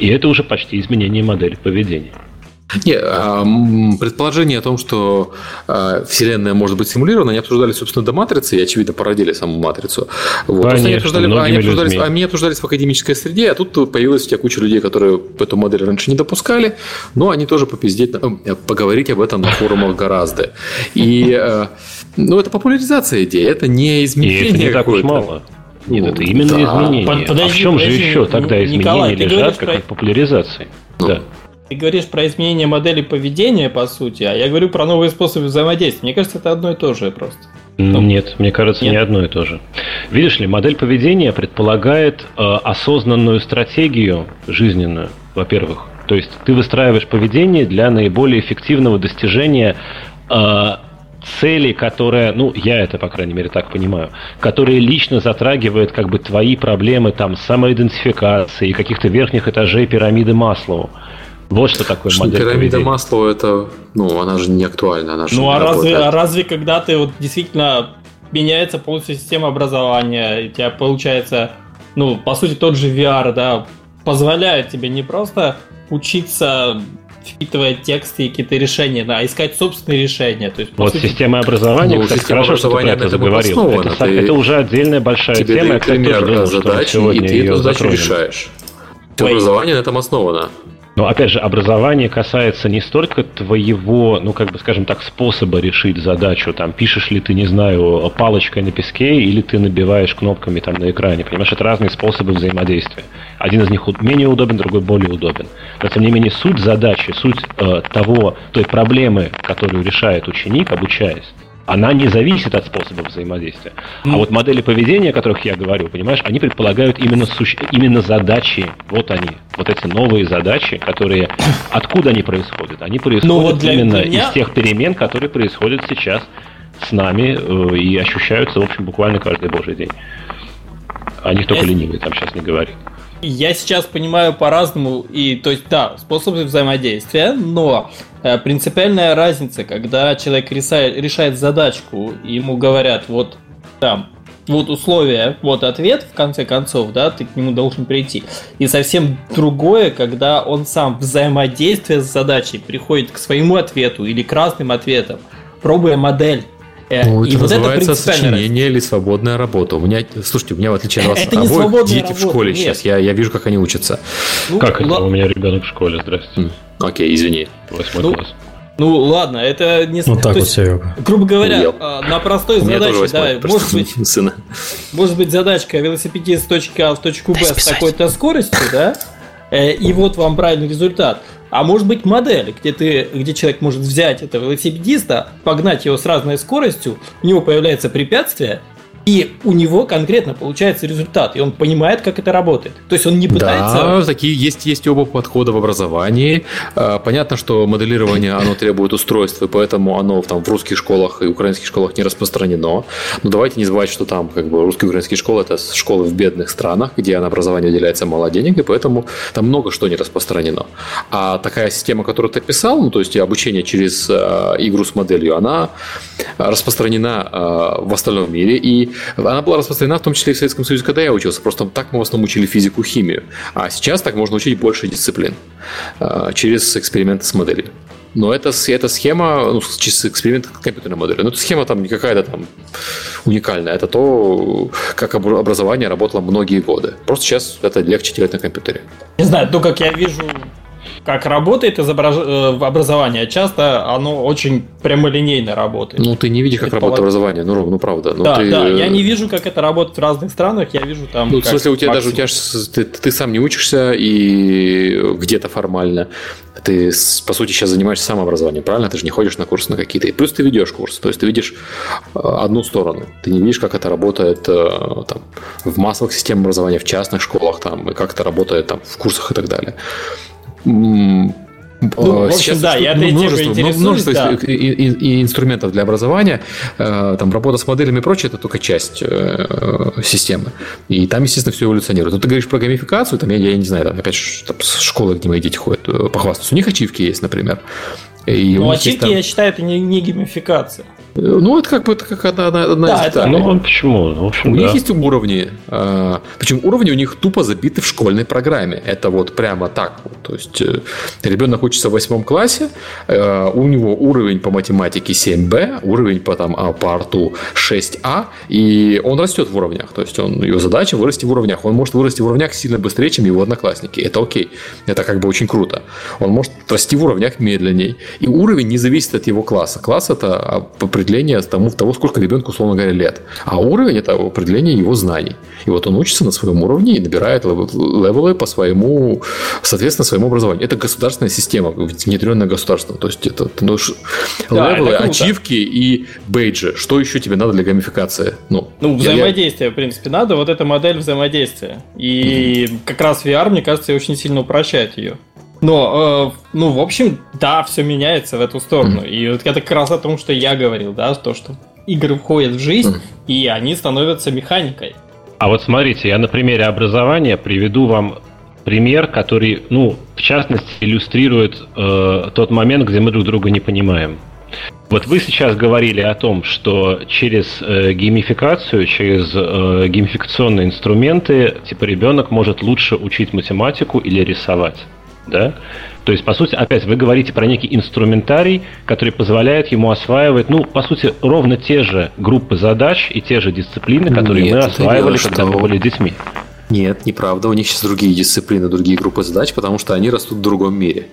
S4: И это уже почти изменение модели поведения.
S1: Не, предположение о том, что а, Вселенная может быть симулирована, они обсуждали, собственно, до матрицы и, очевидно, породили саму матрицу. Вот. Конечно, они обсуждали, они, обсуждались, они обсуждались в академической среде, а тут появилась у тебя куча людей, которые эту модель раньше не допускали, но они тоже попиздеть, э, поговорить об этом на форумах гораздо. И э, ну, это популяризация идеи, это не изменение. И это
S4: не так уж мало. Нет, это именно да. изменение. Подожди, а в чем подожди, же еще тогда изменения Николай, лежат, как про... популяризации? Ну, да.
S3: Ты говоришь про изменение модели поведения, по сути, а я говорю про новые способы взаимодействия. Мне кажется, это одно и то же просто.
S4: Ну, нет, мне кажется, нет. не одно и то же. Видишь ли, модель поведения предполагает э, осознанную стратегию жизненную, во-первых. То есть ты выстраиваешь поведение для наиболее эффективного достижения э, цели, которая, ну, я это, по крайней мере, так понимаю, которые лично затрагивают как бы твои проблемы там самоидентификации, каких-то верхних этажей пирамиды Маслоу. Вот что такое что модель
S1: Пирамида поведения. Маслоу, это, ну, она же не актуальна. Она же
S3: ну,
S1: а
S3: разве, а разве когда ты вот действительно меняется полностью система образования, у тебя получается, ну, по сути, тот же VR, да, позволяет тебе не просто учиться впитывая тексты и какие-то решения, да, а искать собственные решения. То есть,
S4: вот сути... система образования, ну, кстати, хорошо, что ты про это заговорил. Это, ты... это уже отдельная большая
S1: тебе
S4: тема.
S1: Тоже думал, задачи, и ты эту задачу затронем. решаешь. Образование на этом основано.
S4: Но опять же, образование касается не столько твоего, ну как бы скажем так, способа решить задачу. Там пишешь ли ты, не знаю, палочкой на песке или ты набиваешь кнопками там на экране. Понимаешь, это разные способы взаимодействия. Один из них менее удобен, другой более удобен. Но тем не менее суть задачи, суть э, того, той проблемы, которую решает ученик, обучаясь, она не зависит от способа взаимодействия. А вот модели поведения, о которых я говорю, понимаешь, они предполагают именно, суще... именно задачи. Вот они, вот эти новые задачи, которые... Откуда они происходят? Они происходят ну, вот именно меня... из тех перемен, которые происходят сейчас с нами э, и ощущаются, в общем, буквально каждый божий день. О них только ленивые там сейчас не говорят.
S3: Я сейчас понимаю по-разному, и то есть да, способы взаимодействия, но э, принципиальная разница, когда человек решает, решает задачку, ему говорят, вот там, вот условия, вот ответ, в конце концов, да, ты к нему должен прийти. И совсем другое, когда он сам взаимодействие с задачей приходит к своему ответу или к разным ответам, пробуя модель
S1: Э, ну, это и называется вот это сочинение или свободная работа. У меня, слушайте, у меня в отличие от вас это обоих дети работа, в школе нет. сейчас. Я, я вижу, как они учатся.
S4: Ну, как это? У меня ребенок в школе, здрасте.
S1: Окей, извини.
S4: Восьмой ну, класс.
S3: Ну ладно, это не
S2: Вот так вот, есть, Серега.
S3: Грубо говоря, Уел. А, на простой задаче, да, может быть, сына. может быть задачка велосипедист с точки А в точку Б с такой-то скоростью, да, э, и вот вам правильный результат. А может быть модель, где, ты, где человек может взять этого велосипедиста, погнать его с разной скоростью, у него появляется препятствие, и у него конкретно получается результат, и он понимает, как это работает. То есть он не пытается...
S1: Да, такие есть, есть оба подхода в образовании. А, понятно, что моделирование, оно требует устройства, и поэтому оно там в русских школах и украинских школах не распространено. Но давайте не забывать, что там как бы русские и украинские школы – это школы в бедных странах, где на образование уделяется мало денег, и поэтому там много что не распространено. А такая система, которую ты писал, ну, то есть обучение через э, игру с моделью, она распространена э, в остальном мире, и она была распространена в том числе и в Советском Союзе, когда я учился. Просто так мы в основном учили физику, химию. А сейчас так можно учить больше дисциплин а, через эксперименты с моделью. Но это, эта схема, ну, через эксперимент компьютерной модели, но эта схема там не какая-то там уникальная. Это то, как образование работало многие годы. Просто сейчас это легче делать на компьютере.
S3: Не знаю, то, как я вижу как работает изображ... Э, образование. Часто оно очень прямолинейно работает.
S1: Ну, ты не видишь, как работает образование. Ну, ну правда. Ну,
S3: да,
S1: ты...
S3: да, я не вижу, как это работает в разных странах. Я вижу там.
S1: Ну, в смысле, у тебя максимум. даже у тебя ты, ты сам не учишься и где-то формально. Ты, по сути, сейчас занимаешься самообразованием, правильно? Ты же не ходишь на курсы на какие-то. И плюс ты ведешь курс. То есть ты видишь э, одну сторону. Ты не видишь, как это работает э, там, в массовых системах образования, в частных школах, там, и как это работает там, в курсах и так далее.
S3: Ну, в общем, Сейчас да, я
S1: множество, множество да. и, и, и инструментов для образования, э, там работа с моделями и прочее, это только часть э, системы. И там, естественно, все эволюционирует. Но ты говоришь про геймификацию, там, я, я не знаю, там, опять же, там, школы, где мои дети ходят, э, похвастаться. У них ачивки есть, например.
S3: И ну, ачивки, там... я считаю, это не, не геймификация.
S1: Ну, это как бы это как одна, одна
S4: да, из это, Ну, почему?
S1: В общем, у да. них есть уровни. Э, причем уровни у них тупо забиты в школьной программе. Это вот прямо так. То есть э, ребенок учится в восьмом классе, э, у него уровень по математике 7Б, уровень по, там, а, по арту 6А, и он растет в уровнях. То есть он, его задача вырасти в уровнях. Он может вырасти в уровнях сильно быстрее, чем его одноклассники. Это окей. Это как бы очень круто. Он может расти в уровнях медленней. И уровень не зависит от его класса. Класс это определение тому, того, сколько ребенку, условно говоря, лет. А уровень – это определение его знаний. И вот он учится на своем уровне и набирает левелы по своему, соответственно, своему образованию. Это государственная система, внедренная государством. То есть это ну, да, левелы, это ачивки и бейджи. Что еще тебе надо для гамификации?
S3: Ну, ну взаимодействие, я... в принципе, надо. Вот эта модель взаимодействия. И mm-hmm. как раз VR, мне кажется, очень сильно упрощает ее. Но, э, ну, в общем, да, все меняется в эту сторону. Mm. И вот это как раз о том, что я говорил, да, то, что игры входят в жизнь, mm. и они становятся механикой.
S4: А вот смотрите, я на примере образования приведу вам пример, который, ну, в частности, иллюстрирует э, тот момент, где мы друг друга не понимаем. Вот вы сейчас говорили о том, что через э, геймификацию, через э, геймификационные инструменты, типа ребенок может лучше учить математику или рисовать да? То есть, по сути, опять вы говорите про некий инструментарий, который позволяет ему осваивать, ну, по сути, ровно те же группы задач и те же дисциплины, которые Нет, мы осваивали, дело, когда мы были детьми.
S1: Нет, неправда. У них сейчас другие дисциплины, другие группы задач, потому что они растут в другом мире.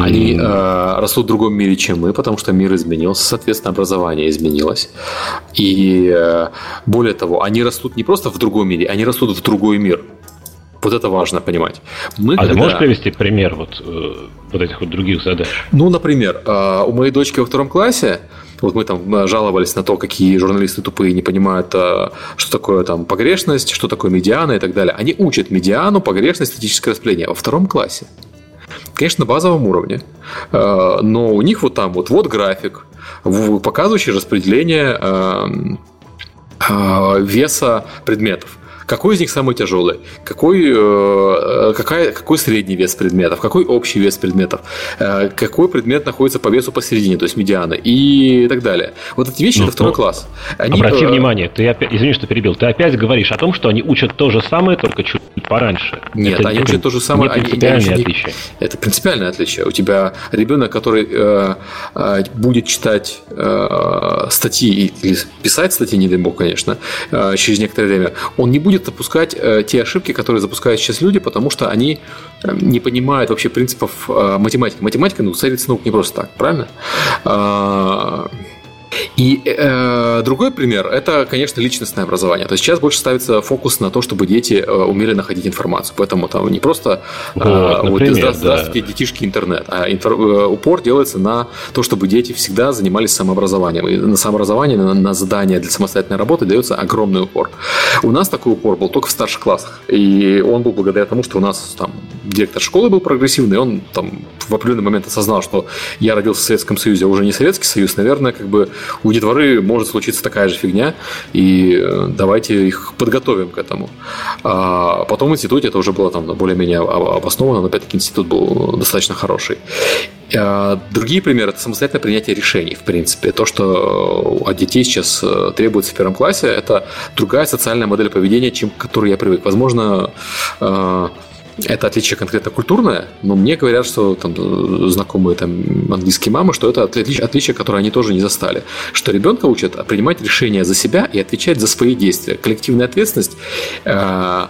S1: Они э, растут в другом мире, чем мы, потому что мир изменился, соответственно, образование изменилось. И э, более того, они растут не просто в другом мире, они растут в другой мир. Вот это важно понимать.
S4: Мы, а когда... ты можешь привести пример вот, э, вот этих вот других задач?
S1: Ну, например, э, у моей дочки во втором классе Вот мы там жаловались на то, какие журналисты тупые не понимают, что такое там погрешность, что такое медиана и так далее. Они учат медиану, погрешность, статическое распределение во втором классе. Конечно, на базовом уровне. Но у них вот там вот, вот график, показывающий распределение веса предметов. Какой из них самый тяжелый? Какой, э, какая, какой средний вес предметов? Какой общий вес предметов? Э, какой предмет находится по весу посередине, то есть медиана? И так далее. Вот эти вещи ну, это второй ну, класс.
S4: Они, обрати э... внимание, ты опять, извини, что перебил, ты опять говоришь о том, что они учат то же самое, только чуть пораньше.
S1: Нет,
S4: это,
S1: они это, учат то же самое. Не принципиальное они, отличие. Это принципиальное отличие. У тебя ребенок, который э, э, будет читать э, статьи или писать статьи, не дай бог, конечно, э, через некоторое время, он не будет будет допускать э, те ошибки, которые запускают сейчас люди, потому что они э, не понимают вообще принципов э, математики. Математика, ну, царится наук не просто так, правильно? А, и э, другой пример – это, конечно, личностное образование. То есть сейчас больше ставится фокус на то, чтобы дети э, умели находить информацию. Поэтому там не просто э, вот, например, вот, здравствуйте, да. детишки, интернет, а инфор, э, упор делается на то, чтобы дети всегда занимались самообразованием. И на самообразование, на, на задания для самостоятельной работы дается огромный упор. У нас такой упор был только в старших классах. И он был благодаря тому, что у нас там директор школы был прогрессивный, он там в определенный момент осознал, что я родился в Советском Союзе, а уже не Советский Союз, наверное, как бы у детворы может случиться такая же фигня, и э, давайте их подготовим к этому. А потом в институте это уже было там более-менее обосновано, но опять-таки институт был достаточно хороший. А другие примеры – это самостоятельное принятие решений, в принципе. То, что от детей сейчас э, требуется в первом классе, это другая социальная модель поведения, чем к которой я привык. Возможно, э, это отличие конкретно культурное, но мне говорят, что там знакомые там английские мамы, что это отличие, отличие, которое они тоже не застали. Что ребенка учат принимать решения за себя и отвечать за свои действия. Коллективная ответственность э, Э,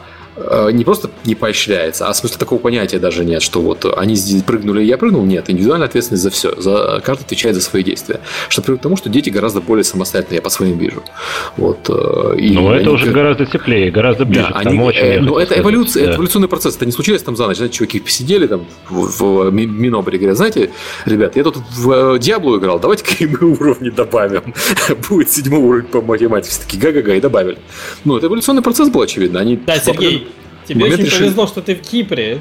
S1: не просто не поощряется, а в смысле такого понятия даже нет, что вот они здесь прыгнули, и я прыгнул. Нет, индивидуальная ответственность за все. За, каждый отвечает за свои действия. Что приводит к тому, что дети гораздо более самостоятельные, я по своим вижу. Вот,
S4: э, и ну, это уже гораздо теплее, гораздо ближе. Да,
S1: они, очень э, но это эволюция, да. это эволюционный процесс. Это не случилось там за ночь. Знаете, чуваки посидели там в, в Минобре, говорят, знаете, ребят, я тут в Диаблу играл, давайте-ка мы уровни добавим. Будет седьмой уровень по математике. Все такие га-га-га и добавили. Ну, это эволюционный процесс был, очевидно. Они
S3: да, Сергей, Тебе очень решили... повезло, что ты в Кипре.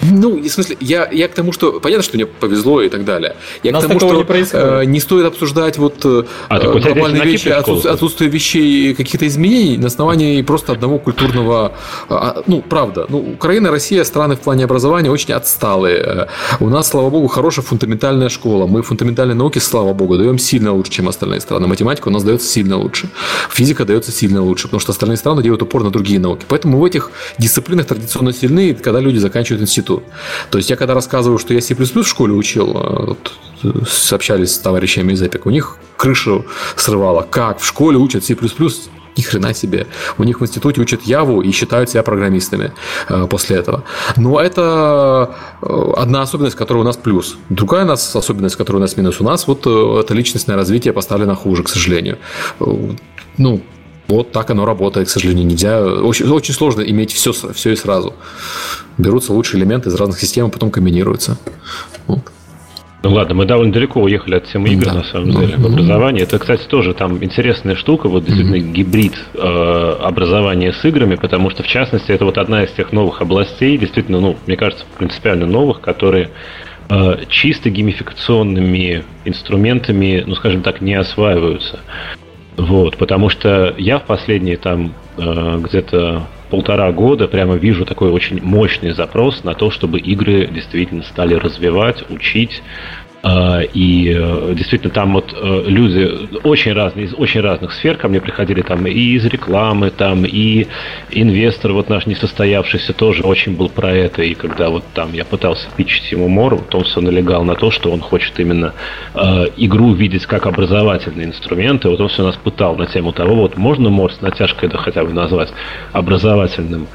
S1: Ну, в смысле, я, я к тому, что понятно, что мне повезло и так далее. Я к тому, что не, э, не стоит обсуждать вот э, а, глобальные вещи, отсутствие, отсутствие вещей, каких-то изменений на основании просто одного культурного. А, ну, правда. Ну, Украина, Россия страны в плане образования очень отсталые. У нас, слава богу, хорошая фундаментальная школа. Мы фундаментальные науки, слава богу, даем сильно лучше, чем остальные страны. Математика у нас дается сильно лучше. Физика дается сильно лучше, потому что остальные страны делают упор на другие науки. Поэтому в этих дисциплинах традиционно сильны, когда люди заканчивают институт институт. То есть я когда рассказываю, что я C++ в школе учил, э, вот, сообщались с товарищами из Epic, у них крышу срывало. Как? В школе учат C++? Ни хрена себе. У них в институте учат Яву и считают себя программистами э, после этого. Но это э, одна особенность, которая у нас плюс. Другая у нас особенность, которая у нас минус. У нас вот э, это личностное развитие поставлено хуже, к сожалению. Э, ну, вот так оно работает, к сожалению. Нельзя. Очень, очень сложно иметь все, все и сразу. Берутся лучшие элементы из разных систем, а потом комбинируются. Вот.
S4: Ну ладно, мы довольно далеко уехали от темы игр, да. на самом деле, в образовании. Это, кстати, тоже там интересная штука, вот действительно mm-hmm. гибрид э, образования с играми, потому что, в частности, это вот одна из тех новых областей, действительно, ну, мне кажется, принципиально новых, которые э, чисто геймификационными инструментами, ну, скажем так, не осваиваются. Вот, потому что я в последние там э, где-то полтора года прямо вижу такой очень мощный запрос на то, чтобы игры действительно стали развивать, учить, и э, действительно там вот э, люди очень разные, из очень разных сфер ко мне приходили, там и из рекламы, там и инвестор вот наш несостоявшийся тоже очень был про это, и когда вот там я пытался пичить ему Мор, вот он все налегал на то, что он хочет именно э, игру видеть как образовательный инструмент, и вот он все нас пытал на тему того, вот можно Мор с натяжкой это хотя бы назвать образовательным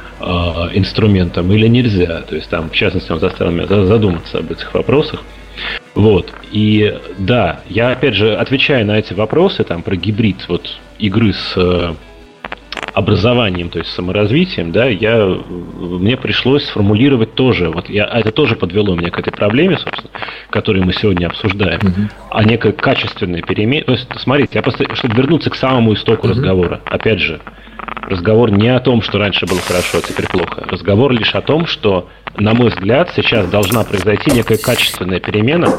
S4: инструментом или нельзя, то есть там в частности он заставил меня задуматься об этих вопросах. Вот. И да, я опять же отвечаю на эти вопросы там про гибрид вот игры с э, образованием, то есть саморазвитием, да, я, мне пришлось сформулировать тоже, вот я, это тоже подвело меня к этой проблеме, собственно, которую мы сегодня обсуждаем, uh-huh. а некое качественное перемен. То есть, смотрите, я просто, чтобы вернуться к самому истоку uh-huh. разговора, опять же, разговор не о том, что раньше было хорошо, а теперь плохо. Разговор лишь о том, что, на мой взгляд, сейчас должна произойти некая качественная перемена,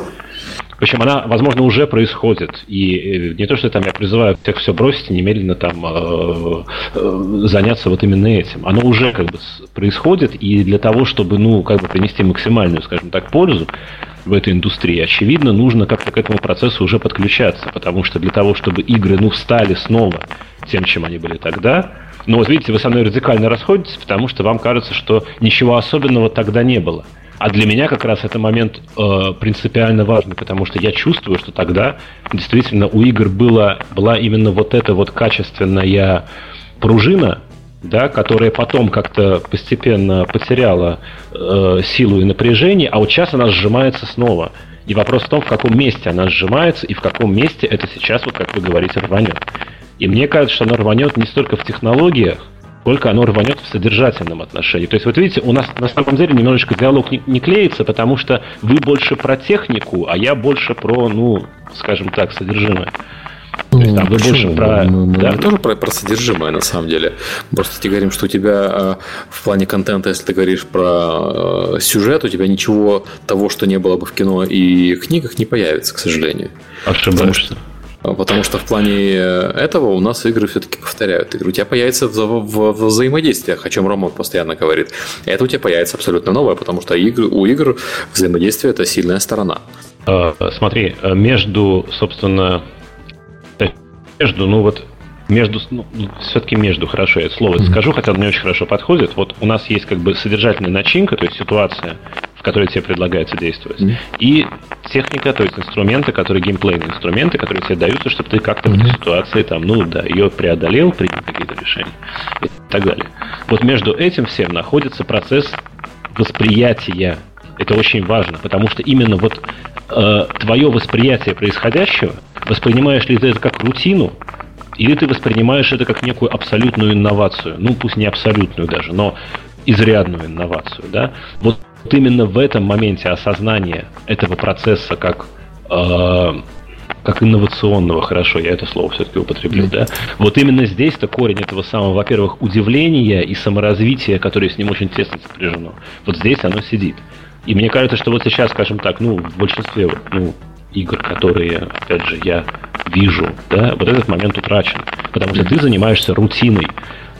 S4: причем она, возможно, уже происходит. И э, не то, что там я призываю всех все бросить и немедленно там э, э, заняться вот именно этим. Оно уже как бы происходит, и для того, чтобы, ну, как бы принести максимальную, скажем так, пользу в этой индустрии, очевидно, нужно как-то к этому процессу уже подключаться, потому что для того, чтобы игры, ну, стали снова тем, чем они были тогда, но вот видите, вы со мной радикально расходитесь, потому что вам кажется, что ничего особенного тогда не было. А для меня как раз это момент э, принципиально важный, потому что я чувствую, что тогда действительно у игр было, была именно вот эта вот качественная пружина, да, которая потом как-то постепенно потеряла э, силу и напряжение, а вот сейчас она сжимается снова. И вопрос в том, в каком месте она сжимается и в каком месте это сейчас, вот как вы говорите, рванет. И мне кажется, что оно рванет не столько в технологиях, сколько оно рванет в содержательном отношении. То есть, вот видите, у нас на самом деле немножечко диалог не, не клеится, потому что вы больше про технику, а я больше про, ну, скажем так, содержимое.
S1: То есть, там, вы больше про... Мы, мы, да? мы тоже про, про содержимое, на самом деле. Просто тебе говорим, что у тебя э, в плане контента, если ты говоришь про э, сюжет, у тебя ничего того, что не было бы в кино и книгах, не появится, к сожалению.
S4: Ошибаешься.
S1: А, потому что в плане э, этого у нас игры все-таки повторяют игры. У тебя появится в, в, в взаимодействиях, о чем Роман постоянно говорит. Это у тебя появится абсолютно новое, потому что игр, у игр взаимодействие – это сильная сторона.
S4: А, смотри, э, между, собственно, между, ну вот между, ну, все-таки между, хорошо, я это слово mm-hmm. скажу, хотя оно не очень хорошо подходит. Вот у нас есть как бы содержательная начинка, то есть ситуация, в которой тебе предлагается действовать, mm-hmm. и техника, то есть инструменты, которые геймплейные инструменты, которые тебе даются, чтобы ты как-то mm-hmm. в этой ситуации там, ну да, ее преодолел, принял какие-то решения и так далее. Вот между этим всем находится процесс восприятия. Это очень важно, потому что именно вот э, твое восприятие происходящего, воспринимаешь ли ты это как рутину, или ты воспринимаешь это как некую абсолютную инновацию, ну пусть не абсолютную даже, но изрядную инновацию, да? Вот именно в этом моменте осознания этого процесса как э, как инновационного, хорошо, я это слово все-таки употреблю, да. Вот именно здесь-то корень этого самого, во-первых, удивления и саморазвития, которое с ним очень тесно сопряжено. Вот здесь оно сидит. И мне кажется, что вот сейчас, скажем так, ну, в большинстве ну, игр, которые, опять же, я вижу, да, вот этот момент утрачен. Потому что ты занимаешься рутиной.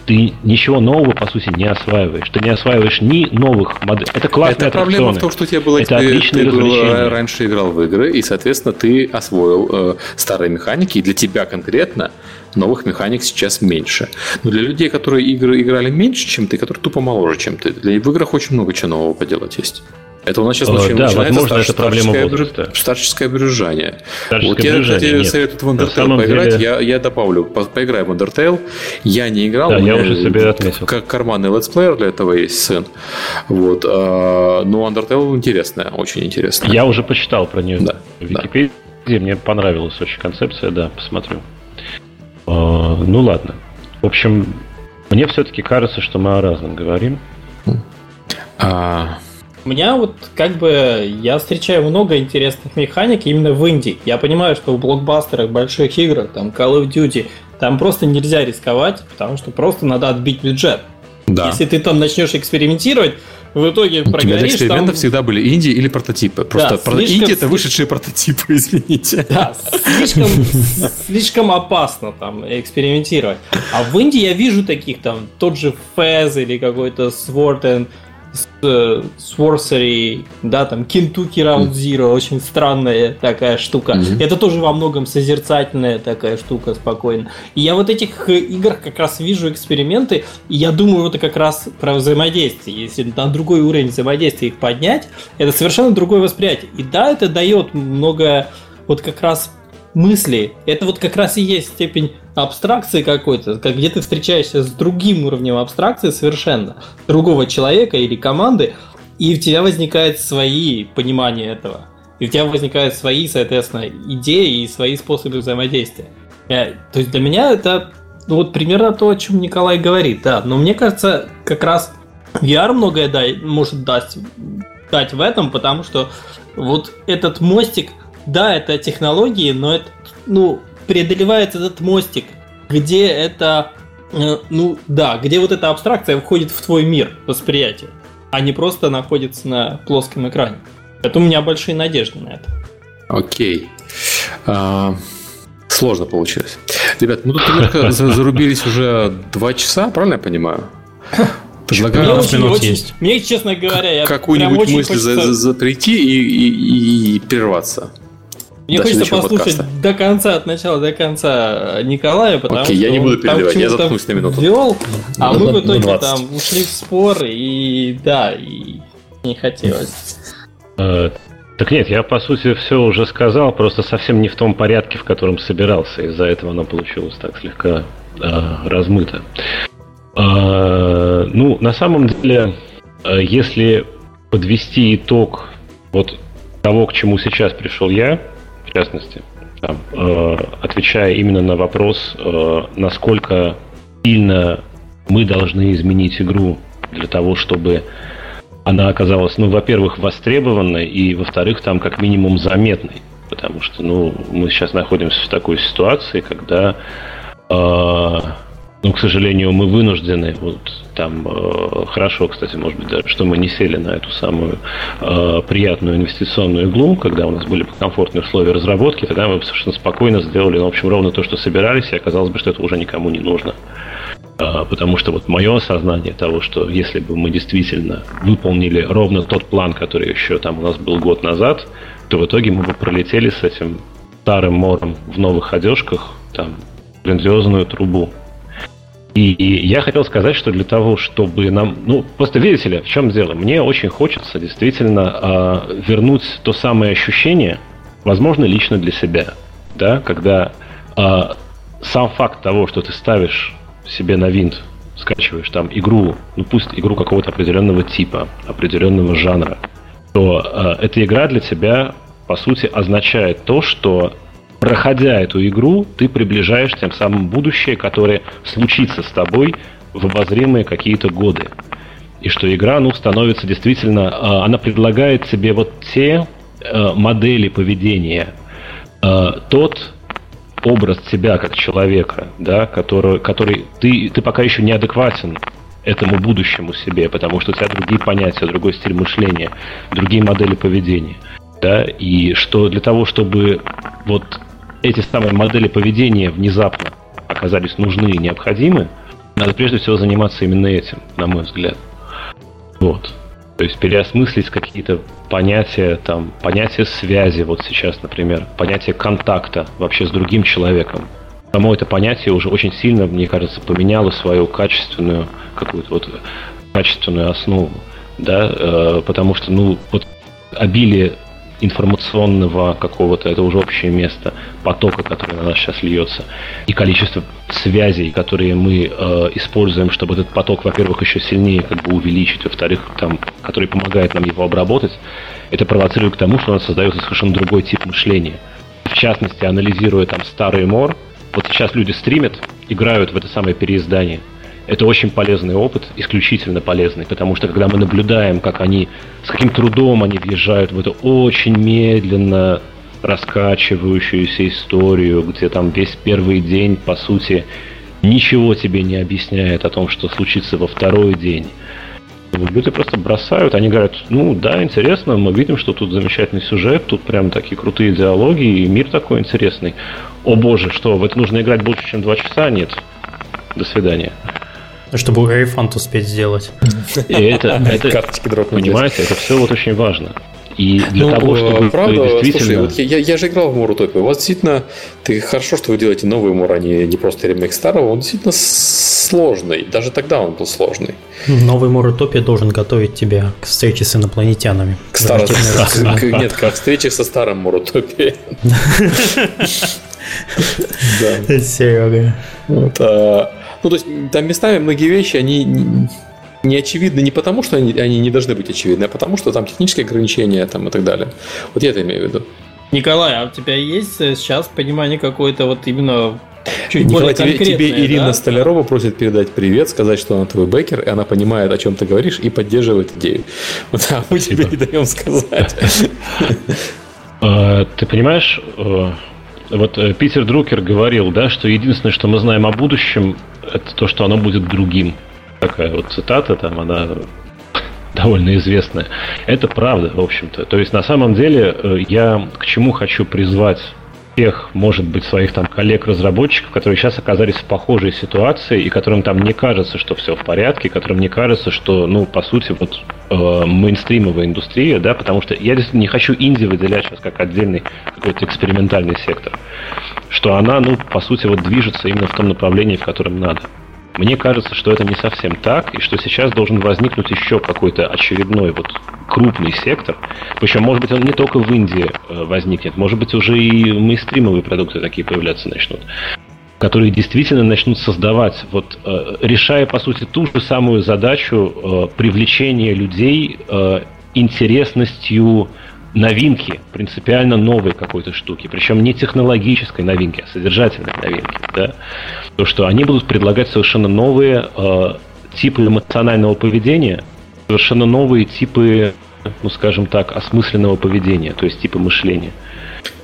S4: Ты ничего нового, по сути, не осваиваешь. Ты не осваиваешь ни новых моделей. Это классная
S1: Это проблема в том, что у тебя было...
S4: Это ты, ты был,
S1: раньше играл в игры, и, соответственно, ты освоил э, старые механики, и для тебя конкретно новых механик сейчас меньше. Но для людей, которые игры играли меньше, чем ты, которые тупо моложе, чем ты, для, в играх очень много чего нового поделать есть. Это у нас сейчас
S4: начинается да, возможно, старш, это проблема возраста.
S1: Старческое брюзжание. Вот я, кстати, советую в Undertale поиграть. Деле... Я, я добавлю, по, поиграю в Undertale. Я не играл.
S4: Да, я уже себе отметил.
S1: Как карманный летсплеер для этого есть сын. Вот. А, но Undertale интересная, очень интересная.
S4: Я уже почитал про нее да, в Википедии. Да. Мне понравилась очень концепция, да, посмотрю. А, ну ладно. В общем, мне все-таки кажется, что мы о разном говорим.
S3: А, у меня вот как бы я встречаю много интересных механик именно в Индии. Я понимаю, что в блокбастерах, больших играх, там Call of Duty, там просто нельзя рисковать, потому что просто надо отбить бюджет. Да. Если ты там начнешь экспериментировать, в итоге
S1: У тебя для экспериментов там... всегда были Индии или прототипы. Просто да, про... слишком... Индия это вышедшие прототипы, извините.
S3: Да, слишком, слишком опасно там экспериментировать. А в Индии я вижу таких там, тот же Fez или какой-то Sword and с Sorcery, да, там Kentucky Round Zero, очень странная такая штука. Mm-hmm. Это тоже во многом созерцательная такая штука, спокойно. И я вот этих э, играх как раз вижу эксперименты, и я думаю, это как раз про взаимодействие. Если на другой уровень взаимодействия их поднять, это совершенно другое восприятие. И да, это дает много вот как раз мысли. Это вот как раз и есть степень абстракции какой-то, как где ты встречаешься с другим уровнем абстракции совершенно, другого человека или команды, и у тебя возникают свои понимания этого. И у тебя возникают свои, соответственно, идеи и свои способы взаимодействия. Э, то есть для меня это ну, вот примерно то, о чем Николай говорит, да. Но мне кажется, как раз VR многое дай, может дать, дать в этом, потому что вот этот мостик, да, это технологии, но это, ну, преодолевается этот мостик, где это, э, ну, да, где вот эта абстракция входит в твой мир восприятия, а не просто находится на плоском экране. Это у меня большие надежды на это.
S1: Окей. А, сложно получилось. Ребят, мы тут немножко зарубились уже два часа, правильно я понимаю?
S3: Предлагаю мне очень, минут очень, есть. Мне, честно говоря, я
S1: какую-нибудь мысль хочется... за, за, прийти и, и, и прерваться.
S3: Мне хочется послушать подкаста. до конца, от начала до конца Николая, потому
S1: Окей,
S3: что
S1: я не буду перебивать, я заткнусь на минуту.
S3: Вел, а мы в итоге там ушли в спор, и да, и не хотелось.
S4: Э, так нет, я по сути все уже сказал, просто совсем не в том порядке, в котором собирался. Из-за этого оно получилось так слегка э, размыто. Э, ну, на самом деле, э, если подвести итог вот того, к чему сейчас пришел я, в частности, там, э, отвечая именно на вопрос, э, насколько сильно мы должны изменить игру для того, чтобы она оказалась, ну, во-первых, востребованной, и, во-вторых, там как минимум заметной. Потому что, ну, мы сейчас находимся в такой ситуации, когда, э, ну, к сожалению, мы вынуждены, вот там э, хорошо, кстати, может быть, даже, что мы не сели на эту самую э, приятную инвестиционную иглу, когда у нас были комфортные условия разработки, тогда мы совершенно спокойно сделали, ну, в общем, ровно то, что собирались, и оказалось бы, что это уже никому не нужно. А, потому что вот мое осознание того, что если бы мы действительно выполнили ровно тот план, который еще там у нас был год назад, то в итоге мы бы пролетели с этим старым мором в новых одежках, там, грандиозную трубу. И, я хотел сказать, что для того, чтобы нам... Ну, просто видите ли, в чем дело? Мне очень хочется действительно э, вернуть то самое ощущение, возможно, лично для себя, да, когда э, сам факт того, что ты ставишь себе на винт скачиваешь там игру, ну пусть игру какого-то определенного типа, определенного жанра, то э, эта игра для тебя, по сути, означает то, что проходя эту игру, ты приближаешь тем самым будущее, которое случится с тобой в обозримые какие-то годы. И что игра, ну, становится действительно, э, она предлагает тебе вот те э, модели поведения, э, тот образ тебя как человека, да, который, который ты, ты пока еще неадекватен этому будущему себе, потому что у тебя другие понятия, другой стиль мышления, другие модели поведения. Да, и что для того, чтобы вот эти самые модели поведения внезапно оказались нужны и необходимы, надо прежде всего заниматься именно этим, на мой взгляд. Вот. То есть переосмыслить какие-то понятия, там, понятие связи, вот сейчас, например, понятие контакта вообще с другим человеком. Само это понятие уже очень сильно, мне кажется, поменяло свою качественную, какую-то вот качественную основу, да, э, потому что, ну, вот обилие информационного какого-то, это уже общее место, потока, который на нас сейчас льется, и количество связей, которые мы э, используем, чтобы этот поток, во-первых, еще сильнее как бы увеличить, во-вторых, там, который помогает нам его обработать, это провоцирует к тому, что у нас создается совершенно другой тип мышления. В частности, анализируя там старый мор, вот сейчас люди стримят, играют в это самое переиздание – это очень полезный опыт, исключительно полезный, потому что когда мы наблюдаем, как они, с каким трудом они въезжают в эту очень медленно раскачивающуюся историю, где там весь первый день, по сути, ничего тебе не объясняет о том, что случится во второй день. Люди просто бросают, они говорят, ну да, интересно, мы видим, что тут замечательный сюжет, тут прям такие крутые диалоги, и мир такой интересный. О боже, что, в это нужно играть больше, чем два часа? Нет. До свидания.
S2: Чтобы рефанд успеть сделать.
S4: И это, это карточки понимаете, это все вот очень важно. И для ну, того, чтобы
S1: правда, действительно... Слушай, вот я, я же играл в Мур Утопию. Вот действительно, ты хорошо, что вы делаете новый Мур, а не, не просто ремейк старого. Он действительно сложный. Даже тогда он был сложный.
S2: Новый Мур Утопия должен готовить тебя к встрече с инопланетянами.
S1: К старому. Нет, к встрече со старым Мур Утопией.
S2: Серега.
S1: А, ну, то есть, там местами многие вещи, они не очевидны не потому, что они, они не должны быть очевидны, а потому, что там технические ограничения там, и так далее. Вот я это имею в виду.
S3: Николай, а у тебя есть сейчас понимание какое-то вот именно
S1: Чуть Николай, тебе, тебе Ирина да? Столярова просит передать привет, сказать, что она твой бэкер, и она понимает, о чем ты говоришь, и поддерживает идею. Вот, а мы тебе не даем сказать.
S4: Ты понимаешь, э, вот э, Питер Друкер говорил, да, что единственное, что мы знаем о будущем, это то, что оно будет другим. Такая вот цитата, там она довольно известная. Это правда, в общем-то. То есть, на самом деле, э, я к чему хочу призвать тех, может быть, своих там коллег-разработчиков, которые сейчас оказались в похожей ситуации, и которым там не кажется, что все в порядке, которым не кажется, что, ну, по сути, вот э, мейнстримовая индустрия, да, потому что я не хочу инди выделять сейчас как отдельный какой-то экспериментальный сектор, что она, ну, по сути, вот движется именно в том направлении, в котором надо. Мне кажется, что это не совсем так, и что сейчас должен возникнуть еще какой-то очередной вот крупный сектор. Причем, может быть, он не только в Индии э, возникнет, может быть, уже и мейнстримовые продукты такие появляться начнут которые действительно начнут создавать, вот, э, решая, по сути, ту же самую задачу э, привлечения людей интересностью новинки, принципиально новой какой-то штуки, причем не технологической новинки, а содержательной новинки, да, то, что они будут предлагать совершенно новые э, типы эмоционального поведения, совершенно новые типы, ну, скажем так, осмысленного поведения, то есть типы мышления.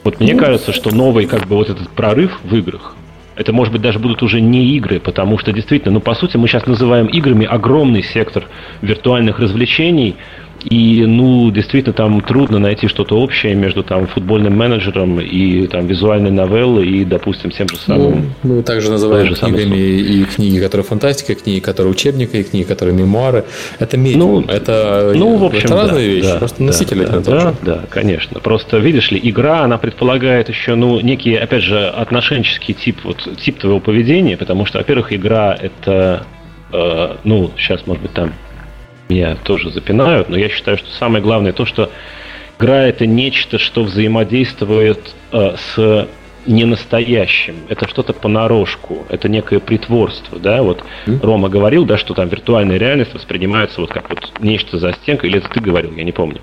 S4: Вот мне кажется, что новый, как бы, вот этот прорыв в играх, это, может быть, даже будут уже не игры, потому что действительно, ну, по сути, мы сейчас называем играми огромный сектор виртуальных развлечений, и, ну, действительно, там трудно найти что-то общее между там футбольным менеджером и там визуальной новеллой и, допустим, тем же самым.
S1: Ну, мы также называем же книгами и книги, которые фантастика, и книги, которые учебники, и книги, которые мемуары. Это медиум. Ну, это,
S4: ну, в общем,
S1: это разные
S4: да,
S1: вещи,
S4: да,
S1: просто носитель
S4: да, да, да, да, конечно. Просто, видишь ли, игра, она предполагает еще, ну, некий, опять же, отношенческий тип, вот, тип твоего поведения, потому что, во-первых, игра это, э, ну, сейчас, может быть, там меня тоже запинают, но я считаю, что самое главное то, что игра это нечто, что взаимодействует э, с ненастоящим. Это что-то понарошку, это некое притворство, да, вот mm. Рома говорил, да, что там виртуальная реальность воспринимается вот как вот нечто за стенкой, или это ты говорил, я не помню.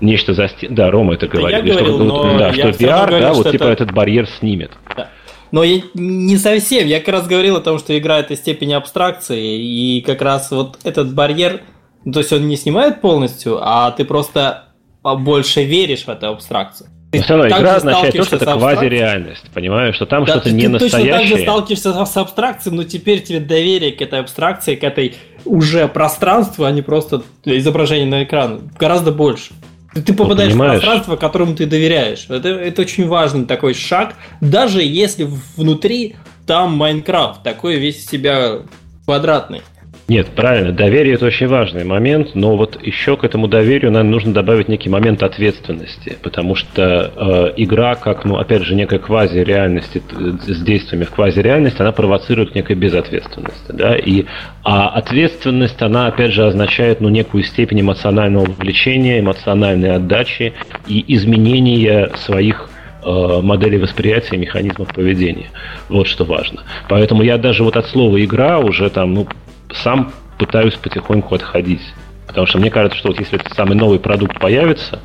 S4: Нечто за стенкой, да, Рома это говорил.
S3: Я говорил,
S4: что,
S3: но
S4: да, что VR, говорил, да, что вот типа это... этот барьер снимет.
S3: Да. Но я не совсем, я как раз говорил о том, что игра это степень абстракции, и как раз вот этот барьер, ну, то есть он не снимает полностью, а ты просто больше веришь в эту абстракцию.
S4: Но все равно игра означает то, что это квазиреальность, понимаешь, что там да, что-то не настоящее. Ты точно так
S3: же сталкиваешься с абстракцией, но теперь тебе доверие к этой абстракции, к этой уже пространству, а не просто изображение на экран, гораздо больше. Ты попадаешь ну, в пространство, которому ты доверяешь. Это, это очень важный такой шаг, даже если внутри там Майнкрафт, такой весь себя квадратный.
S4: Нет, правильно, доверие это очень важный момент, но вот еще к этому доверию, наверное, нужно добавить некий момент ответственности, потому что э, игра, как, ну, опять же, некая квазиреальность э, с действиями в квазиреальность, она провоцирует некой безответственность, да, и а ответственность, она, опять же, означает, ну, некую степень эмоционального вовлечения, эмоциональной отдачи и изменения своих э, моделей восприятия механизмов поведения. Вот что важно. Поэтому я даже вот от слова игра уже там, ну, сам пытаюсь потихоньку отходить. Потому что мне кажется, что вот если этот самый новый продукт появится,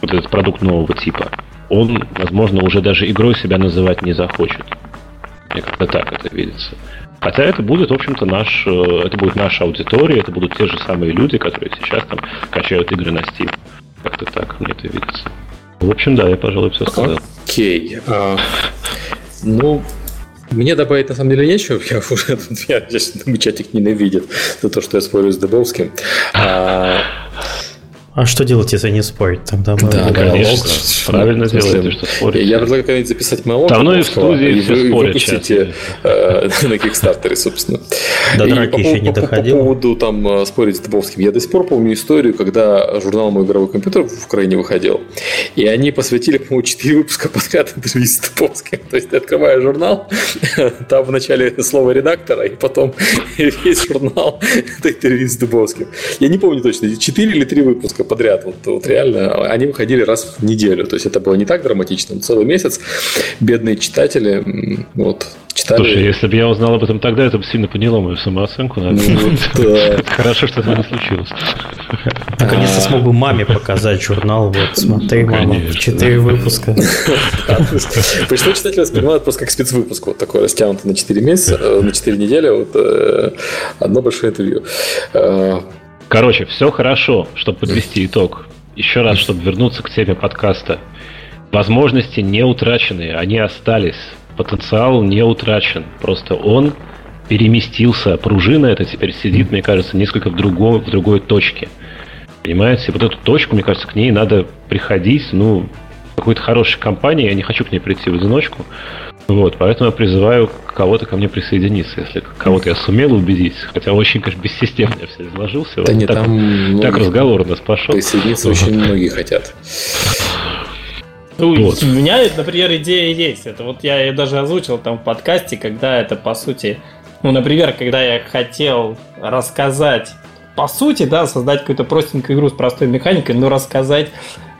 S4: вот этот продукт нового типа, он, возможно, уже даже игрой себя называть не захочет. Мне как-то так это видится. Хотя это будет, в общем-то, наш, э, это будет наша аудитория, это будут те же самые люди, которые сейчас там качают игры на Steam. Как-то так мне это видится. В общем, да, я, пожалуй, все сказал.
S1: Окей. Okay. Uh, ну, мне добавить на самом деле нечего. Я уже я, я думаю, чатик ненавидит за то, что я спорю с Дебовским. А,
S2: а что делать, если не спорить? Тогда
S4: мы да, конечно. Правильно делаете, что спорите.
S1: Я предлагаю как-нибудь записать монолог.
S4: Давно и в студии
S1: и вы, спорят выпустите э, на Кикстартере, собственно.
S2: До драки еще не доходил.
S1: По поводу там э, спорить с Дубовским. Я до сих пор помню историю, когда журнал «Мой игровой компьютер» в Украине выходил. И они посвятили, по-моему, 4 выпуска подката интервью с Дубовским. То есть ты открываешь журнал, там вначале слово редактора, и потом весь журнал это интервью с Дубовским. Я не помню точно, 4 или 3 выпуска подряд. Вот, вот реально, они выходили раз в неделю. То есть это было не так драматично, но целый месяц бедные читатели вот, читали.
S4: Слушай, если бы я узнал об этом тогда, это бы сильно подняло мою самооценку. Ну, Хорошо, что это не случилось.
S2: Наконец-то смог бы маме показать журнал. Вот, смотри, мама, четыре выпуска.
S1: Пришло читатели воспринимают просто как спецвыпуск, вот такой растянутый на 4 месяца, э, на 4 недели, вот э, одно большое интервью.
S4: Короче, все хорошо, чтобы подвести итог. Еще раз, чтобы вернуться к теме подкаста. Возможности не утрачены, они остались. Потенциал не утрачен. Просто он переместился. Пружина это теперь сидит, мне кажется, несколько в, другой, в другой точке. Понимаете? Вот эту точку, мне кажется, к ней надо приходить, ну, какой-то хорошей компании, я не хочу к ней прийти в одиночку. Вот, поэтому я призываю кого-то ко мне присоединиться, если кого-то я сумел убедить. Хотя очень, конечно, бессистемно я все изложился. Да
S1: вот не,
S4: так,
S1: там
S4: так разговор у нас пошел.
S1: Присоединиться очень многие хотят.
S3: Ну, вот. У меня, например, идея есть. Это вот я ее даже озвучил там в подкасте, когда это по сути, ну, например, когда я хотел рассказать, по сути, да, создать какую-то простенькую игру с простой механикой, но рассказать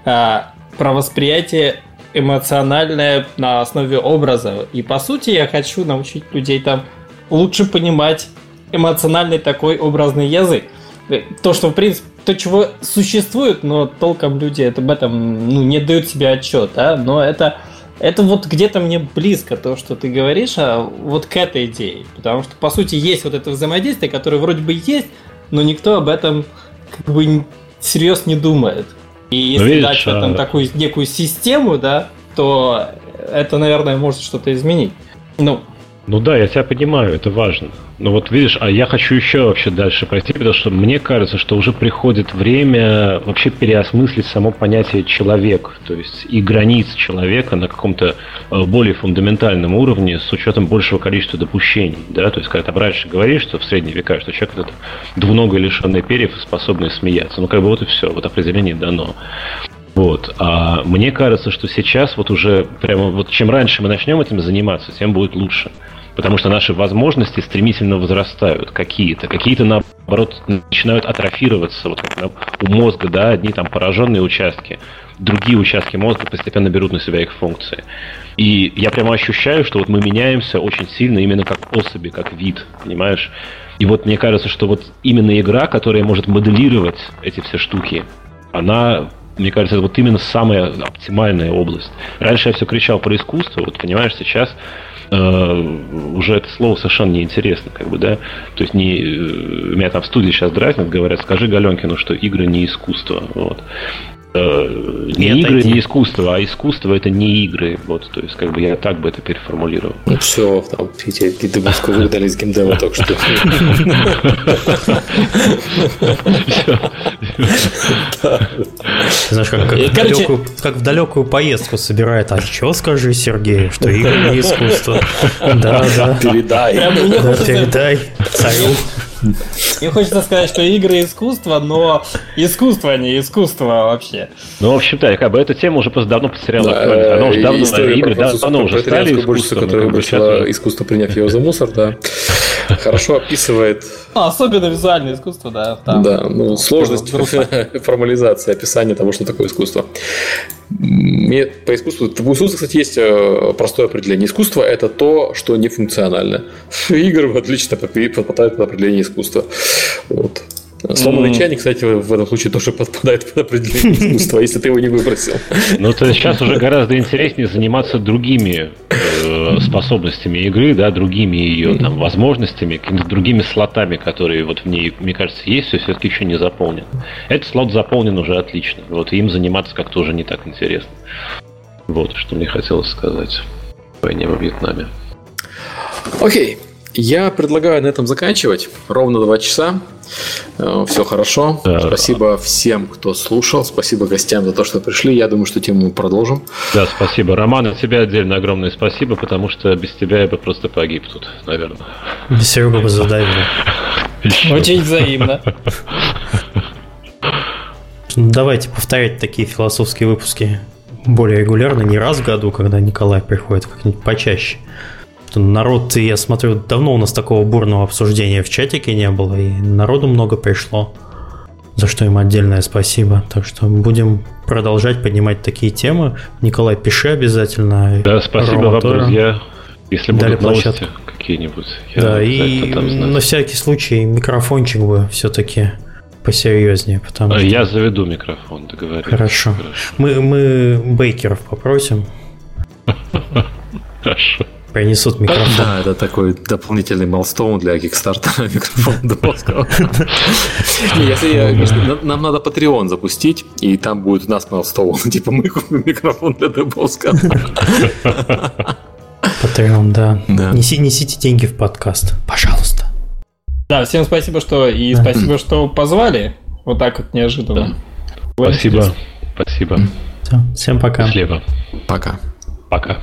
S3: а, про восприятие эмоциональное на основе образа. И по сути я хочу научить людей там лучше понимать эмоциональный такой образный язык. Э, то, что в принципе то, чего существует, но толком люди об этом ну, не дают себе отчет, да? но это, это вот где-то мне близко то, что ты говоришь, а вот к этой идее. Потому что, по сути, есть вот это взаимодействие, которое вроде бы есть, но никто об этом как бы всерьез не думает. И если видишь, дать этом а... такую некую систему, да, то это, наверное, может что-то изменить. Ну,
S4: ну да, я тебя понимаю, это важно. Но вот видишь, а я хочу еще вообще дальше пойти, потому что мне кажется, что уже приходит время вообще переосмыслить само понятие человек, то есть и границ человека на каком-то э, более фундаментальном уровне с учетом большего количества допущений. Да? То есть, когда ты раньше говоришь, что в средние века, что человек это двуногое лишенный перьев и способный смеяться. Ну, как бы вот и все, вот определение дано. Вот. А мне кажется, что сейчас вот уже прямо вот чем раньше мы начнем этим заниматься, тем будет лучше потому что наши возможности стремительно возрастают какие-то, какие-то наоборот начинают атрофироваться, вот как у мозга, да, одни там пораженные участки, другие участки мозга постепенно берут на себя их функции. И я прямо ощущаю, что вот мы меняемся очень сильно именно как особи, как вид, понимаешь? И вот мне кажется, что вот именно игра, которая может моделировать эти все штуки, она мне кажется, это вот именно самая оптимальная область. Раньше я все кричал про искусство, вот понимаешь, сейчас уже это слово совершенно неинтересно, как бы, да. То есть не, э, меня там в студии сейчас дразнят, говорят, скажи Галенкину, что игры не искусство. Вот. Э, не Нет, игры, не искусство, а искусство это не игры. Вот, то есть, как бы я так бы это переформулировал.
S1: Ну все, там, Петя, гидебуску выгнали из геймдева только что.
S2: Знаешь, как в далекую поездку собирает. А что скажи, Сергей, что игры не искусство? Да, да.
S1: Передай.
S2: Да, передай царю.
S3: Мне хочется сказать, что игры искусство, но искусство а не искусство вообще.
S4: Ну, в общем-то, как бы эта тема уже просто давно потеряла актуальность. Она уже давно, игры давно уже стали искусством.
S1: которая выбросила искусство, приняв его за мусор, да. Хорошо описывает...
S3: А, особенно визуальное искусство, да.
S1: Да, ну, сложность формализации описания того, что такое искусство. Мне по искусству, в искусстве, кстати, есть э, простое определение. Искусство – это то, что не функционально. Игры отлично подпадают под определение искусства. Вот. Сломанный mm. чайник, кстати, в этом случае тоже подпадает под определение искусства, если ты его не выбросил.
S4: Ну, то есть сейчас уже гораздо интереснее заниматься другими э, способностями игры, да, другими ее там возможностями, какими-то другими слотами, которые вот в ней, мне кажется, есть, все-таки еще не заполнен. Этот слот заполнен уже отлично. Вот им заниматься как-то уже не так интересно. Вот, что мне хотелось сказать. Войне во Вьетнаме.
S1: Окей. Я предлагаю на этом заканчивать. Ровно два часа. Э, Все хорошо. Да, спасибо да. всем, кто слушал. Спасибо гостям за то, что пришли. Я думаю, что тему мы продолжим.
S4: Да, спасибо. Роман, от тебя отдельно огромное спасибо, потому что без тебя я бы просто погиб тут, наверное.
S2: Серега бы задавил.
S3: Очень взаимно.
S2: Давайте повторять такие философские выпуски более регулярно, не раз в году, когда Николай приходит, как-нибудь почаще. Народ, я смотрю, давно у нас такого бурного обсуждения в чатике не было, и народу много пришло. за что им отдельное спасибо. Так что будем продолжать поднимать такие темы. Николай, пиши обязательно.
S4: Да, спасибо Рома вам, тоже. друзья. Если
S2: Дали
S4: будут новости какие-нибудь.
S2: Да, и на всякий случай микрофончик бы все-таки посерьезнее, потому
S4: что... Я заведу микрофон, договорились.
S2: Хорошо. Хорошо. Мы, мы бейкеров попросим.
S4: Хорошо.
S2: Принесут микрофон.
S1: Да, это такой дополнительный молстоун для Кикстартера микрофон Добовского. Если нам надо Patreon запустить, и там будет у нас молстоун. Типа мы купим микрофон для Добовского.
S2: Patreon, да. Неси, несите деньги в подкаст, пожалуйста.
S3: Да, всем спасибо, что и спасибо, что позвали. Вот так вот неожиданно.
S4: Спасибо. Спасибо.
S2: Все, всем пока.
S4: Счастливо.
S1: Пока.
S4: Пока.